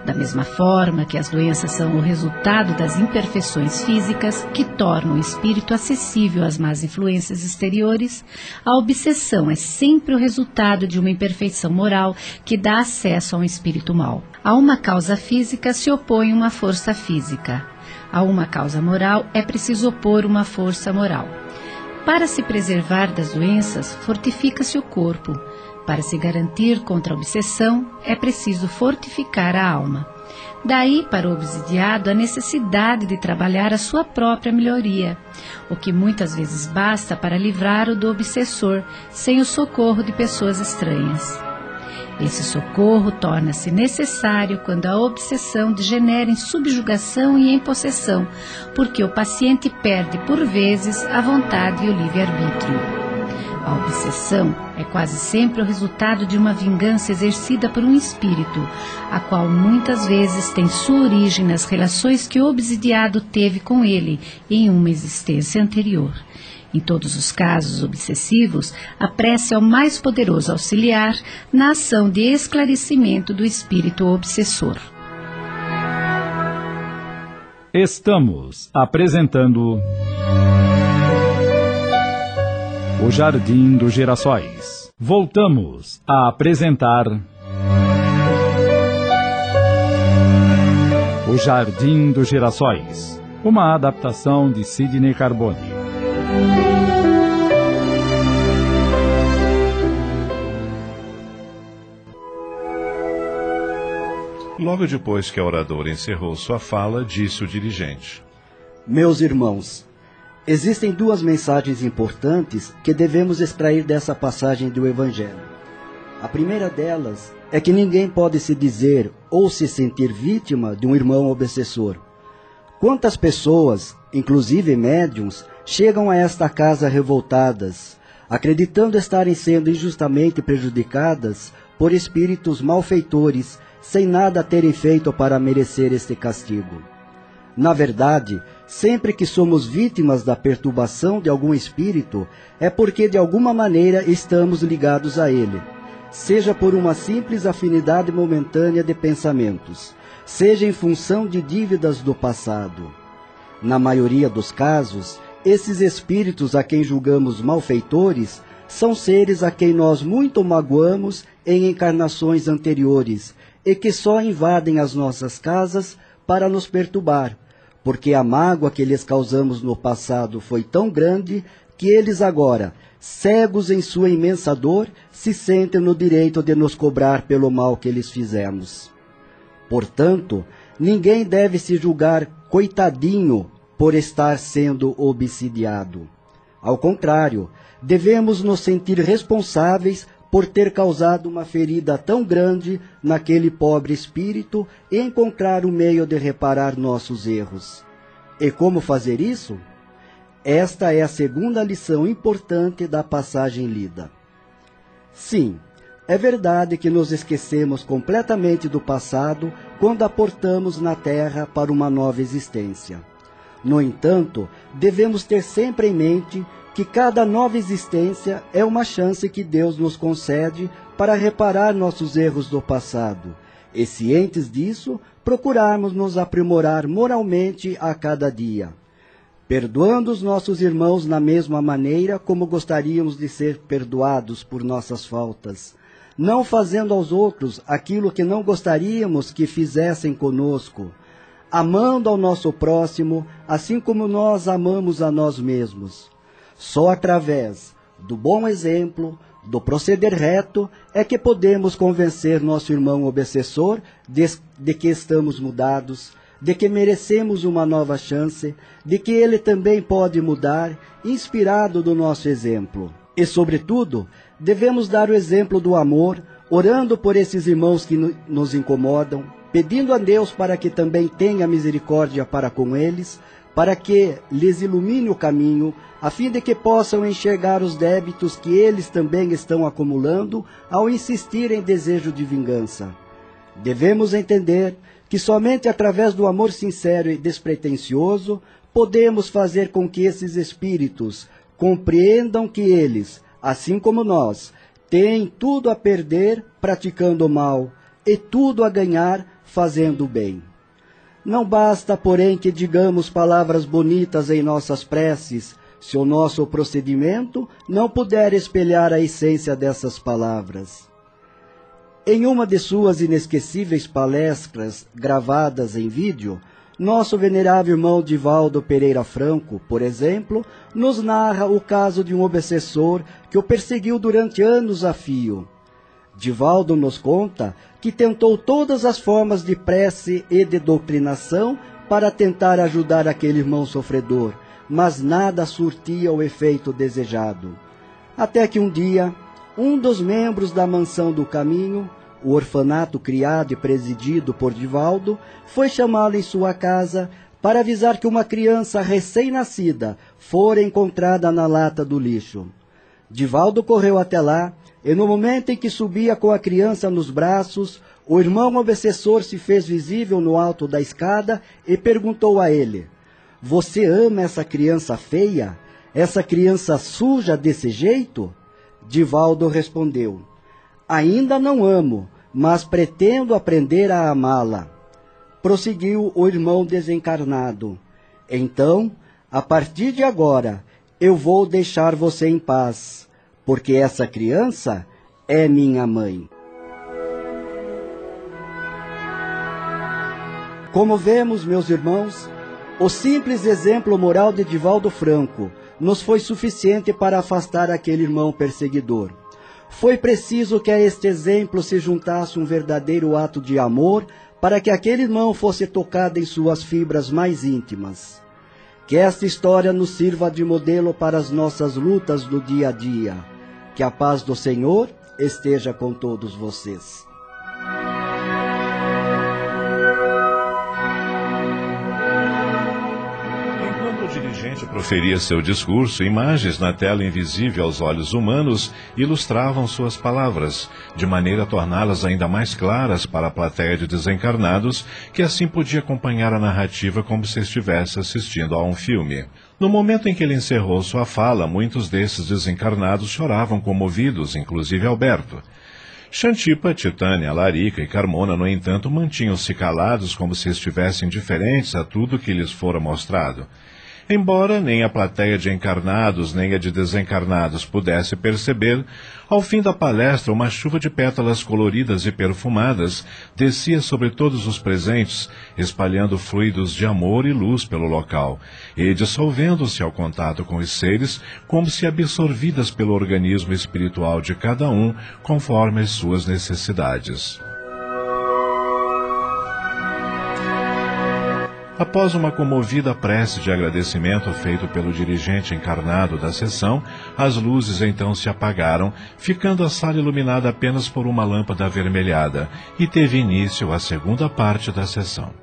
Da mesma forma que as doenças são o resultado das imperfeições físicas que tornam o espírito acessível às más influências exteriores, a obsessão é sempre o resultado de uma imperfeição moral que dá acesso a um espírito mau. A uma causa física se opõe uma força física. A uma causa moral é preciso opor uma força moral. Para se preservar das doenças, fortifica-se o corpo. Para se garantir contra a obsessão, é preciso fortificar a alma. Daí para o obsidiado a necessidade de trabalhar a sua própria melhoria, o que muitas vezes basta para livrar-o do obsessor, sem o socorro de pessoas estranhas. Esse socorro torna-se necessário quando a obsessão degenera em subjugação e em possessão, porque o paciente perde por vezes a vontade e o livre-arbítrio. A obsessão é quase sempre o resultado de uma vingança exercida por um espírito, a qual muitas vezes tem sua origem nas relações que o obsidiado teve com ele em uma existência anterior. Em todos os casos obsessivos, a prece é o mais poderoso auxiliar na ação de esclarecimento do espírito obsessor. Estamos apresentando. O Jardim dos Girassóis. Voltamos a apresentar. O Jardim dos Girassóis. Uma adaptação de Sidney Carbone. Logo depois que a oradora encerrou sua fala, disse o dirigente: Meus irmãos, Existem duas mensagens importantes que devemos extrair dessa passagem do Evangelho. A primeira delas é que ninguém pode se dizer ou se sentir vítima de um irmão obsessor. Quantas pessoas, inclusive médiums, chegam a esta casa revoltadas, acreditando estarem sendo injustamente prejudicadas por espíritos malfeitores, sem nada terem feito para merecer este castigo? Na verdade, sempre que somos vítimas da perturbação de algum espírito, é porque de alguma maneira estamos ligados a ele, seja por uma simples afinidade momentânea de pensamentos, seja em função de dívidas do passado. Na maioria dos casos, esses espíritos a quem julgamos malfeitores são seres a quem nós muito magoamos em encarnações anteriores e que só invadem as nossas casas para nos perturbar, porque a mágoa que lhes causamos no passado foi tão grande que eles agora, cegos em sua imensa dor, se sentem no direito de nos cobrar pelo mal que lhes fizemos. Portanto, ninguém deve se julgar coitadinho por estar sendo obsidiado. Ao contrário, devemos nos sentir responsáveis por ter causado uma ferida tão grande naquele pobre espírito e encontrar o meio de reparar nossos erros. E como fazer isso? Esta é a segunda lição importante da passagem lida. Sim, é verdade que nos esquecemos completamente do passado quando aportamos na Terra para uma nova existência. No entanto, devemos ter sempre em mente que cada nova existência é uma chance que Deus nos concede para reparar nossos erros do passado, e cientes disso, procurarmos nos aprimorar moralmente a cada dia, perdoando os nossos irmãos na mesma maneira como gostaríamos de ser perdoados por nossas faltas, não fazendo aos outros aquilo que não gostaríamos que fizessem conosco, amando ao nosso próximo assim como nós amamos a nós mesmos só através do bom exemplo, do proceder reto, é que podemos convencer nosso irmão obsessor de, de, que estamos mudados, de que merecemos uma nova chance, de que ele também pode mudar, inspirado do nosso exemplo. E, sobretudo, devemos dar o exemplo do amor, orando por esses irmãos que no, nos incomodam, pedindo a Deus para que também tenha misericórdia para com eles, para que lhes ilumine o caminho, a fim de que possam enxergar os débitos que eles também estão acumulando ao insistir em desejo de vingança. Devemos entender que somente através do amor sincero e despretensioso podemos fazer com que esses espíritos compreendam que eles, assim como nós, têm tudo a perder praticando o mal e tudo a ganhar fazendo o bem. Não basta, porém, que digamos palavras bonitas em nossas preces, se o nosso procedimento não puder espelhar a essência dessas palavras. Em uma de suas inesquecíveis palestras gravadas em vídeo, Nosso venerável irmão Divaldo Pereira Franco, por exemplo, nos narra o caso de um obsessor que o perseguiu durante anos a fio. Divaldo nos conta que tentou todas as formas de prece e de doutrinação para tentar ajudar aquele irmão sofredor, mas nada surtia o efeito desejado. Até que um dia, um dos membros da mansão do caminho o orfanato criado e presidido por Divaldo, foi chamá-lo em sua casa para avisar que uma criança recém-nascida fora encontrada na lata do lixo. Divaldo correu até lá e, no momento em que subia com a criança nos braços, o irmão obsessor se fez visível no alto da escada e perguntou a ele: Você ama essa criança feia? Essa criança suja desse jeito? Divaldo respondeu: Ainda não amo, mas pretendo aprender a amá-la. Prosseguiu o irmão desencarnado. Então, a partir de agora, eu vou deixar você em paz, porque essa criança é minha mãe. Como vemos, meus irmãos, o simples exemplo moral de Divaldo Franco nos foi suficiente para afastar aquele irmão perseguidor. Foi preciso que a este exemplo se juntasse um verdadeiro ato de amor para que aquele irmão fosse tocado em suas fibras mais íntimas. Que esta história nos sirva de modelo para as nossas lutas do dia a dia. Que a paz do Senhor esteja com todos vocês. Proferia seu discurso, imagens na tela invisível aos olhos humanos ilustravam suas palavras, de maneira a torná-las ainda mais claras para a plateia de desencarnados, que assim podia acompanhar a narrativa como se estivesse assistindo a um filme. No momento em que ele encerrou sua fala, muitos desses desencarnados choravam comovidos, inclusive Alberto. Xantipa, Titânia, Larica e Carmona, no entanto, mantinham-se calados como se estivessem indiferentes a tudo que lhes fora mostrado. Embora nem a plateia de encarnados nem a de desencarnados pudesse perceber, ao fim da palestra uma chuva de pétalas coloridas e perfumadas descia sobre todos os presentes, espalhando fluidos de amor e luz pelo local, e dissolvendo-se ao contato com os seres, como se absorvidas pelo organismo espiritual de cada um, conforme as suas necessidades. Após uma comovida prece de agradecimento feito pelo dirigente encarnado da sessão, as luzes então se apagaram, ficando a sala iluminada apenas por uma lâmpada avermelhada, e teve início a segunda parte da sessão.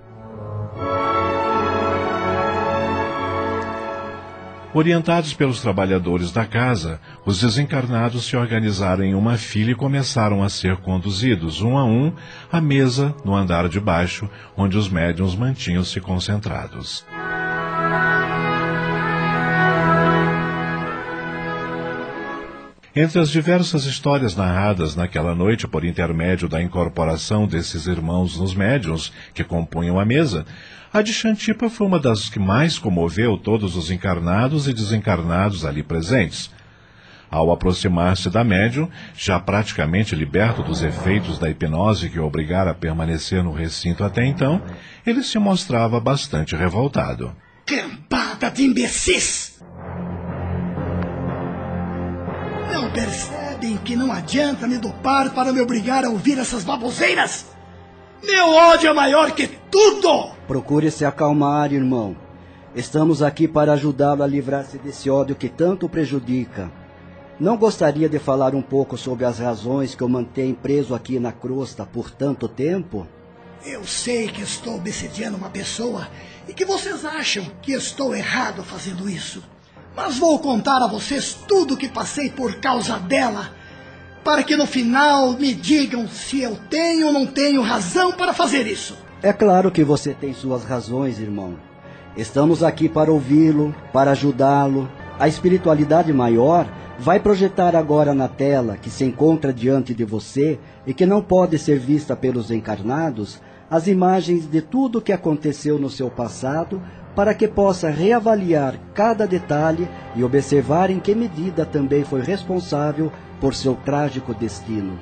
Orientados pelos trabalhadores da casa, os desencarnados se organizaram em uma fila e começaram a ser conduzidos, um a um, à mesa no andar de baixo, onde os médiums mantinham-se concentrados. Entre as diversas histórias narradas naquela noite por intermédio da incorporação desses irmãos nos médiums que compunham a mesa, a de Xantipa foi uma das que mais comoveu todos os encarnados e desencarnados ali presentes. Ao aproximar-se da médium, já praticamente liberto dos efeitos da hipnose que o obrigara a permanecer no recinto até então, ele se mostrava bastante revoltado. Cambada de imbecis! Não percebem que não adianta me dopar para me obrigar a ouvir essas baboseiras? Meu ódio é maior que tudo! Procure se acalmar, irmão. Estamos aqui para ajudá-lo a livrar-se desse ódio que tanto o prejudica. Não gostaria de falar um pouco sobre as razões que o mantém preso aqui na crosta por tanto tempo? Eu sei que estou obsediando uma pessoa e que vocês acham que estou errado fazendo isso. Mas vou contar a vocês tudo o que passei por causa dela para que no final me digam se eu tenho ou não tenho razão para fazer isso. É claro que você tem suas razões, irmão. Estamos aqui para ouvi-lo, para ajudá-lo. A espiritualidade maior vai projetar agora na tela que se encontra diante de você e que não pode ser vista pelos encarnados as imagens de tudo o que aconteceu no seu passado para que possa reavaliar cada detalhe e observar em que medida também foi responsável por seu trágico destino.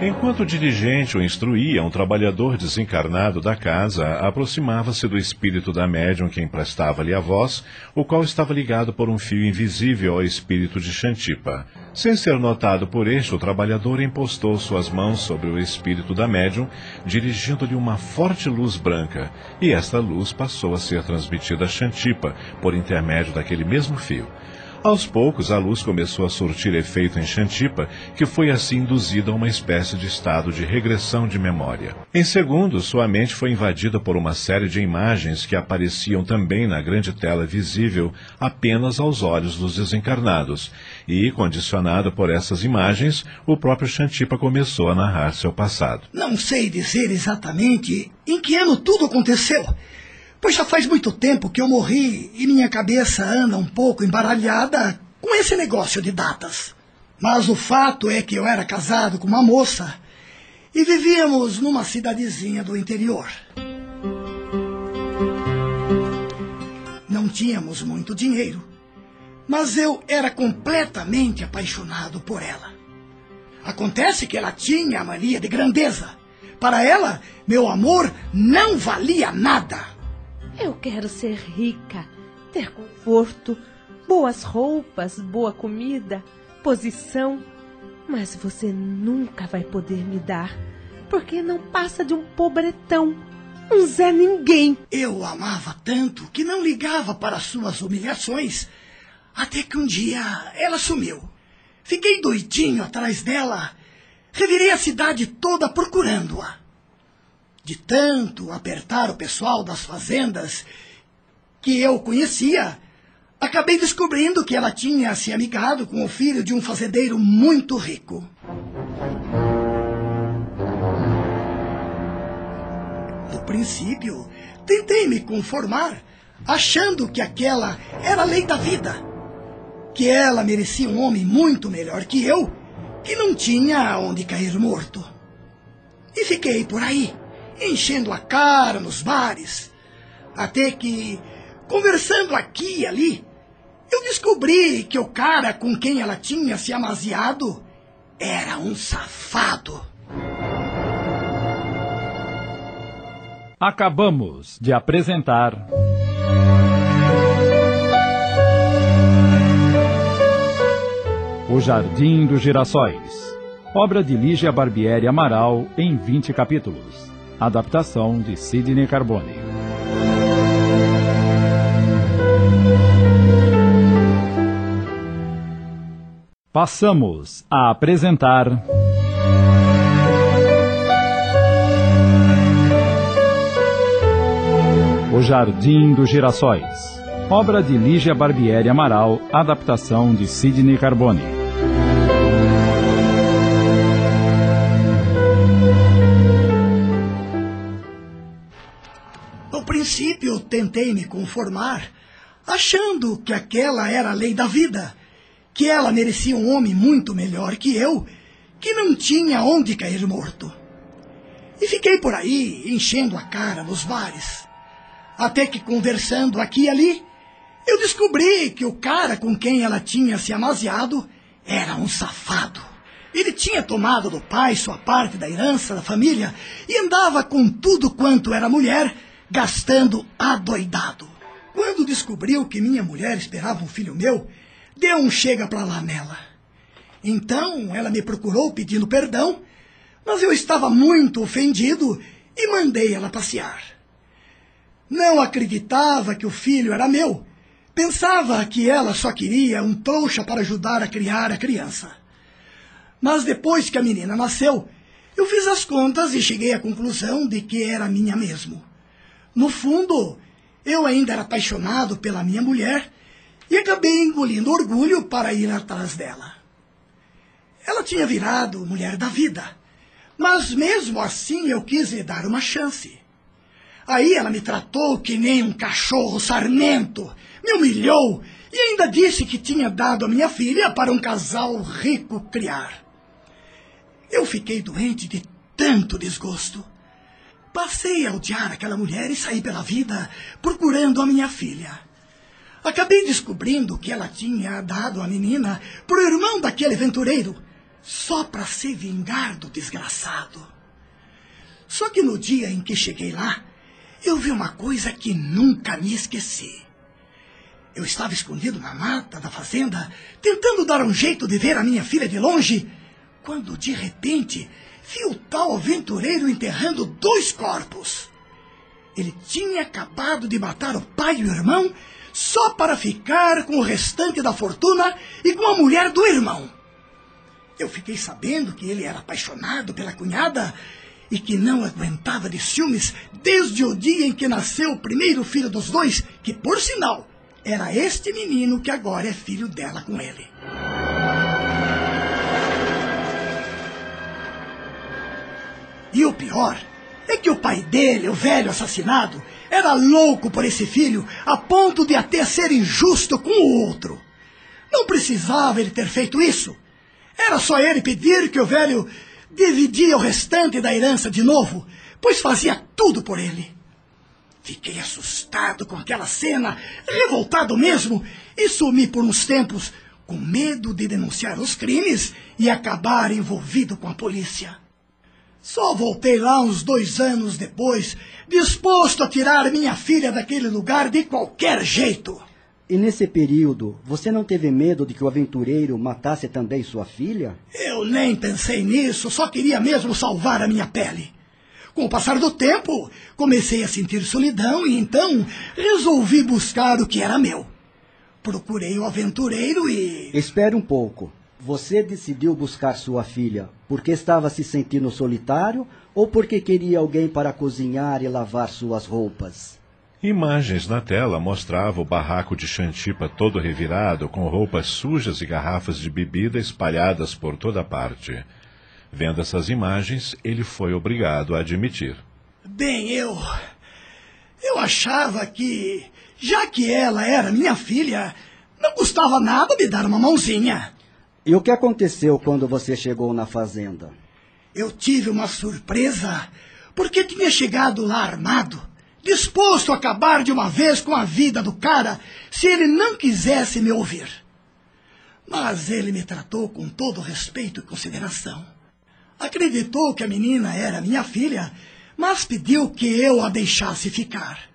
Enquanto o dirigente o instruía, um trabalhador desencarnado da casa aproximava-se do espírito da médium que emprestava-lhe a voz, o qual estava ligado por um fio invisível ao espírito de Xantipa. Sem ser notado por este, o trabalhador impostou suas mãos sobre o espírito da médium, dirigindo-lhe uma forte luz branca, e esta luz passou a ser transmitida a Xantipa por intermédio daquele mesmo fio. Aos poucos, a luz começou a surtir efeito em Xantipa, que foi assim induzida a uma espécie de estado de regressão de memória. Em segundos, sua mente foi invadida por uma série de imagens que apareciam também na grande tela visível apenas aos olhos dos desencarnados, e, condicionado por essas imagens, o próprio Xantipa começou a narrar seu passado. Não sei dizer exatamente em que ano tudo aconteceu. Pois já faz muito tempo que eu morri e minha cabeça anda um pouco embaralhada com esse negócio de datas. Mas o fato é que eu era casado com uma moça e vivíamos numa cidadezinha do interior. Não tínhamos muito dinheiro, mas eu era completamente apaixonado por ela. Acontece que ela tinha a mania de grandeza. Para ela, meu amor não valia nada. Eu quero ser rica, ter conforto, boas roupas, boa comida, posição. Mas você nunca vai poder me dar, porque não passa de um pobretão, um Zé Ninguém. Eu amava tanto que não ligava para suas humilhações, até que um dia ela sumiu. Fiquei doidinho atrás dela, revirei a cidade toda procurando-a. De tanto apertar o pessoal das fazendas que eu conhecia, acabei descobrindo que ela tinha se amigado com o filho de um fazendeiro muito rico. No princípio, tentei me conformar, achando que aquela era a lei da vida, que ela merecia um homem muito melhor que eu, que não tinha onde cair morto. E fiquei por aí enchendo a cara nos bares, até que, conversando aqui e ali, eu descobri que o cara com quem ela tinha se amaziado era um safado. Acabamos de apresentar. O Jardim dos Girassóis. Obra de Lígia Barbieri Amaral em 20 capítulos. Adaptação de Sidney Carbone. Passamos a apresentar. O Jardim dos Girassóis. Obra de Lígia Barbieri Amaral, adaptação de Sidney Carbone. Princípio tentei me conformar, achando que aquela era a lei da vida, que ela merecia um homem muito melhor que eu, que não tinha onde cair morto. E fiquei por aí, enchendo a cara nos bares. Até que, conversando aqui e ali, eu descobri que o cara com quem ela tinha se amaziado era um safado. Ele tinha tomado do pai sua parte da herança da família e andava com tudo quanto era mulher gastando adoidado. Quando descobriu que minha mulher esperava um filho meu, deu um chega pra lá nela. Então ela me procurou pedindo perdão, mas eu estava muito ofendido e mandei ela passear. Não acreditava que o filho era meu. Pensava que ela só queria um trouxa para ajudar a criar a criança. Mas depois que a menina nasceu, eu fiz as contas e cheguei à conclusão de que era minha mesmo. No fundo, eu ainda era apaixonado pela minha mulher e acabei engolindo orgulho para ir atrás dela. Ela tinha virado mulher da vida, mas mesmo assim eu quis lhe dar uma chance. Aí ela me tratou que nem um cachorro sarmento, me humilhou e ainda disse que tinha dado a minha filha para um casal rico criar. Eu fiquei doente de tanto desgosto. Passei a odiar aquela mulher e saí pela vida procurando a minha filha. Acabei descobrindo que ela tinha dado a menina pro irmão daquele aventureiro, só para se vingar do desgraçado. Só que no dia em que cheguei lá, eu vi uma coisa que nunca me esqueci. Eu estava escondido na mata da fazenda, tentando dar um jeito de ver a minha filha de longe, quando de repente vi o tal aventureiro enterrando dois corpos. Ele tinha acabado de matar o pai e o irmão só para ficar com o restante da fortuna e com a mulher do irmão. Eu fiquei sabendo que ele era apaixonado pela cunhada e que não aguentava de ciúmes desde o dia em que nasceu o primeiro filho dos dois, que, por sinal, era este menino que agora é filho dela com ele. E o pior é que o pai dele, o velho assassinado, era louco por esse filho, a ponto de até ser injusto com o outro. Não precisava ele ter feito isso. Era só ele pedir que o velho dividia o restante da herança de novo, pois fazia tudo por ele. Fiquei assustado com aquela cena, revoltado mesmo, e sumi por uns tempos, com medo de denunciar os crimes e acabar envolvido com a polícia. Só voltei lá uns dois anos depois, disposto a tirar minha filha daquele lugar de qualquer jeito. E nesse período, você não teve medo de que o aventureiro matasse também sua filha? Eu nem pensei nisso, só queria mesmo salvar a minha pele. Com o passar do tempo, comecei a sentir solidão e então resolvi buscar o que era meu. Procurei o aventureiro e. Espere um pouco. Você decidiu buscar sua filha porque estava se sentindo solitário ou porque queria alguém para cozinhar e lavar suas roupas? Imagens na tela mostravam o barraco de Xantipa todo revirado, com roupas sujas e garrafas de bebida espalhadas por toda parte. Vendo essas imagens, ele foi obrigado a admitir. Bem, eu. Eu achava que, já que ela era minha filha, não custava nada me dar uma mãozinha. E o que aconteceu quando você chegou na fazenda? Eu tive uma surpresa, porque tinha chegado lá armado disposto a acabar de uma vez com a vida do cara se ele não quisesse me ouvir. Mas ele me tratou com todo respeito e consideração. Acreditou que a menina era minha filha, mas pediu que eu a deixasse ficar.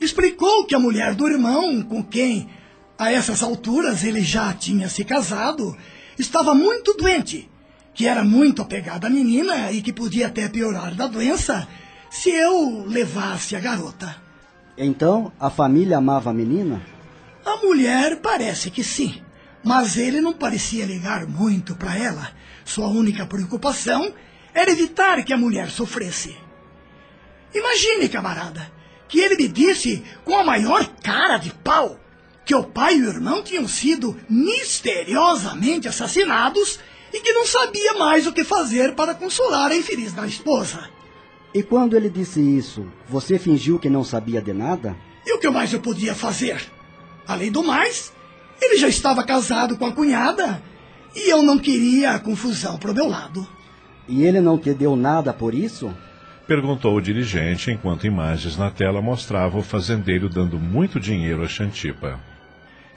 Explicou que a mulher do irmão, com quem, a essas alturas, ele já tinha se casado, estava muito doente, que era muito apegada à menina e que podia até piorar da doença se eu levasse a garota. Então, a família amava a menina? A mulher parece que sim, mas ele não parecia ligar muito para ela. Sua única preocupação era evitar que a mulher sofresse. Imagine, camarada, que ele me disse com a maior cara de pau que o pai e o irmão tinham sido misteriosamente assassinados e que não sabia mais o que fazer para consolar a infeliz da esposa. E quando ele disse isso, você fingiu que não sabia de nada? E o que mais eu podia fazer? Além do mais, ele já estava casado com a cunhada e eu não queria a confusão pro meu lado. E ele não te deu nada por isso? Perguntou o dirigente enquanto imagens na tela mostravam o fazendeiro dando muito dinheiro a Xantipa.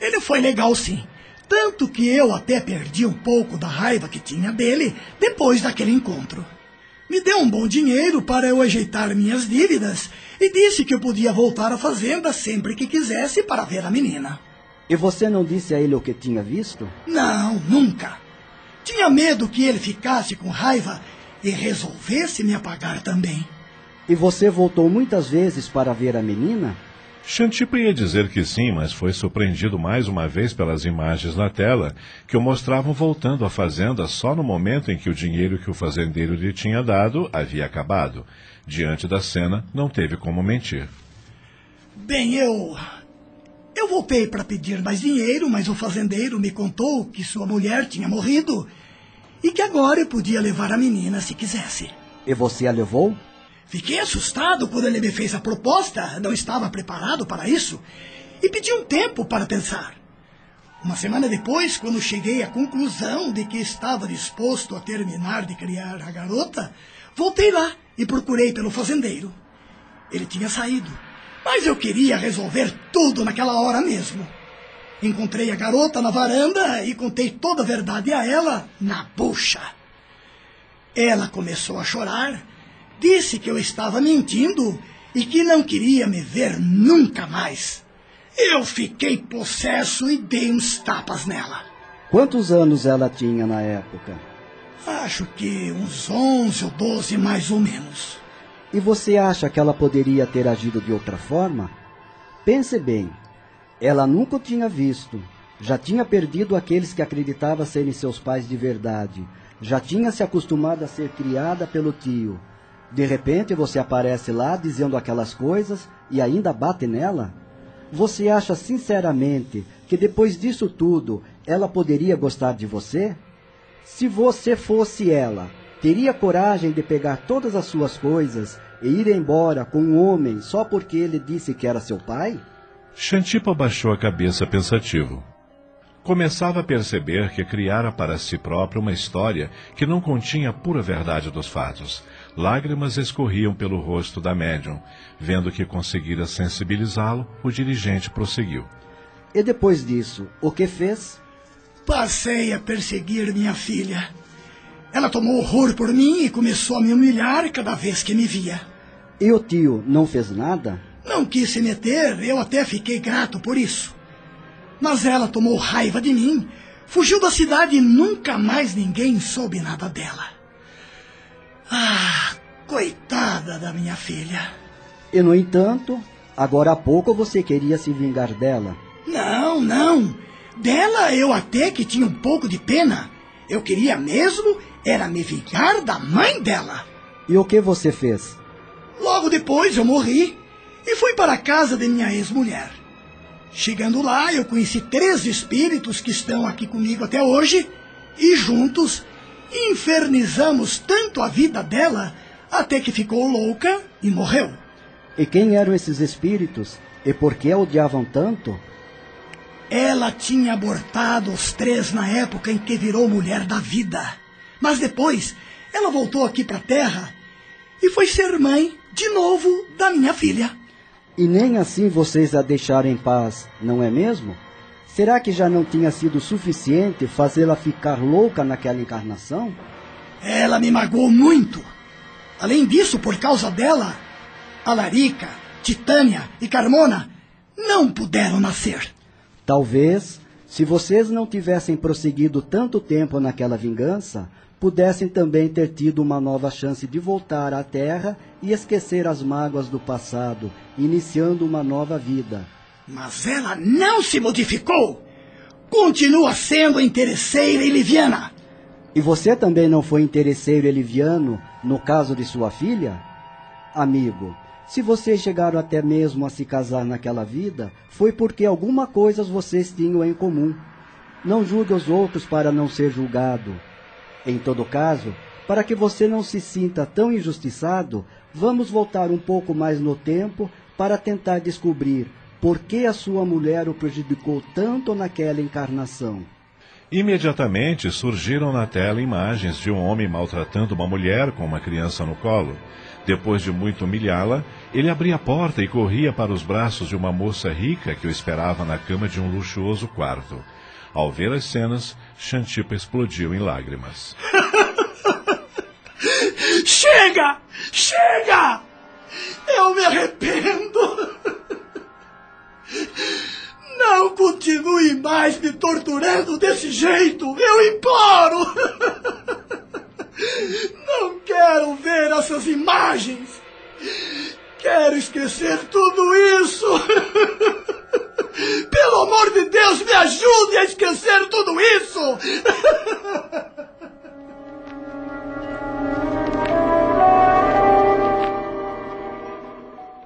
Ele foi legal sim. Tanto que eu até perdi um pouco da raiva que tinha dele depois daquele encontro me deu um bom dinheiro para eu ajeitar minhas dívidas e disse que eu podia voltar à fazenda sempre que quisesse para ver a menina. E você não disse a ele o que tinha visto? Não, nunca. Tinha medo que ele ficasse com raiva e resolvesse me apagar também. E você voltou muitas vezes para ver a menina? Xantipa ia dizer que sim, mas foi surpreendido mais uma vez pelas imagens na tela, que o mostravam voltando à fazenda só no momento em que o dinheiro que o fazendeiro lhe tinha dado havia acabado. Diante da cena, não teve como mentir. Bem, eu. Eu voltei para pedir mais dinheiro, mas o fazendeiro me contou que sua mulher tinha morrido e que agora eu podia levar a menina se quisesse. E você a levou? Fiquei assustado quando ele me fez a proposta, não estava preparado para isso, e pedi um tempo para pensar. Uma semana depois, quando cheguei à conclusão de que estava disposto a terminar de criar a garota, voltei lá e procurei pelo fazendeiro. Ele tinha saído, mas eu queria resolver tudo naquela hora mesmo. Encontrei a garota na varanda e contei toda a verdade a ela na bucha. Ela começou a chorar, disse que eu estava mentindo e que não queria me ver nunca mais. Eu fiquei possesso e dei uns tapas nela. Quantos anos ela tinha na época? Acho que uns 11 ou 12 mais ou menos. E você acha que ela poderia ter agido de outra forma? Pense bem. Ela nunca o tinha visto. Já tinha perdido aqueles que acreditava serem seus pais de verdade. Já tinha se acostumado a ser criada pelo tio. De repente você aparece lá dizendo aquelas coisas e ainda bate nela? Você acha sinceramente que depois disso tudo ela poderia gostar de você? Se você fosse ela, teria coragem de pegar todas as suas coisas e ir embora com um homem só porque ele disse que era seu pai? Xantipa baixou a cabeça pensativo. Começava a perceber que criara para si próprio uma história que não continha a pura verdade dos fatos. Lágrimas escorriam pelo rosto da médium. Vendo que conseguira sensibilizá-lo, o dirigente prosseguiu. E depois disso, o que fez? Passei a perseguir minha filha. Ela tomou horror por mim e começou a me humilhar cada vez que me via. E o tio não fez nada? Não quis se meter, eu até fiquei grato por isso. Mas ela tomou raiva de mim, fugiu da cidade e nunca mais ninguém soube nada dela. Ah, coitada da minha filha. E no entanto, agora há pouco você queria se vingar dela. Não, não. Dela eu até que tinha um pouco de pena. Eu queria mesmo era me vingar da mãe dela. E o que você fez? Logo depois eu morri e fui para a casa de minha ex-mulher. Chegando lá, eu conheci três espíritos que estão aqui comigo até hoje e juntos infernizamos tanto a vida dela até que ficou louca e morreu. E quem eram esses espíritos? E por que a odiavam tanto? Ela tinha abortado os três na época em que virou mulher da vida. Mas depois, ela voltou aqui para a Terra e foi ser mãe de novo da minha filha. E nem assim vocês a deixaram em paz, não é mesmo? Será que já não tinha sido suficiente fazê-la ficar louca naquela encarnação? Ela me magoou muito. Além disso, por causa dela, Alarica, Titânia e Carmona não puderam nascer. Talvez, se vocês não tivessem prosseguido tanto tempo naquela vingança, pudessem também ter tido uma nova chance de voltar à Terra e esquecer as mágoas do passado, iniciando uma nova vida. Mas ela não se modificou! Continua sendo interesseira e liviana! E você também não foi interesseiro e liviano no caso de sua filha? Amigo, se vocês chegaram até mesmo a se casar naquela vida, foi porque alguma coisa vocês tinham em comum. Não julgue os outros para não ser julgado. Em todo caso, para que você não se sinta tão injustiçado, vamos voltar um pouco mais no tempo para tentar descobrir por que a sua mulher o prejudicou tanto naquela encarnação. Imediatamente surgiram na tela imagens de um homem maltratando uma mulher com uma criança no colo. Depois de muito humilhá-la, ele abria a porta e corria para os braços de uma moça rica que o esperava na cama de um luxuoso quarto. Ao ver as cenas, Xantipa explodiu em lágrimas. chega! Chega! Eu me arrependo! Não continue mais me torturando desse jeito! Eu imploro! Não quero ver essas imagens! Quero esquecer tudo isso! Pelo amor de Deus, me ajude a esquecer tudo isso!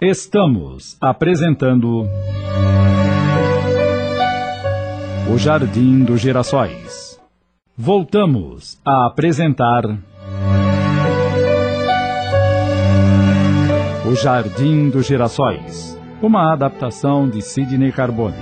Estamos apresentando. O Jardim dos Girassóis. Voltamos a apresentar. O Jardim dos Girassóis. Uma adaptação de Sidney Carbone.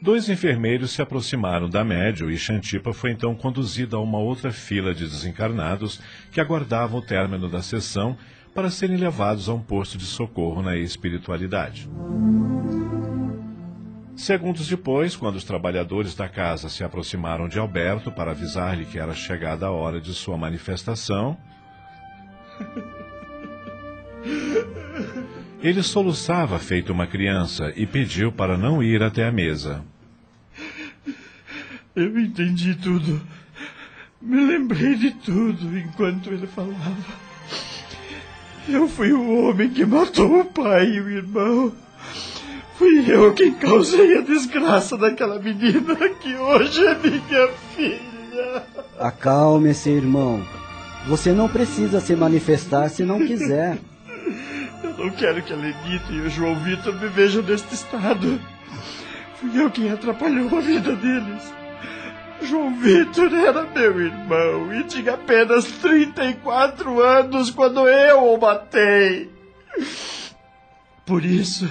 Dois enfermeiros se aproximaram da médio e Xantipa foi então conduzida a uma outra fila de desencarnados que aguardavam o término da sessão para serem levados a um posto de socorro na espiritualidade. Segundos depois, quando os trabalhadores da casa se aproximaram de Alberto para avisar-lhe que era chegada a hora de sua manifestação, ele soluçava feito uma criança e pediu para não ir até a mesa. Eu entendi tudo. Me lembrei de tudo enquanto ele falava. Eu fui o homem que matou o pai e o irmão. Fui eu quem causei a desgraça daquela menina que hoje é minha filha. Acalme-se, irmão. Você não precisa se manifestar se não quiser. Eu não quero que a Lenita e o João Vitor me vejam neste estado. Fui eu quem atrapalhou a vida deles. João Vitor era meu irmão e tinha apenas 34 anos quando eu o matei. Por isso,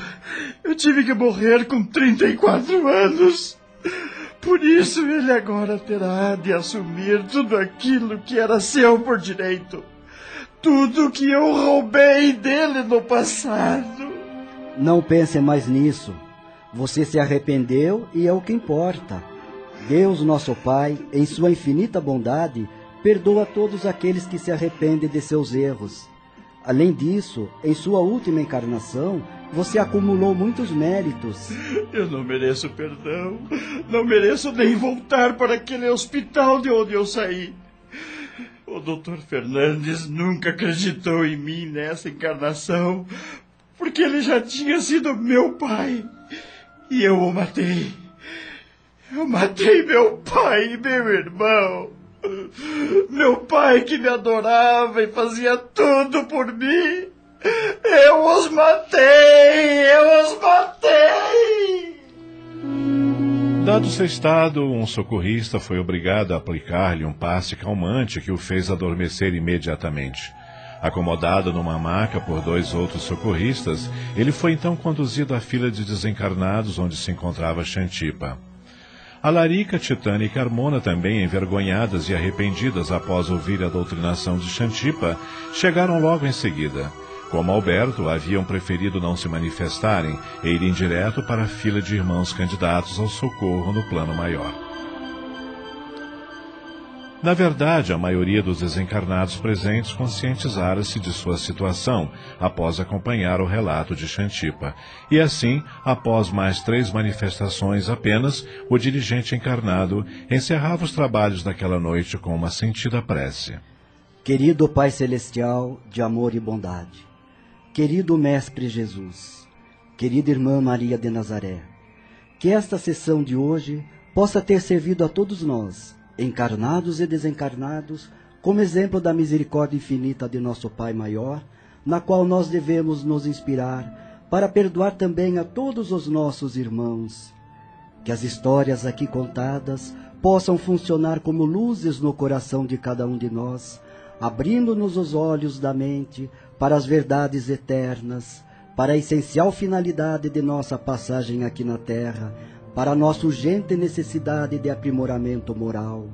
eu tive que morrer com 34 anos. Por isso, ele agora terá de assumir tudo aquilo que era seu por direito. Tudo que eu roubei dele no passado. Não pense mais nisso. Você se arrependeu e é o que importa. Deus, nosso Pai, em sua infinita bondade, perdoa todos aqueles que se arrependem de seus erros. Além disso, em sua última encarnação, você acumulou muitos méritos. Eu não mereço perdão. Não mereço nem voltar para aquele hospital de onde eu saí. O doutor Fernandes nunca acreditou em mim nessa encarnação, porque ele já tinha sido meu pai. E eu o matei. Eu matei meu pai e meu irmão. Meu pai que me adorava e fazia tudo por mim. Eu os matei! Eu os matei! Dado seu estado, um socorrista foi obrigado a aplicar-lhe um passe calmante que o fez adormecer imediatamente. Acomodado numa maca por dois outros socorristas, ele foi então conduzido à fila de desencarnados onde se encontrava Xantipa. A Larica, Titânia e Carmona, também envergonhadas e arrependidas após ouvir a doutrinação de Xantipa, chegaram logo em seguida. Como Alberto, haviam preferido não se manifestarem e irem direto para a fila de irmãos candidatos ao socorro no plano maior. Na verdade, a maioria dos desencarnados presentes conscientizara-se de sua situação após acompanhar o relato de Xantipa. E assim, após mais três manifestações apenas, o dirigente encarnado encerrava os trabalhos daquela noite com uma sentida prece. Querido Pai Celestial de amor e bondade, querido Mestre Jesus, querida Irmã Maria de Nazaré, que esta sessão de hoje possa ter servido a todos nós encarnados e desencarnados, como exemplo da misericórdia infinita de nosso Pai maior, na qual nós devemos nos inspirar para perdoar também a todos os nossos irmãos. Que as histórias aqui contadas possam funcionar como luzes no coração de cada um de nós, abrindo-nos os olhos da mente para as verdades eternas, para a essencial finalidade de nossa passagem aqui na Terra, para nossa urgente necessidade de aprimoramento moral.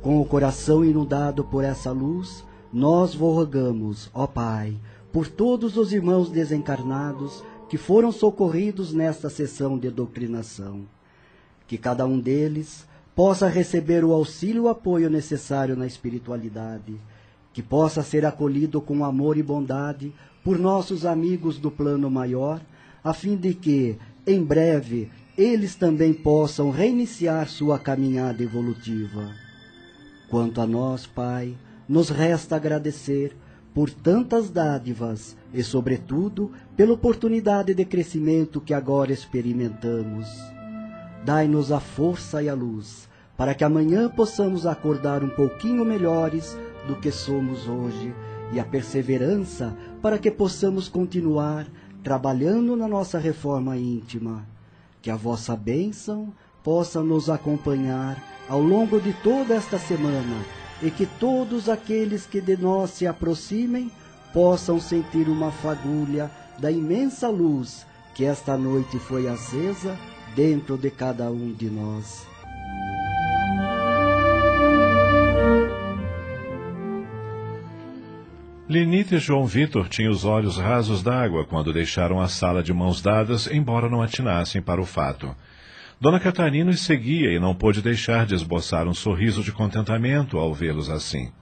Com o coração inundado por essa luz, nós vos rogamos, ó Pai, por todos os irmãos desencarnados que foram socorridos nesta sessão de doutrinação. Que cada um deles possa receber o auxílio e o apoio necessário na espiritualidade, que possa ser acolhido com amor e bondade por nossos amigos do plano maior, a fim de que, em breve, eles também possam reiniciar sua caminhada evolutiva. Quanto a nós, Pai, nos resta agradecer por tantas dádivas e, sobretudo, pela oportunidade de crescimento que agora experimentamos. Dai-nos a força e a luz para que amanhã possamos acordar um pouquinho melhores do que somos hoje e a perseverança para que possamos continuar trabalhando na nossa reforma íntima que a vossa bênção possa nos acompanhar ao longo de toda esta semana e que todos aqueles que de nós se aproximem possam sentir uma fagulha da imensa luz que esta noite foi acesa dentro de cada um de nós. Lenita e João Vitor tinham os olhos rasos d'água quando deixaram a sala de mãos dadas, embora não atinassem para o fato. Dona Catarina os seguia e não pôde deixar de esboçar um sorriso de contentamento ao vê-los assim.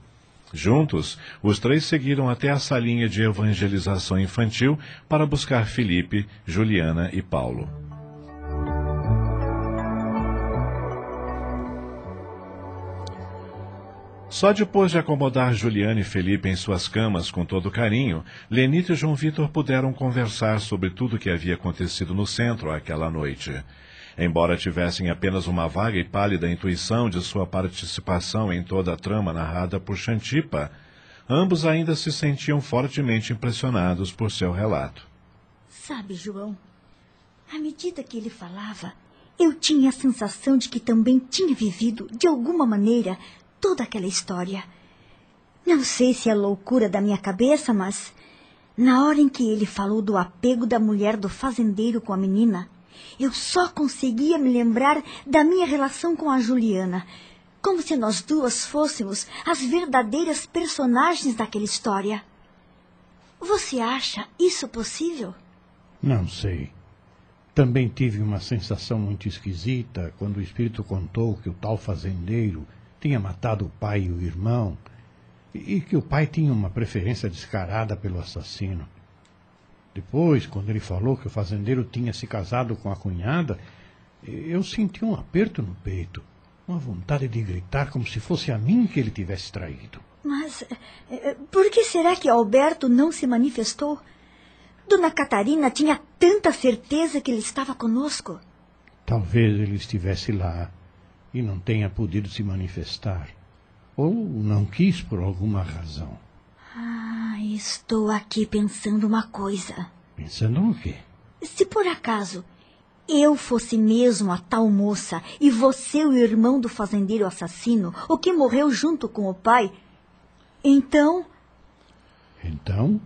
Juntos, os três seguiram até a salinha de evangelização infantil para buscar Felipe, Juliana e Paulo. Só depois de acomodar Juliana e Felipe em suas camas com todo carinho, Lenita e João Vitor puderam conversar sobre tudo o que havia acontecido no centro aquela noite. Embora tivessem apenas uma vaga e pálida intuição de sua participação em toda a trama narrada por Xantipa, ambos ainda se sentiam fortemente impressionados por seu relato. Sabe, João, à medida que ele falava, eu tinha a sensação de que também tinha vivido, de alguma maneira, toda aquela história. Não sei se é loucura da minha cabeça, mas na hora em que ele falou do apego da mulher do fazendeiro com a menina, eu só conseguia me lembrar da minha relação com a Juliana, como se nós duas fôssemos as verdadeiras personagens daquela história. Você acha isso possível? Não sei. Também tive uma sensação muito esquisita quando o espírito contou que o tal fazendeiro tinha matado o pai e o irmão e que o pai tinha uma preferência descarada pelo assassino. Depois, quando ele falou que o fazendeiro tinha se casado com a cunhada, eu senti um aperto no peito, uma vontade de gritar como se fosse a mim que ele tivesse traído. Mas eh, por que será que Alberto não se manifestou? Dona Catarina tinha tanta certeza que ele estava conosco. Talvez ele estivesse lá e não tenha podido se manifestar. Ou não quis por alguma razão. Ah, estou aqui pensando uma coisa. Pensando no quê? Se por acaso eu fosse mesmo a tal moça e você o irmão do fazendeiro assassino, o que morreu junto com o pai, então. Então?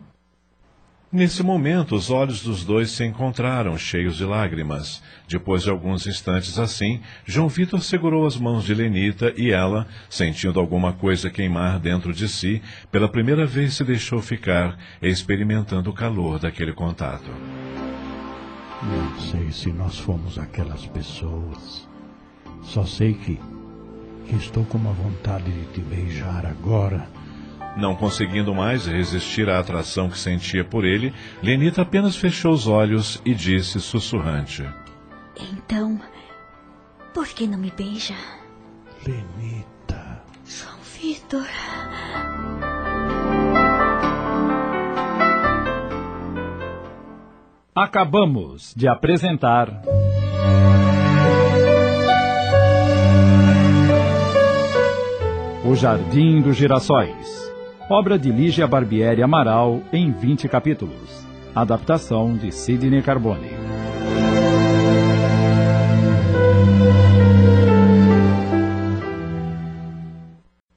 Nesse momento, os olhos dos dois se encontraram, cheios de lágrimas. Depois de alguns instantes assim, João Vitor segurou as mãos de Lenita e ela, sentindo alguma coisa queimar dentro de si, pela primeira vez se deixou ficar, experimentando o calor daquele contato. Não sei se nós fomos aquelas pessoas. Só sei que, que estou com uma vontade de te beijar agora não conseguindo mais resistir à atração que sentia por ele, Lenita apenas fechou os olhos e disse sussurrante: Então, por que não me beija? Lenita. João Vitor. Acabamos de apresentar. O Jardim dos Girassóis obra de Lígia Barbieri Amaral em 20 capítulos. Adaptação de Sidney Carbone.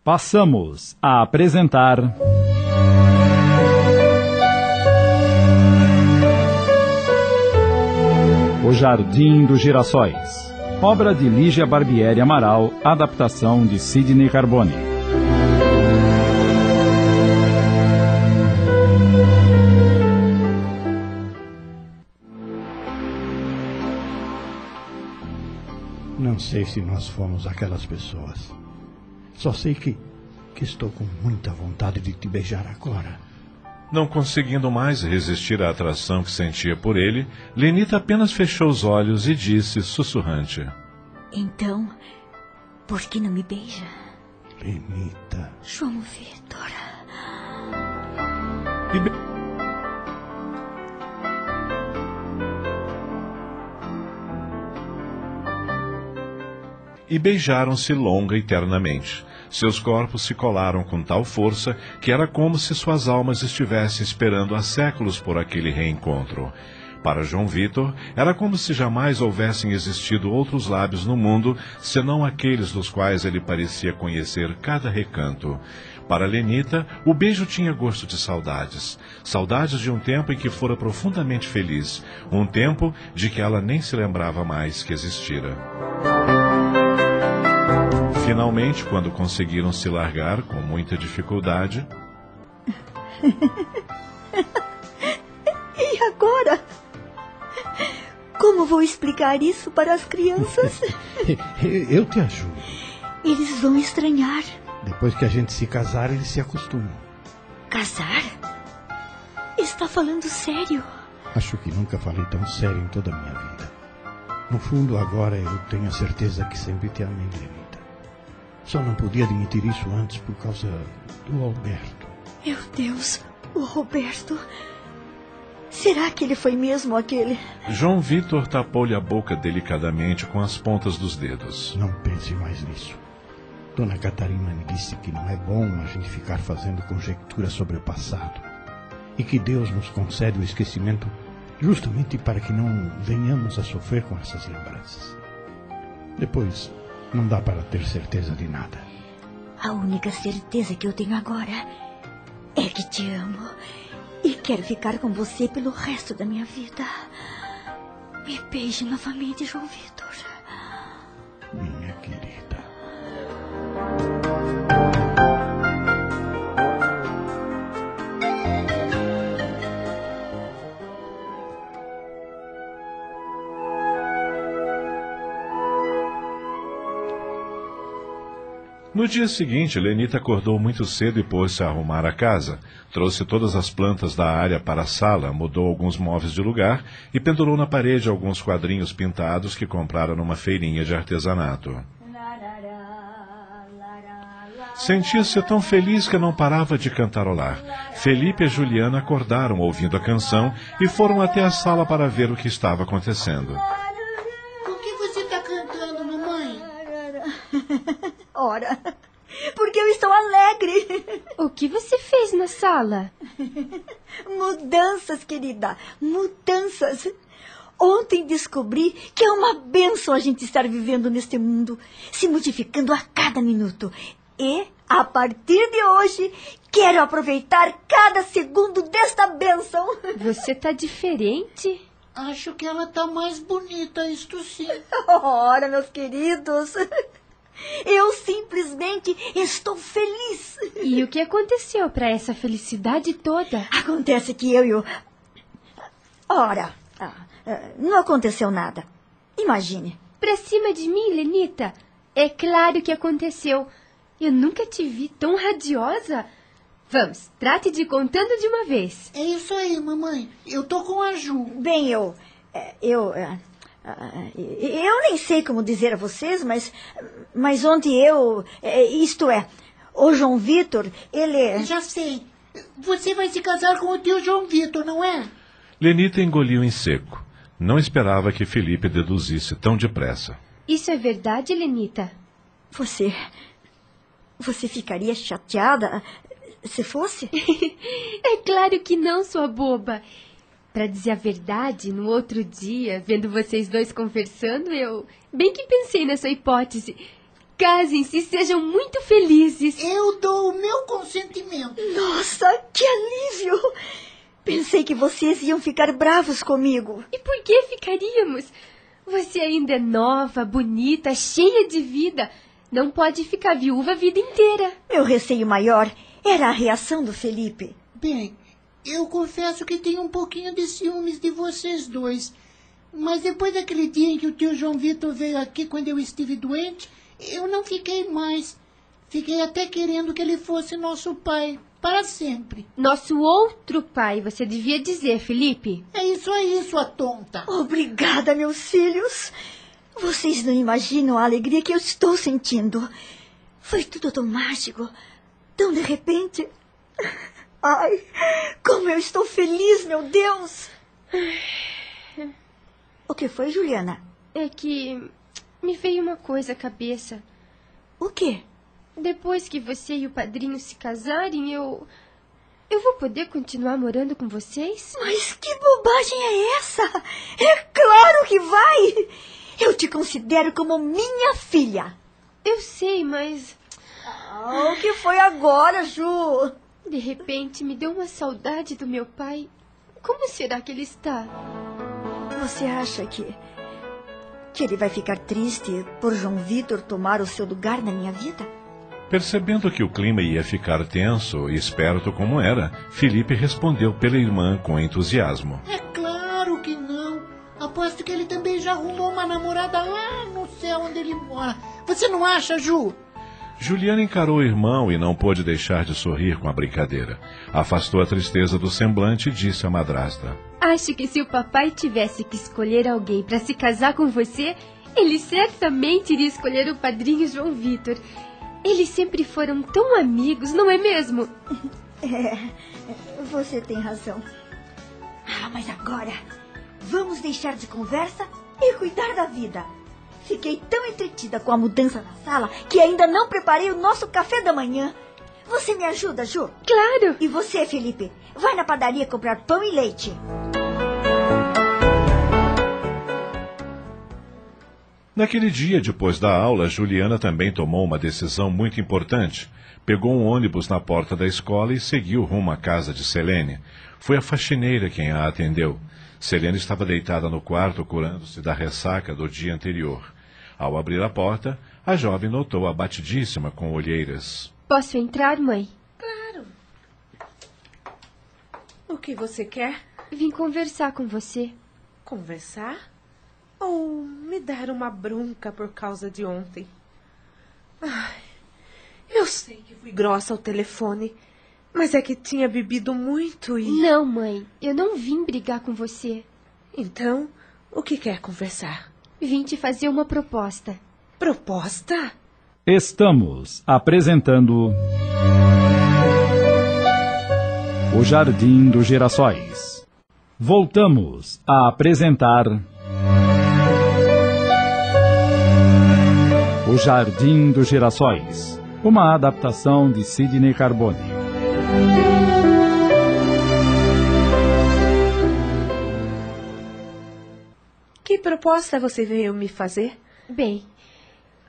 Passamos a apresentar. O Jardim dos Girassóis. Obra de Lígia Barbieri Amaral, adaptação de Sidney Carbone. Não sei se nós fomos aquelas pessoas. Só sei que, que estou com muita vontade de te beijar agora. Não conseguindo mais resistir à atração que sentia por ele, Lenita apenas fechou os olhos e disse, sussurrante: Então, por que não me beija? Lenita. João Vitor. E beijaram-se longa e ternamente. Seus corpos se colaram com tal força que era como se suas almas estivessem esperando há séculos por aquele reencontro. Para João Vitor, era como se jamais houvessem existido outros lábios no mundo, senão aqueles dos quais ele parecia conhecer cada recanto. Para Lenita, o beijo tinha gosto de saudades. Saudades de um tempo em que fora profundamente feliz, um tempo de que ela nem se lembrava mais que existira. Finalmente, quando conseguiram se largar com muita dificuldade. e agora? Como vou explicar isso para as crianças? Eu te ajudo. Eles vão estranhar. Depois que a gente se casar, eles se acostumam. Casar? Está falando sério? Acho que nunca falei tão sério em toda a minha vida. No fundo, agora eu tenho a certeza que sempre te amei, Lenita. Só não podia admitir isso antes por causa do Alberto. Meu Deus, o Roberto. Será que ele foi mesmo aquele? João Vitor tapou-lhe a boca delicadamente com as pontas dos dedos. Não pense mais nisso. Dona Catarina me disse que não é bom a gente ficar fazendo conjecturas sobre o passado. E que Deus nos concede o esquecimento justamente para que não venhamos a sofrer com essas lembranças. Depois, não dá para ter certeza de nada. A única certeza que eu tenho agora é que te amo e quero ficar com você pelo resto da minha vida. Me beije novamente, João Vitor. Minha querida. No dia seguinte, Lenita acordou muito cedo e pôs-se a arrumar a casa. Trouxe todas as plantas da área para a sala, mudou alguns móveis de lugar e pendurou na parede alguns quadrinhos pintados que comprara numa feirinha de artesanato. Sentia-se tão feliz que não parava de cantarolar. Felipe e Juliana acordaram ouvindo a canção e foram até a sala para ver o que estava acontecendo. O que você está cantando, mamãe? Ora, porque eu estou alegre. O que você fez na sala? Mudanças, querida, mudanças. Ontem descobri que é uma benção a gente estar vivendo neste mundo, se modificando a cada minuto. E, a partir de hoje, quero aproveitar cada segundo desta benção. Você tá diferente? Acho que ela tá mais bonita, isto sim. Ora, meus queridos. Eu simplesmente estou feliz. E o que aconteceu para essa felicidade toda? Acontece que eu e o. Ora, ah, ah, não aconteceu nada. Imagine. Pra cima de mim, Lenita? É claro que aconteceu. Eu nunca te vi tão radiosa. Vamos, trate de ir contando de uma vez. É isso aí, mamãe. Eu tô com a Ju. Bem, eu. eh, Eu. Ah, Eu nem sei como dizer a vocês, mas. Mas ontem eu. eh, Isto é. O João Vitor, ele. Já sei. Você vai se casar com o tio João Vitor, não é? Lenita engoliu em seco. Não esperava que Felipe deduzisse tão depressa. Isso é verdade, Lenita? Você. Você ficaria chateada se fosse? é claro que não, sua boba. Pra dizer a verdade, no outro dia, vendo vocês dois conversando, eu bem que pensei nessa hipótese. Casem-se e sejam muito felizes. Eu dou o meu consentimento. Nossa, que alívio! Pensei que vocês iam ficar bravos comigo. E por que ficaríamos? Você ainda é nova, bonita, cheia de vida. Não pode ficar viúva a vida inteira. Meu receio maior era a reação do Felipe. Bem, eu confesso que tenho um pouquinho de ciúmes de vocês dois. Mas depois daquele dia em que o tio João Vitor veio aqui quando eu estive doente, eu não fiquei mais. Fiquei até querendo que ele fosse nosso pai, para sempre. Nosso outro pai, você devia dizer, Felipe. É isso aí, sua tonta. Obrigada, meus filhos. Vocês não imaginam a alegria que eu estou sentindo. Foi tudo tão mágico, tão de repente. Ai, como eu estou feliz, meu Deus! O que foi, Juliana? É que me veio uma coisa à cabeça. O quê? Depois que você e o padrinho se casarem, eu. Eu vou poder continuar morando com vocês? Mas que bobagem é essa? É claro que vai! Eu te considero como minha filha. Eu sei, mas. Ah, o que foi agora, Ju? De repente me deu uma saudade do meu pai. Como será que ele está? Você acha que. que ele vai ficar triste por João Vitor tomar o seu lugar na minha vida? Percebendo que o clima ia ficar tenso e esperto como era, Felipe respondeu pela irmã com entusiasmo. É claro que não. Aposto que ele também já arrumou uma namorada lá no céu onde ele mora. Você não acha, Ju? Juliana encarou o irmão e não pôde deixar de sorrir com a brincadeira. Afastou a tristeza do semblante e disse à madrasta: Acho que se o papai tivesse que escolher alguém para se casar com você, ele certamente iria escolher o padrinho João Vitor. Eles sempre foram tão amigos, não é mesmo? É, você tem razão. Ah, mas agora vamos deixar de conversa e cuidar da vida. Fiquei tão entretida com a mudança na sala que ainda não preparei o nosso café da manhã. Você me ajuda, Ju? Claro! E você, Felipe? Vai na padaria comprar pão e leite. Naquele dia, depois da aula, Juliana também tomou uma decisão muito importante. Pegou um ônibus na porta da escola e seguiu rumo à casa de Selene. Foi a faxineira quem a atendeu. Selene estava deitada no quarto, curando-se da ressaca do dia anterior. Ao abrir a porta, a jovem notou abatidíssima com olheiras. Posso entrar, mãe? Claro. O que você quer? Vim conversar com você. Conversar? Ou me dar uma bronca por causa de ontem? Ai, eu sei que fui grossa ao telefone, mas é que tinha bebido muito e. Não, mãe, eu não vim brigar com você. Então, o que quer conversar? Vim te fazer uma proposta. Proposta? Estamos apresentando. O Jardim dos Girassóis. Voltamos a apresentar. O Jardim dos Girassóis. Uma adaptação de Sidney Carbone. Que proposta você veio me fazer? Bem,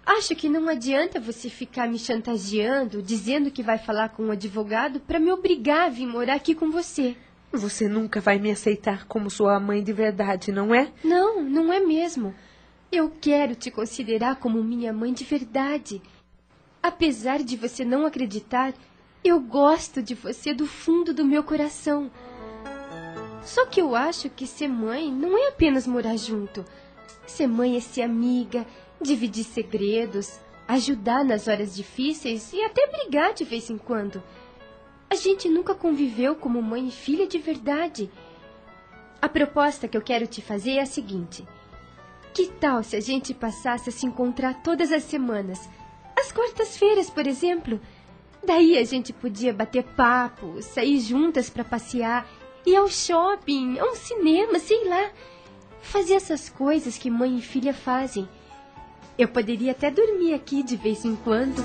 acho que não adianta você ficar me chantageando, dizendo que vai falar com um advogado para me obrigar a vir morar aqui com você. Você nunca vai me aceitar como sua mãe de verdade, não é? Não, não é mesmo. Eu quero te considerar como minha mãe de verdade. Apesar de você não acreditar, eu gosto de você do fundo do meu coração. Só que eu acho que ser mãe não é apenas morar junto. Ser mãe é ser amiga, dividir segredos, ajudar nas horas difíceis e até brigar de vez em quando. A gente nunca conviveu como mãe e filha de verdade. A proposta que eu quero te fazer é a seguinte: que tal se a gente passasse a se encontrar todas as semanas? Às quartas-feiras, por exemplo. Daí a gente podia bater papo, sair juntas para passear, ir ao shopping, a um cinema, sei lá. Fazer essas coisas que mãe e filha fazem. Eu poderia até dormir aqui de vez em quando.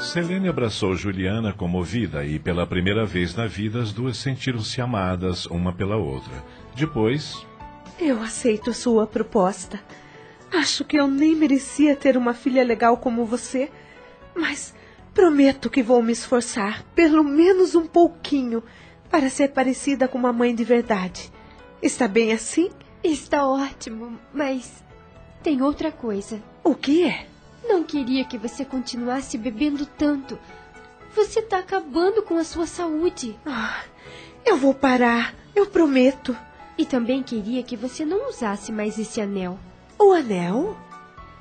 Selene abraçou Juliana comovida e, pela primeira vez na vida, as duas sentiram-se amadas uma pela outra. Depois. Eu aceito sua proposta. Acho que eu nem merecia ter uma filha legal como você, mas prometo que vou me esforçar, pelo menos um pouquinho, para ser parecida com uma mãe de verdade. Está bem assim? Está ótimo, mas tem outra coisa. O que é? Não queria que você continuasse bebendo tanto. Você está acabando com a sua saúde. Ah, eu vou parar, eu prometo. E também queria que você não usasse mais esse anel. O anel?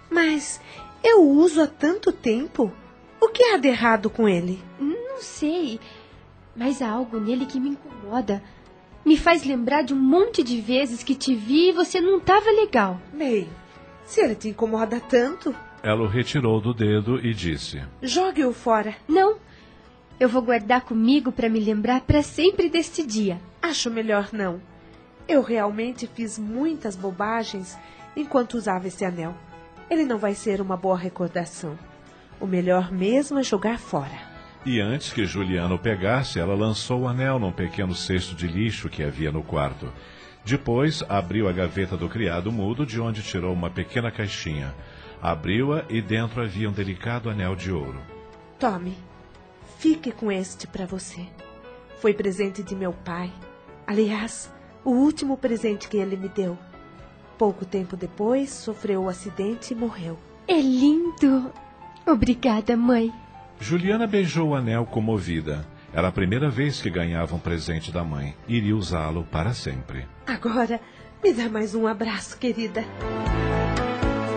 Mas eu uso há tanto tempo. O que há de errado com ele? Não sei, mas há algo nele que me incomoda. Me faz lembrar de um monte de vezes que te vi e você não estava legal. Bem, se ele te incomoda tanto. Ela o retirou do dedo e disse: Jogue-o fora. Não. Eu vou guardar comigo para me lembrar para sempre deste dia. Acho melhor não. Eu realmente fiz muitas bobagens enquanto usava esse anel. Ele não vai ser uma boa recordação. O melhor mesmo é jogar fora. E antes que Juliana o pegasse, ela lançou o anel num pequeno cesto de lixo que havia no quarto. Depois, abriu a gaveta do criado mudo, de onde tirou uma pequena caixinha. Abriu-a e dentro havia um delicado anel de ouro. Tome, fique com este para você. Foi presente de meu pai. Aliás, o último presente que ele me deu. Pouco tempo depois, sofreu o um acidente e morreu. É lindo! Obrigada, mãe. Juliana beijou o anel comovida. Era a primeira vez que ganhava um presente da mãe. Iria usá-lo para sempre. Agora, me dá mais um abraço, querida.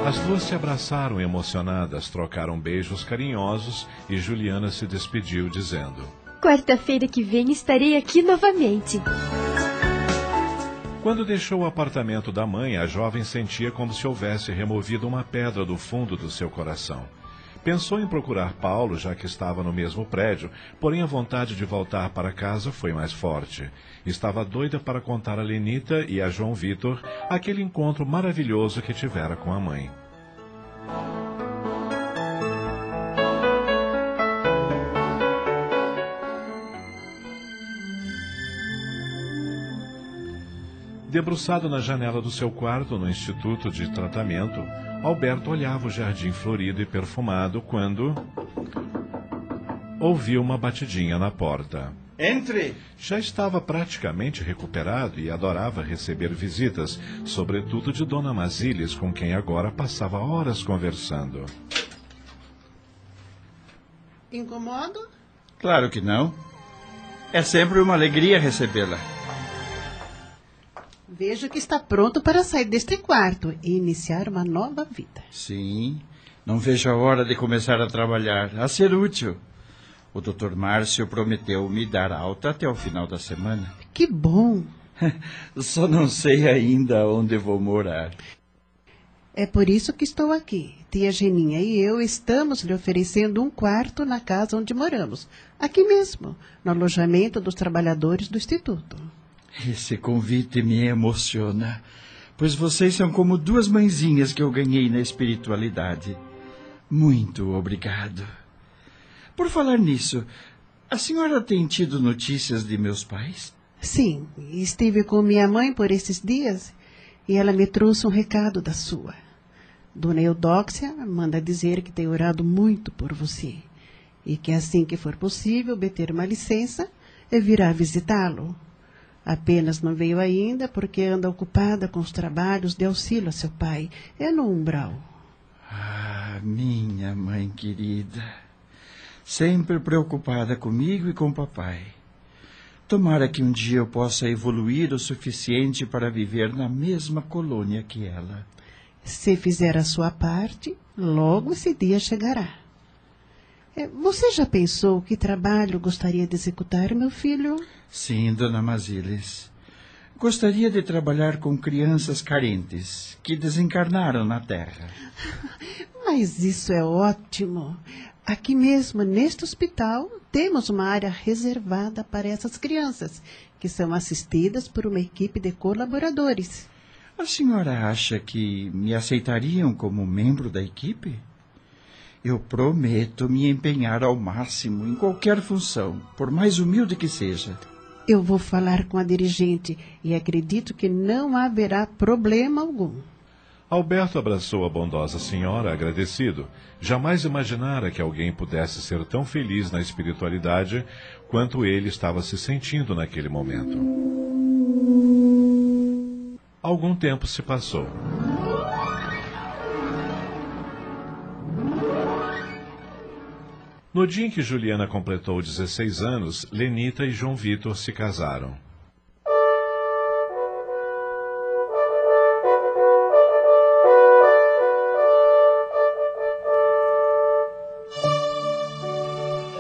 As duas se abraçaram emocionadas, trocaram beijos carinhosos e Juliana se despediu dizendo: Quarta-feira que vem estarei aqui novamente. Quando deixou o apartamento da mãe, a jovem sentia como se houvesse removido uma pedra do fundo do seu coração. Pensou em procurar Paulo, já que estava no mesmo prédio, porém a vontade de voltar para casa foi mais forte. Estava doida para contar a Lenita e a João Vitor aquele encontro maravilhoso que tivera com a mãe. Debruçado na janela do seu quarto no Instituto de Tratamento, Alberto olhava o jardim florido e perfumado quando ouviu uma batidinha na porta. Entre! Já estava praticamente recuperado e adorava receber visitas, sobretudo de Dona Masílias, com quem agora passava horas conversando. Incomodo? Claro que não. É sempre uma alegria recebê-la. Vejo que está pronto para sair deste quarto e iniciar uma nova vida. Sim, não vejo a hora de começar a trabalhar, a ser útil. O Dr. Márcio prometeu me dar alta até o final da semana. Que bom! Só não sei ainda onde vou morar. É por isso que estou aqui. Tia Geninha e eu estamos lhe oferecendo um quarto na casa onde moramos, aqui mesmo, no alojamento dos trabalhadores do Instituto. Esse convite me emociona, pois vocês são como duas mãezinhas que eu ganhei na espiritualidade. Muito obrigado. Por falar nisso, a senhora tem tido notícias de meus pais? Sim, estive com minha mãe por esses dias e ela me trouxe um recado da sua. Dona Eudóxia manda dizer que tem orado muito por você e que assim que for possível obter uma licença, virá visitá-lo. Apenas não veio ainda porque anda ocupada com os trabalhos de auxílio a seu pai. É no umbral. Ah, minha mãe querida. Sempre preocupada comigo e com papai. Tomara que um dia eu possa evoluir o suficiente para viver na mesma colônia que ela. Se fizer a sua parte, logo esse dia chegará. É, você já pensou que trabalho gostaria de executar, meu filho? Sim, dona Masílias. Gostaria de trabalhar com crianças carentes que desencarnaram na Terra. Mas isso é ótimo. Aqui mesmo, neste hospital, temos uma área reservada para essas crianças, que são assistidas por uma equipe de colaboradores. A senhora acha que me aceitariam como membro da equipe? Eu prometo me empenhar ao máximo em qualquer função, por mais humilde que seja. Eu vou falar com a dirigente e acredito que não haverá problema algum. Alberto abraçou a bondosa senhora, agradecido. Jamais imaginara que alguém pudesse ser tão feliz na espiritualidade quanto ele estava se sentindo naquele momento. Algum tempo se passou. No dia em que Juliana completou 16 anos, Lenita e João Vitor se casaram.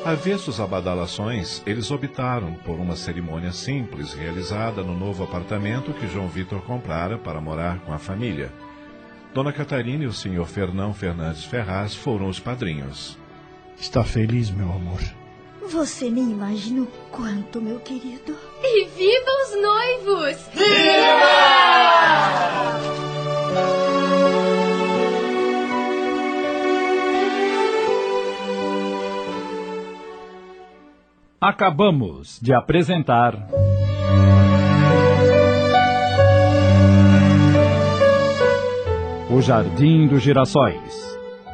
Avessos a badalações, eles optaram por uma cerimônia simples realizada no novo apartamento que João Vitor comprara para morar com a família. Dona Catarina e o senhor Fernão Fernandes Ferraz foram os padrinhos. Está feliz, meu amor? Você nem imagina o quanto, meu querido. E viva os noivos! Acabamos de apresentar. O Jardim dos Girassóis.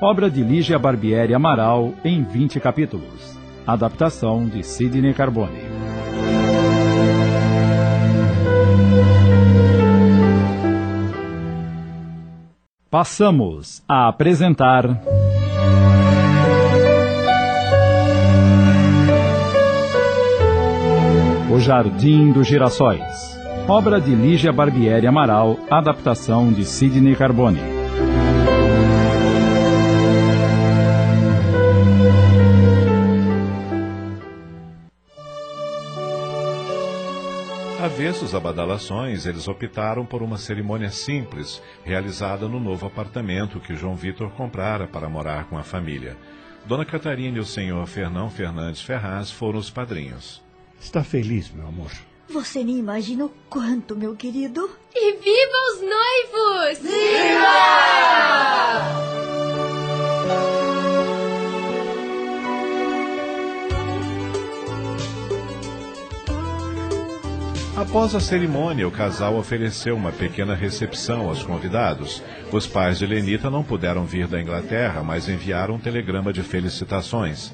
Obra de Lígia Barbieri Amaral em 20 capítulos. Adaptação de Sidney Carbone. Passamos a apresentar. O Jardim dos Girassóis. Obra de Lígia Barbieri Amaral, adaptação de Sidney Carbone. Avessos a badalações, eles optaram por uma cerimônia simples, realizada no novo apartamento que João Vitor comprara para morar com a família. Dona Catarina e o senhor Fernão Fernandes Ferraz foram os padrinhos. Está feliz, meu amor? Você nem imagina o quanto, meu querido. E viva os noivos! Após a cerimônia, o casal ofereceu uma pequena recepção aos convidados. Os pais de Lenita não puderam vir da Inglaterra, mas enviaram um telegrama de felicitações.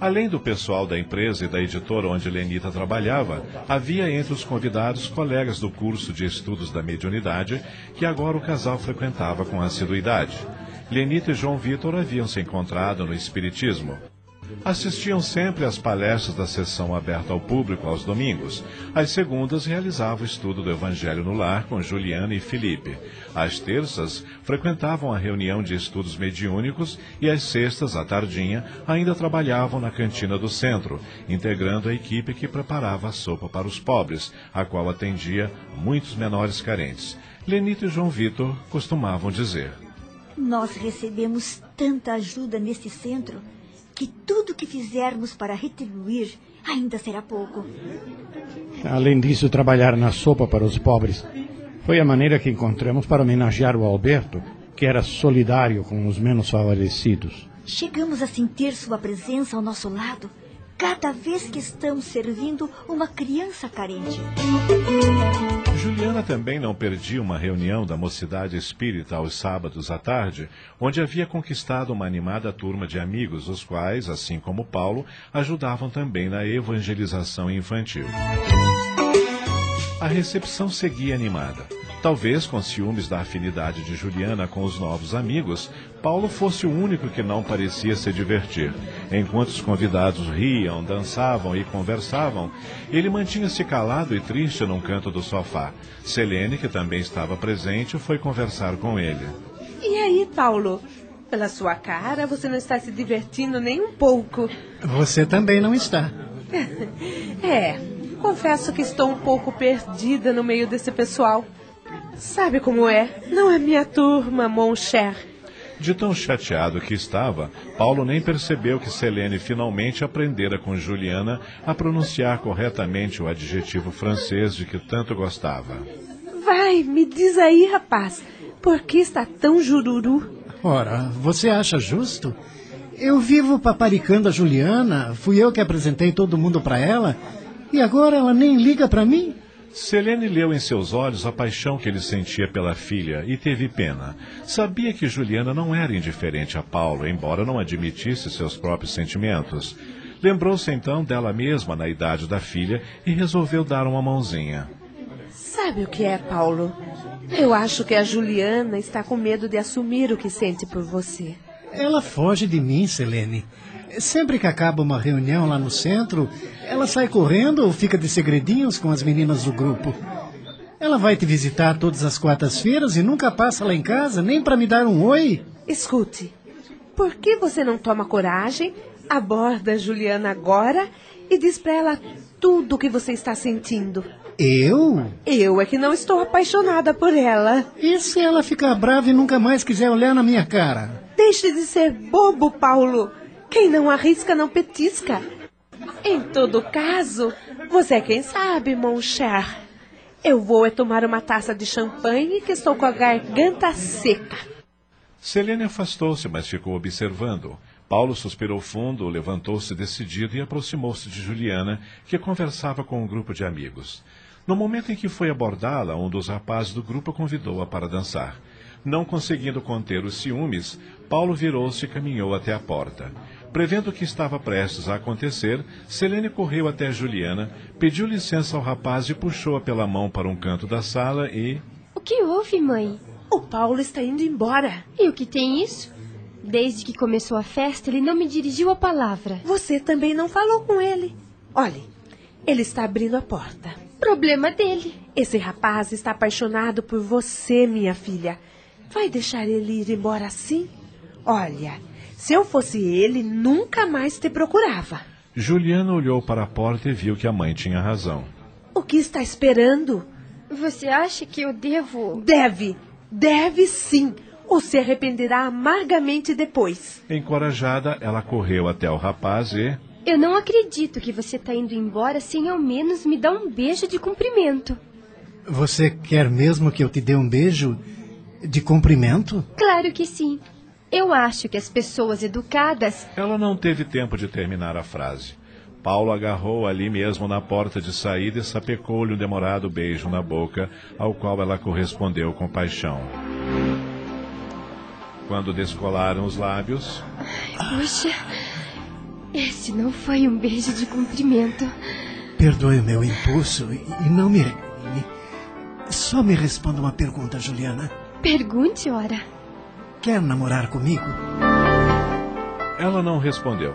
Além do pessoal da empresa e da editora onde Lenita trabalhava, havia entre os convidados colegas do curso de estudos da mediunidade, que agora o casal frequentava com assiduidade. Lenita e João Vitor haviam se encontrado no Espiritismo. Assistiam sempre às palestras da sessão aberta ao público aos domingos. Às segundas, realizavam o estudo do Evangelho no Lar com Juliana e Felipe. Às terças, frequentavam a reunião de estudos mediúnicos e às sextas, à tardinha, ainda trabalhavam na cantina do centro, integrando a equipe que preparava a sopa para os pobres, a qual atendia muitos menores carentes. Lenito e João Vitor costumavam dizer. Nós recebemos tanta ajuda neste centro que tudo que fizermos para retribuir ainda será pouco. Além disso, trabalhar na sopa para os pobres foi a maneira que encontramos para homenagear o Alberto, que era solidário com os menos favorecidos. Chegamos a sentir sua presença ao nosso lado cada vez que estamos servindo uma criança carente. Juliana também não perdia uma reunião da Mocidade Espírita aos sábados à tarde, onde havia conquistado uma animada turma de amigos, os quais, assim como Paulo, ajudavam também na evangelização infantil. A recepção seguia animada. Talvez com ciúmes da afinidade de Juliana com os novos amigos, Paulo fosse o único que não parecia se divertir. Enquanto os convidados riam, dançavam e conversavam, ele mantinha-se calado e triste num canto do sofá. Selene, que também estava presente, foi conversar com ele. E aí, Paulo? Pela sua cara, você não está se divertindo nem um pouco. Você também não está. É, confesso que estou um pouco perdida no meio desse pessoal. Sabe como é? Não é minha turma, mon cher. De tão chateado que estava, Paulo nem percebeu que Selene finalmente aprendera com Juliana a pronunciar corretamente o adjetivo francês de que tanto gostava. Vai, me diz aí, rapaz, por que está tão jururu? Ora, você acha justo? Eu vivo paparicando a Juliana, fui eu que apresentei todo mundo para ela, e agora ela nem liga para mim? Selene leu em seus olhos a paixão que ele sentia pela filha e teve pena. Sabia que Juliana não era indiferente a Paulo, embora não admitisse seus próprios sentimentos. Lembrou-se então dela mesma na idade da filha e resolveu dar uma mãozinha. Sabe o que é, Paulo? Eu acho que a Juliana está com medo de assumir o que sente por você. Ela foge de mim, Selene. Sempre que acaba uma reunião lá no centro, ela sai correndo ou fica de segredinhos com as meninas do grupo. Ela vai te visitar todas as quartas-feiras e nunca passa lá em casa nem para me dar um oi. Escute, por que você não toma coragem, aborda a Juliana agora e diz para ela tudo o que você está sentindo? Eu? Eu é que não estou apaixonada por ela. E se ela ficar brava e nunca mais quiser olhar na minha cara? Deixe de ser bobo, Paulo. Quem não arrisca não petisca. Em todo caso, você é quem sabe, mon cher. Eu vou é tomar uma taça de champanhe que estou com a garganta seca. Selene afastou-se, mas ficou observando. Paulo suspirou fundo, levantou-se decidido e aproximou-se de Juliana, que conversava com um grupo de amigos. No momento em que foi abordá-la, um dos rapazes do grupo convidou-a para dançar. Não conseguindo conter os ciúmes, Paulo virou-se e caminhou até a porta. Prevendo o que estava prestes a acontecer, Selene correu até Juliana, pediu licença ao rapaz e puxou-a pela mão para um canto da sala e. O que houve, mãe? O Paulo está indo embora. E o que tem isso? Desde que começou a festa, ele não me dirigiu a palavra. Você também não falou com ele. Olhe, Ele está abrindo a porta. Problema dele. Esse rapaz está apaixonado por você, minha filha. Vai deixar ele ir embora assim? Olha, se eu fosse ele, nunca mais te procurava. Juliana olhou para a porta e viu que a mãe tinha razão. O que está esperando? Você acha que eu devo. Deve, deve sim. Ou se arrependerá amargamente depois. Encorajada, ela correu até o rapaz e. Eu não acredito que você está indo embora sem ao menos me dar um beijo de cumprimento. Você quer mesmo que eu te dê um beijo de cumprimento? Claro que sim. Eu acho que as pessoas educadas. Ela não teve tempo de terminar a frase. Paulo agarrou ali mesmo na porta de saída e sapecou-lhe um demorado beijo na boca, ao qual ela correspondeu com paixão. Quando descolaram os lábios. Puxa, esse não foi um beijo de cumprimento. Perdoe o meu impulso e, não me. Só me responda uma pergunta, Juliana. Pergunte, ora. Quer namorar comigo? Ela não respondeu.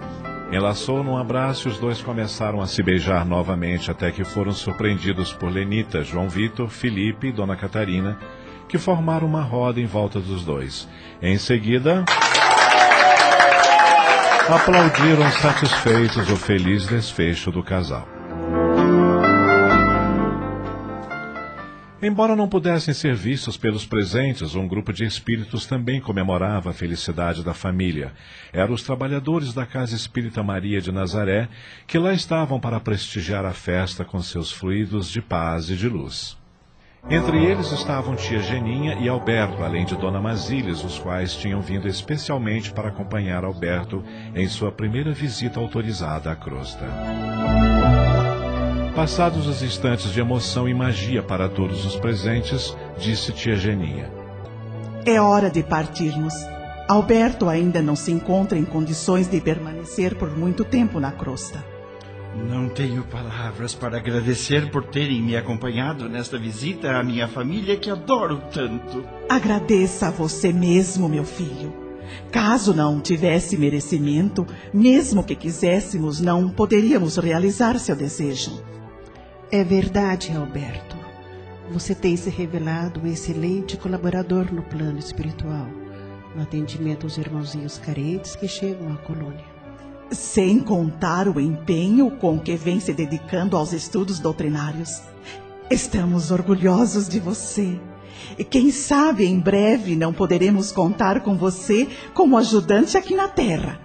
Enlaçou num abraço e os dois começaram a se beijar novamente até que foram surpreendidos por Lenita, João Vitor, Felipe e Dona Catarina, que formaram uma roda em volta dos dois. Em seguida. Aplaudiram satisfeitos o feliz desfecho do casal. Embora não pudessem ser vistos pelos presentes, um grupo de espíritos também comemorava a felicidade da família. Eram os trabalhadores da Casa Espírita Maria de Nazaré, que lá estavam para prestigiar a festa com seus fluidos de paz e de luz. Entre eles estavam tia Geninha e Alberto, além de Dona Masílias, os quais tinham vindo especialmente para acompanhar Alberto em sua primeira visita autorizada à crosta. Passados os instantes de emoção e magia para todos os presentes, disse tia Geninha. É hora de partirmos. Alberto ainda não se encontra em condições de permanecer por muito tempo na crosta. Não tenho palavras para agradecer por terem me acompanhado nesta visita à minha família que adoro tanto. Agradeça a você mesmo, meu filho. Caso não tivesse merecimento, mesmo que quiséssemos, não poderíamos realizar seu desejo. É verdade, Alberto. Você tem se revelado um excelente colaborador no plano espiritual, no atendimento aos irmãozinhos carentes que chegam à colônia. Sem contar o empenho com que vem se dedicando aos estudos doutrinários. Estamos orgulhosos de você. E quem sabe em breve não poderemos contar com você como ajudante aqui na Terra.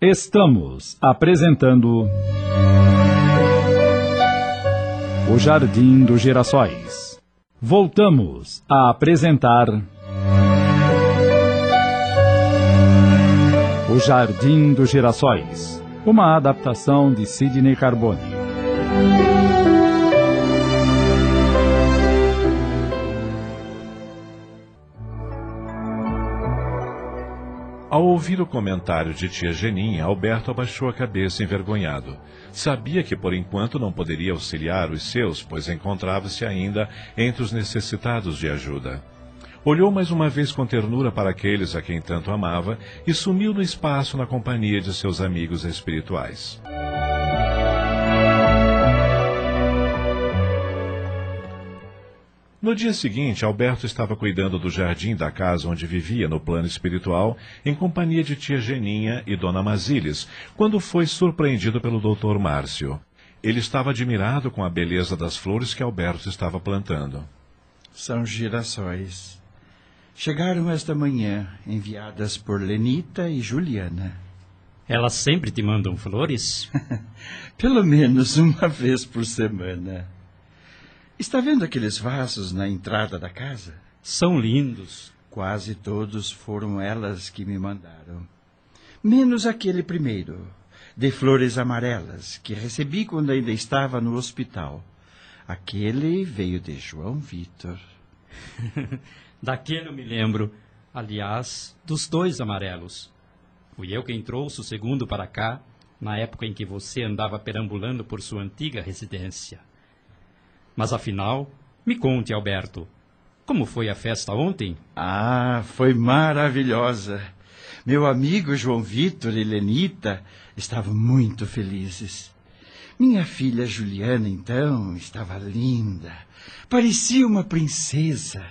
Estamos apresentando. O Jardim dos Girassóis. Voltamos a apresentar. O Jardim dos Girassóis. Uma adaptação de Sidney Carbone. Ao ouvir o comentário de tia Geninha, Alberto abaixou a cabeça envergonhado. Sabia que por enquanto não poderia auxiliar os seus, pois encontrava-se ainda entre os necessitados de ajuda. Olhou mais uma vez com ternura para aqueles a quem tanto amava e sumiu no espaço na companhia de seus amigos espirituais. No dia seguinte, Alberto estava cuidando do jardim da casa onde vivia no plano espiritual, em companhia de tia Geninha e Dona Masílias, quando foi surpreendido pelo doutor Márcio. Ele estava admirado com a beleza das flores que Alberto estava plantando. São girassóis. Chegaram esta manhã, enviadas por Lenita e Juliana. Elas sempre te mandam flores? Pelo menos uma vez por semana. Está vendo aqueles vasos na entrada da casa? São lindos. Quase todos foram elas que me mandaram. Menos aquele primeiro, de flores amarelas, que recebi quando ainda estava no hospital. Aquele veio de João Vitor. Daquele eu me lembro. Aliás, dos dois amarelos. Fui eu quem trouxe o segundo para cá, na época em que você andava perambulando por sua antiga residência. Mas afinal, me conte, Alberto, como foi a festa ontem? Ah, foi maravilhosa. Meu amigo João Vitor e Lenita estavam muito felizes. Minha filha Juliana, então, estava linda. Parecia uma princesa.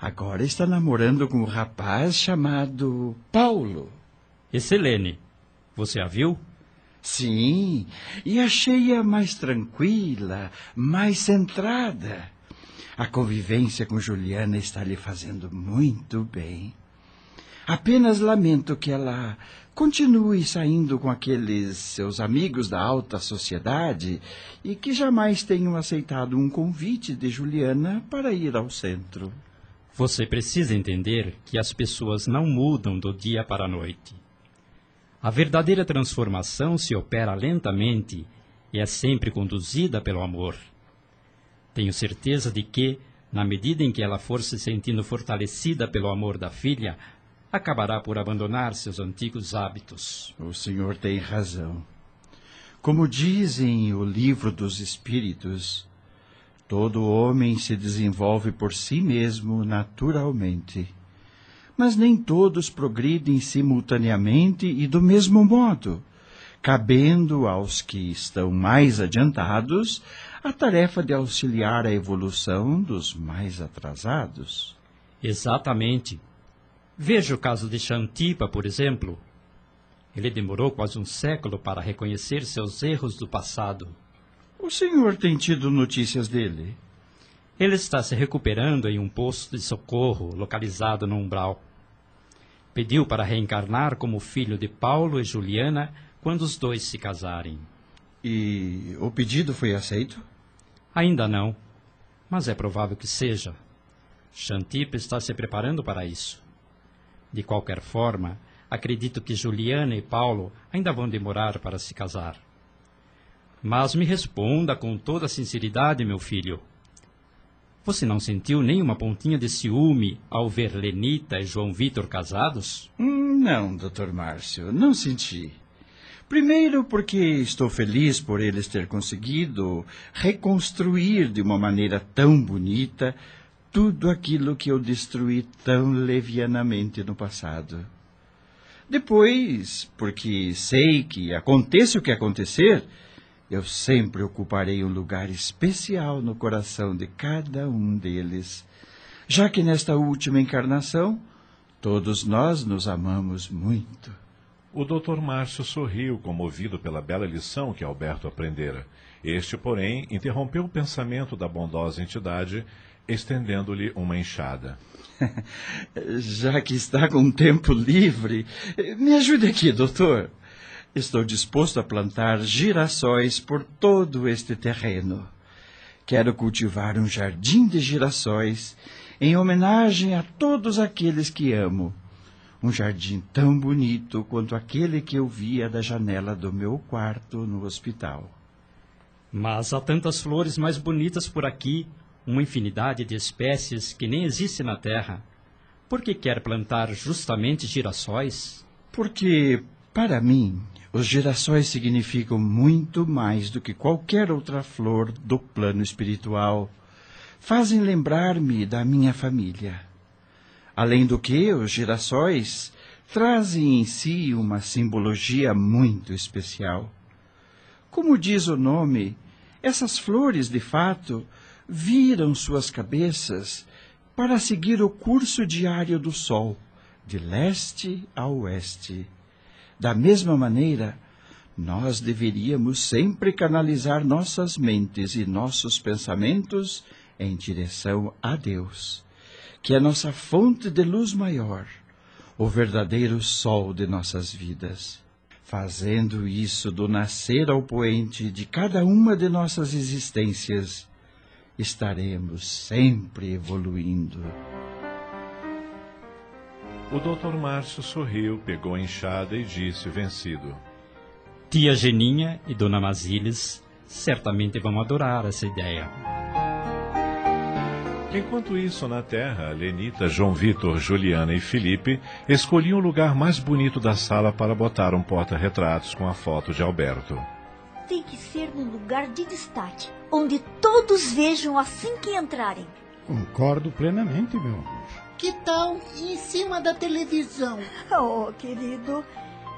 Agora está namorando com um rapaz chamado Paulo. E Selene, você a viu? Sim, e achei-a mais tranquila, mais centrada. A convivência com Juliana está lhe fazendo muito bem. Apenas lamento que ela continue saindo com aqueles seus amigos da alta sociedade e que jamais tenham aceitado um convite de Juliana para ir ao centro. Você precisa entender que as pessoas não mudam do dia para a noite. A verdadeira transformação se opera lentamente e é sempre conduzida pelo amor. Tenho certeza de que, na medida em que ela for se sentindo fortalecida pelo amor da filha, acabará por abandonar seus antigos hábitos. O senhor tem razão. Como dizem o livro dos Espíritos, todo homem se desenvolve por si mesmo naturalmente mas nem todos progridem simultaneamente e do mesmo modo, cabendo aos que estão mais adiantados a tarefa de auxiliar a evolução dos mais atrasados. Exatamente. Veja o caso de Xantipa, por exemplo. Ele demorou quase um século para reconhecer seus erros do passado. O senhor tem tido notícias dele? Ele está se recuperando em um posto de socorro localizado no umbral. Pediu para reencarnar como filho de Paulo e Juliana quando os dois se casarem. E o pedido foi aceito? Ainda não, mas é provável que seja. Xantipa está se preparando para isso. De qualquer forma, acredito que Juliana e Paulo ainda vão demorar para se casar. Mas me responda com toda sinceridade, meu filho. Você não sentiu nenhuma pontinha de ciúme ao ver Lenita e João Vitor casados? Hum, não, doutor Márcio, não senti. Primeiro, porque estou feliz por eles ter conseguido reconstruir de uma maneira tão bonita tudo aquilo que eu destruí tão levianamente no passado. Depois, porque sei que aconteça o que acontecer, eu sempre ocuparei um lugar especial no coração de cada um deles, já que nesta última encarnação todos nós nos amamos muito. O Dr. Márcio sorriu, comovido pela bela lição que Alberto aprendera. Este, porém, interrompeu o pensamento da bondosa entidade, estendendo-lhe uma enxada. Já que está com tempo livre, me ajude aqui, doutor. Estou disposto a plantar girassóis por todo este terreno. Quero cultivar um jardim de girassóis em homenagem a todos aqueles que amo. Um jardim tão bonito quanto aquele que eu via da janela do meu quarto no hospital. Mas há tantas flores mais bonitas por aqui, uma infinidade de espécies que nem existe na terra. Por que quer plantar justamente girassóis? Porque, para mim, os girassóis significam muito mais do que qualquer outra flor do plano espiritual. Fazem lembrar-me da minha família. Além do que, os girassóis trazem em si uma simbologia muito especial. Como diz o nome, essas flores, de fato, viram suas cabeças para seguir o curso diário do Sol, de leste a oeste. Da mesma maneira, nós deveríamos sempre canalizar nossas mentes e nossos pensamentos em direção a Deus, que é nossa fonte de luz maior, o verdadeiro sol de nossas vidas. Fazendo isso do nascer ao poente de cada uma de nossas existências, estaremos sempre evoluindo. O Dr. Márcio sorriu, pegou a enxada e disse, vencido: Tia Geninha e Dona Masílias certamente vão adorar essa ideia. Enquanto isso, na terra, Lenita, João Vitor, Juliana e Felipe escolhiam o lugar mais bonito da sala para botar um porta-retratos com a foto de Alberto. Tem que ser num lugar de destaque, onde todos vejam assim que entrarem. Concordo plenamente, meu amor. Que tal em cima da televisão? Oh, querido,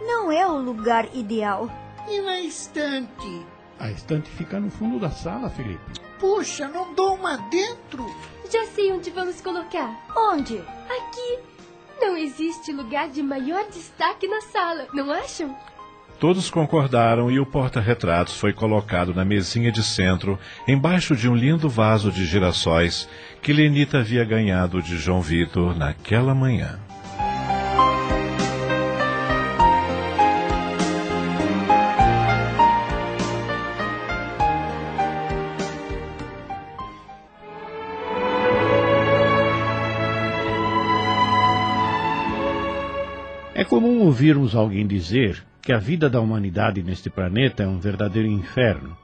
não é o lugar ideal. E na estante? A estante fica no fundo da sala, Felipe. Puxa, não dou uma dentro. Já sei onde vamos colocar. Onde? Aqui. Não existe lugar de maior destaque na sala, não acham? Todos concordaram e o porta-retratos foi colocado na mesinha de centro, embaixo de um lindo vaso de girassóis que Lenita havia ganhado de João Vitor naquela manhã. É comum ouvirmos alguém dizer que a vida da humanidade neste planeta é um verdadeiro inferno,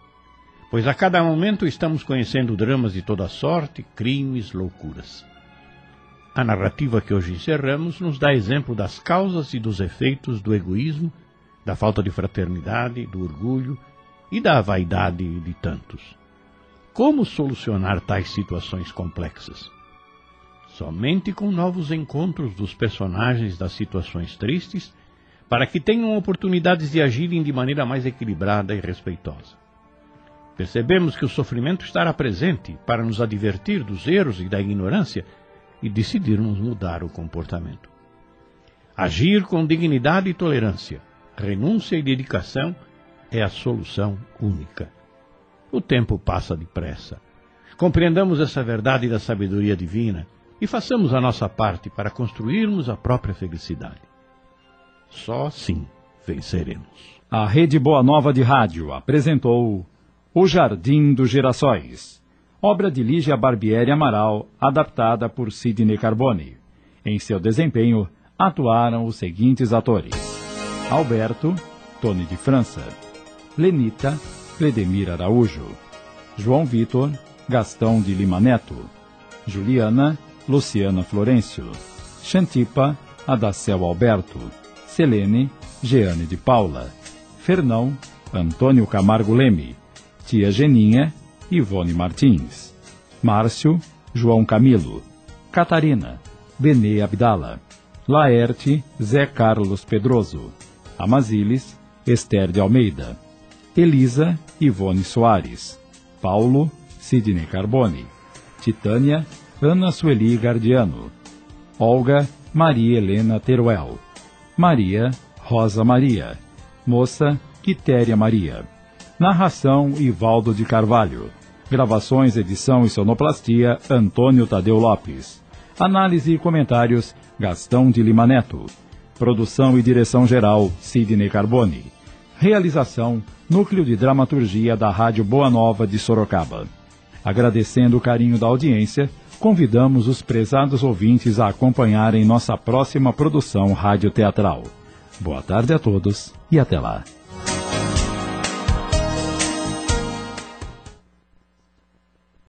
pois a cada momento estamos conhecendo dramas de toda sorte, crimes, loucuras. A narrativa que hoje encerramos nos dá exemplo das causas e dos efeitos do egoísmo, da falta de fraternidade, do orgulho e da vaidade de tantos. Como solucionar tais situações complexas? Somente com novos encontros dos personagens das situações tristes, para que tenham oportunidades de agirem de maneira mais equilibrada e respeitosa. Percebemos que o sofrimento estará presente para nos advertir dos erros e da ignorância e decidirmos mudar o comportamento. Agir com dignidade e tolerância, renúncia e dedicação é a solução única. O tempo passa depressa. Compreendamos essa verdade da sabedoria divina e façamos a nossa parte para construirmos a própria felicidade. Só assim venceremos. A Rede Boa Nova de Rádio apresentou O Jardim dos Girassóis, obra de Lígia Barbieri Amaral, adaptada por Sidney Carbone. Em seu desempenho, atuaram os seguintes atores: Alberto, Tony de França, Lenita, Cledemir Araújo, João Vitor, Gastão de Lima Neto, Juliana, Luciana Florencio, Xantipa, Adacel Alberto, Selene, Jeane de Paula, Fernão, Antônio Camargo Leme, Tia Geninha, Ivone Martins, Márcio, João Camilo, Catarina, Benê Abdala, Laerte, Zé Carlos Pedroso, Amaziles, Esther de Almeida, Elisa, Ivone Soares, Paulo, Sidney Carbone, Titânia, Ana Sueli Gardiano, Olga Maria Helena Teruel, Maria Rosa Maria, Moça Quitéria Maria. Narração Ivaldo de Carvalho. Gravações, edição e sonoplastia Antônio Tadeu Lopes. Análise e comentários Gastão de Lima Neto. Produção e direção geral Sidney Carbone. Realização Núcleo de Dramaturgia da Rádio Boa Nova de Sorocaba. Agradecendo o carinho da audiência, convidamos os prezados ouvintes a acompanharem nossa próxima produção radioteatral. Boa tarde a todos e até lá.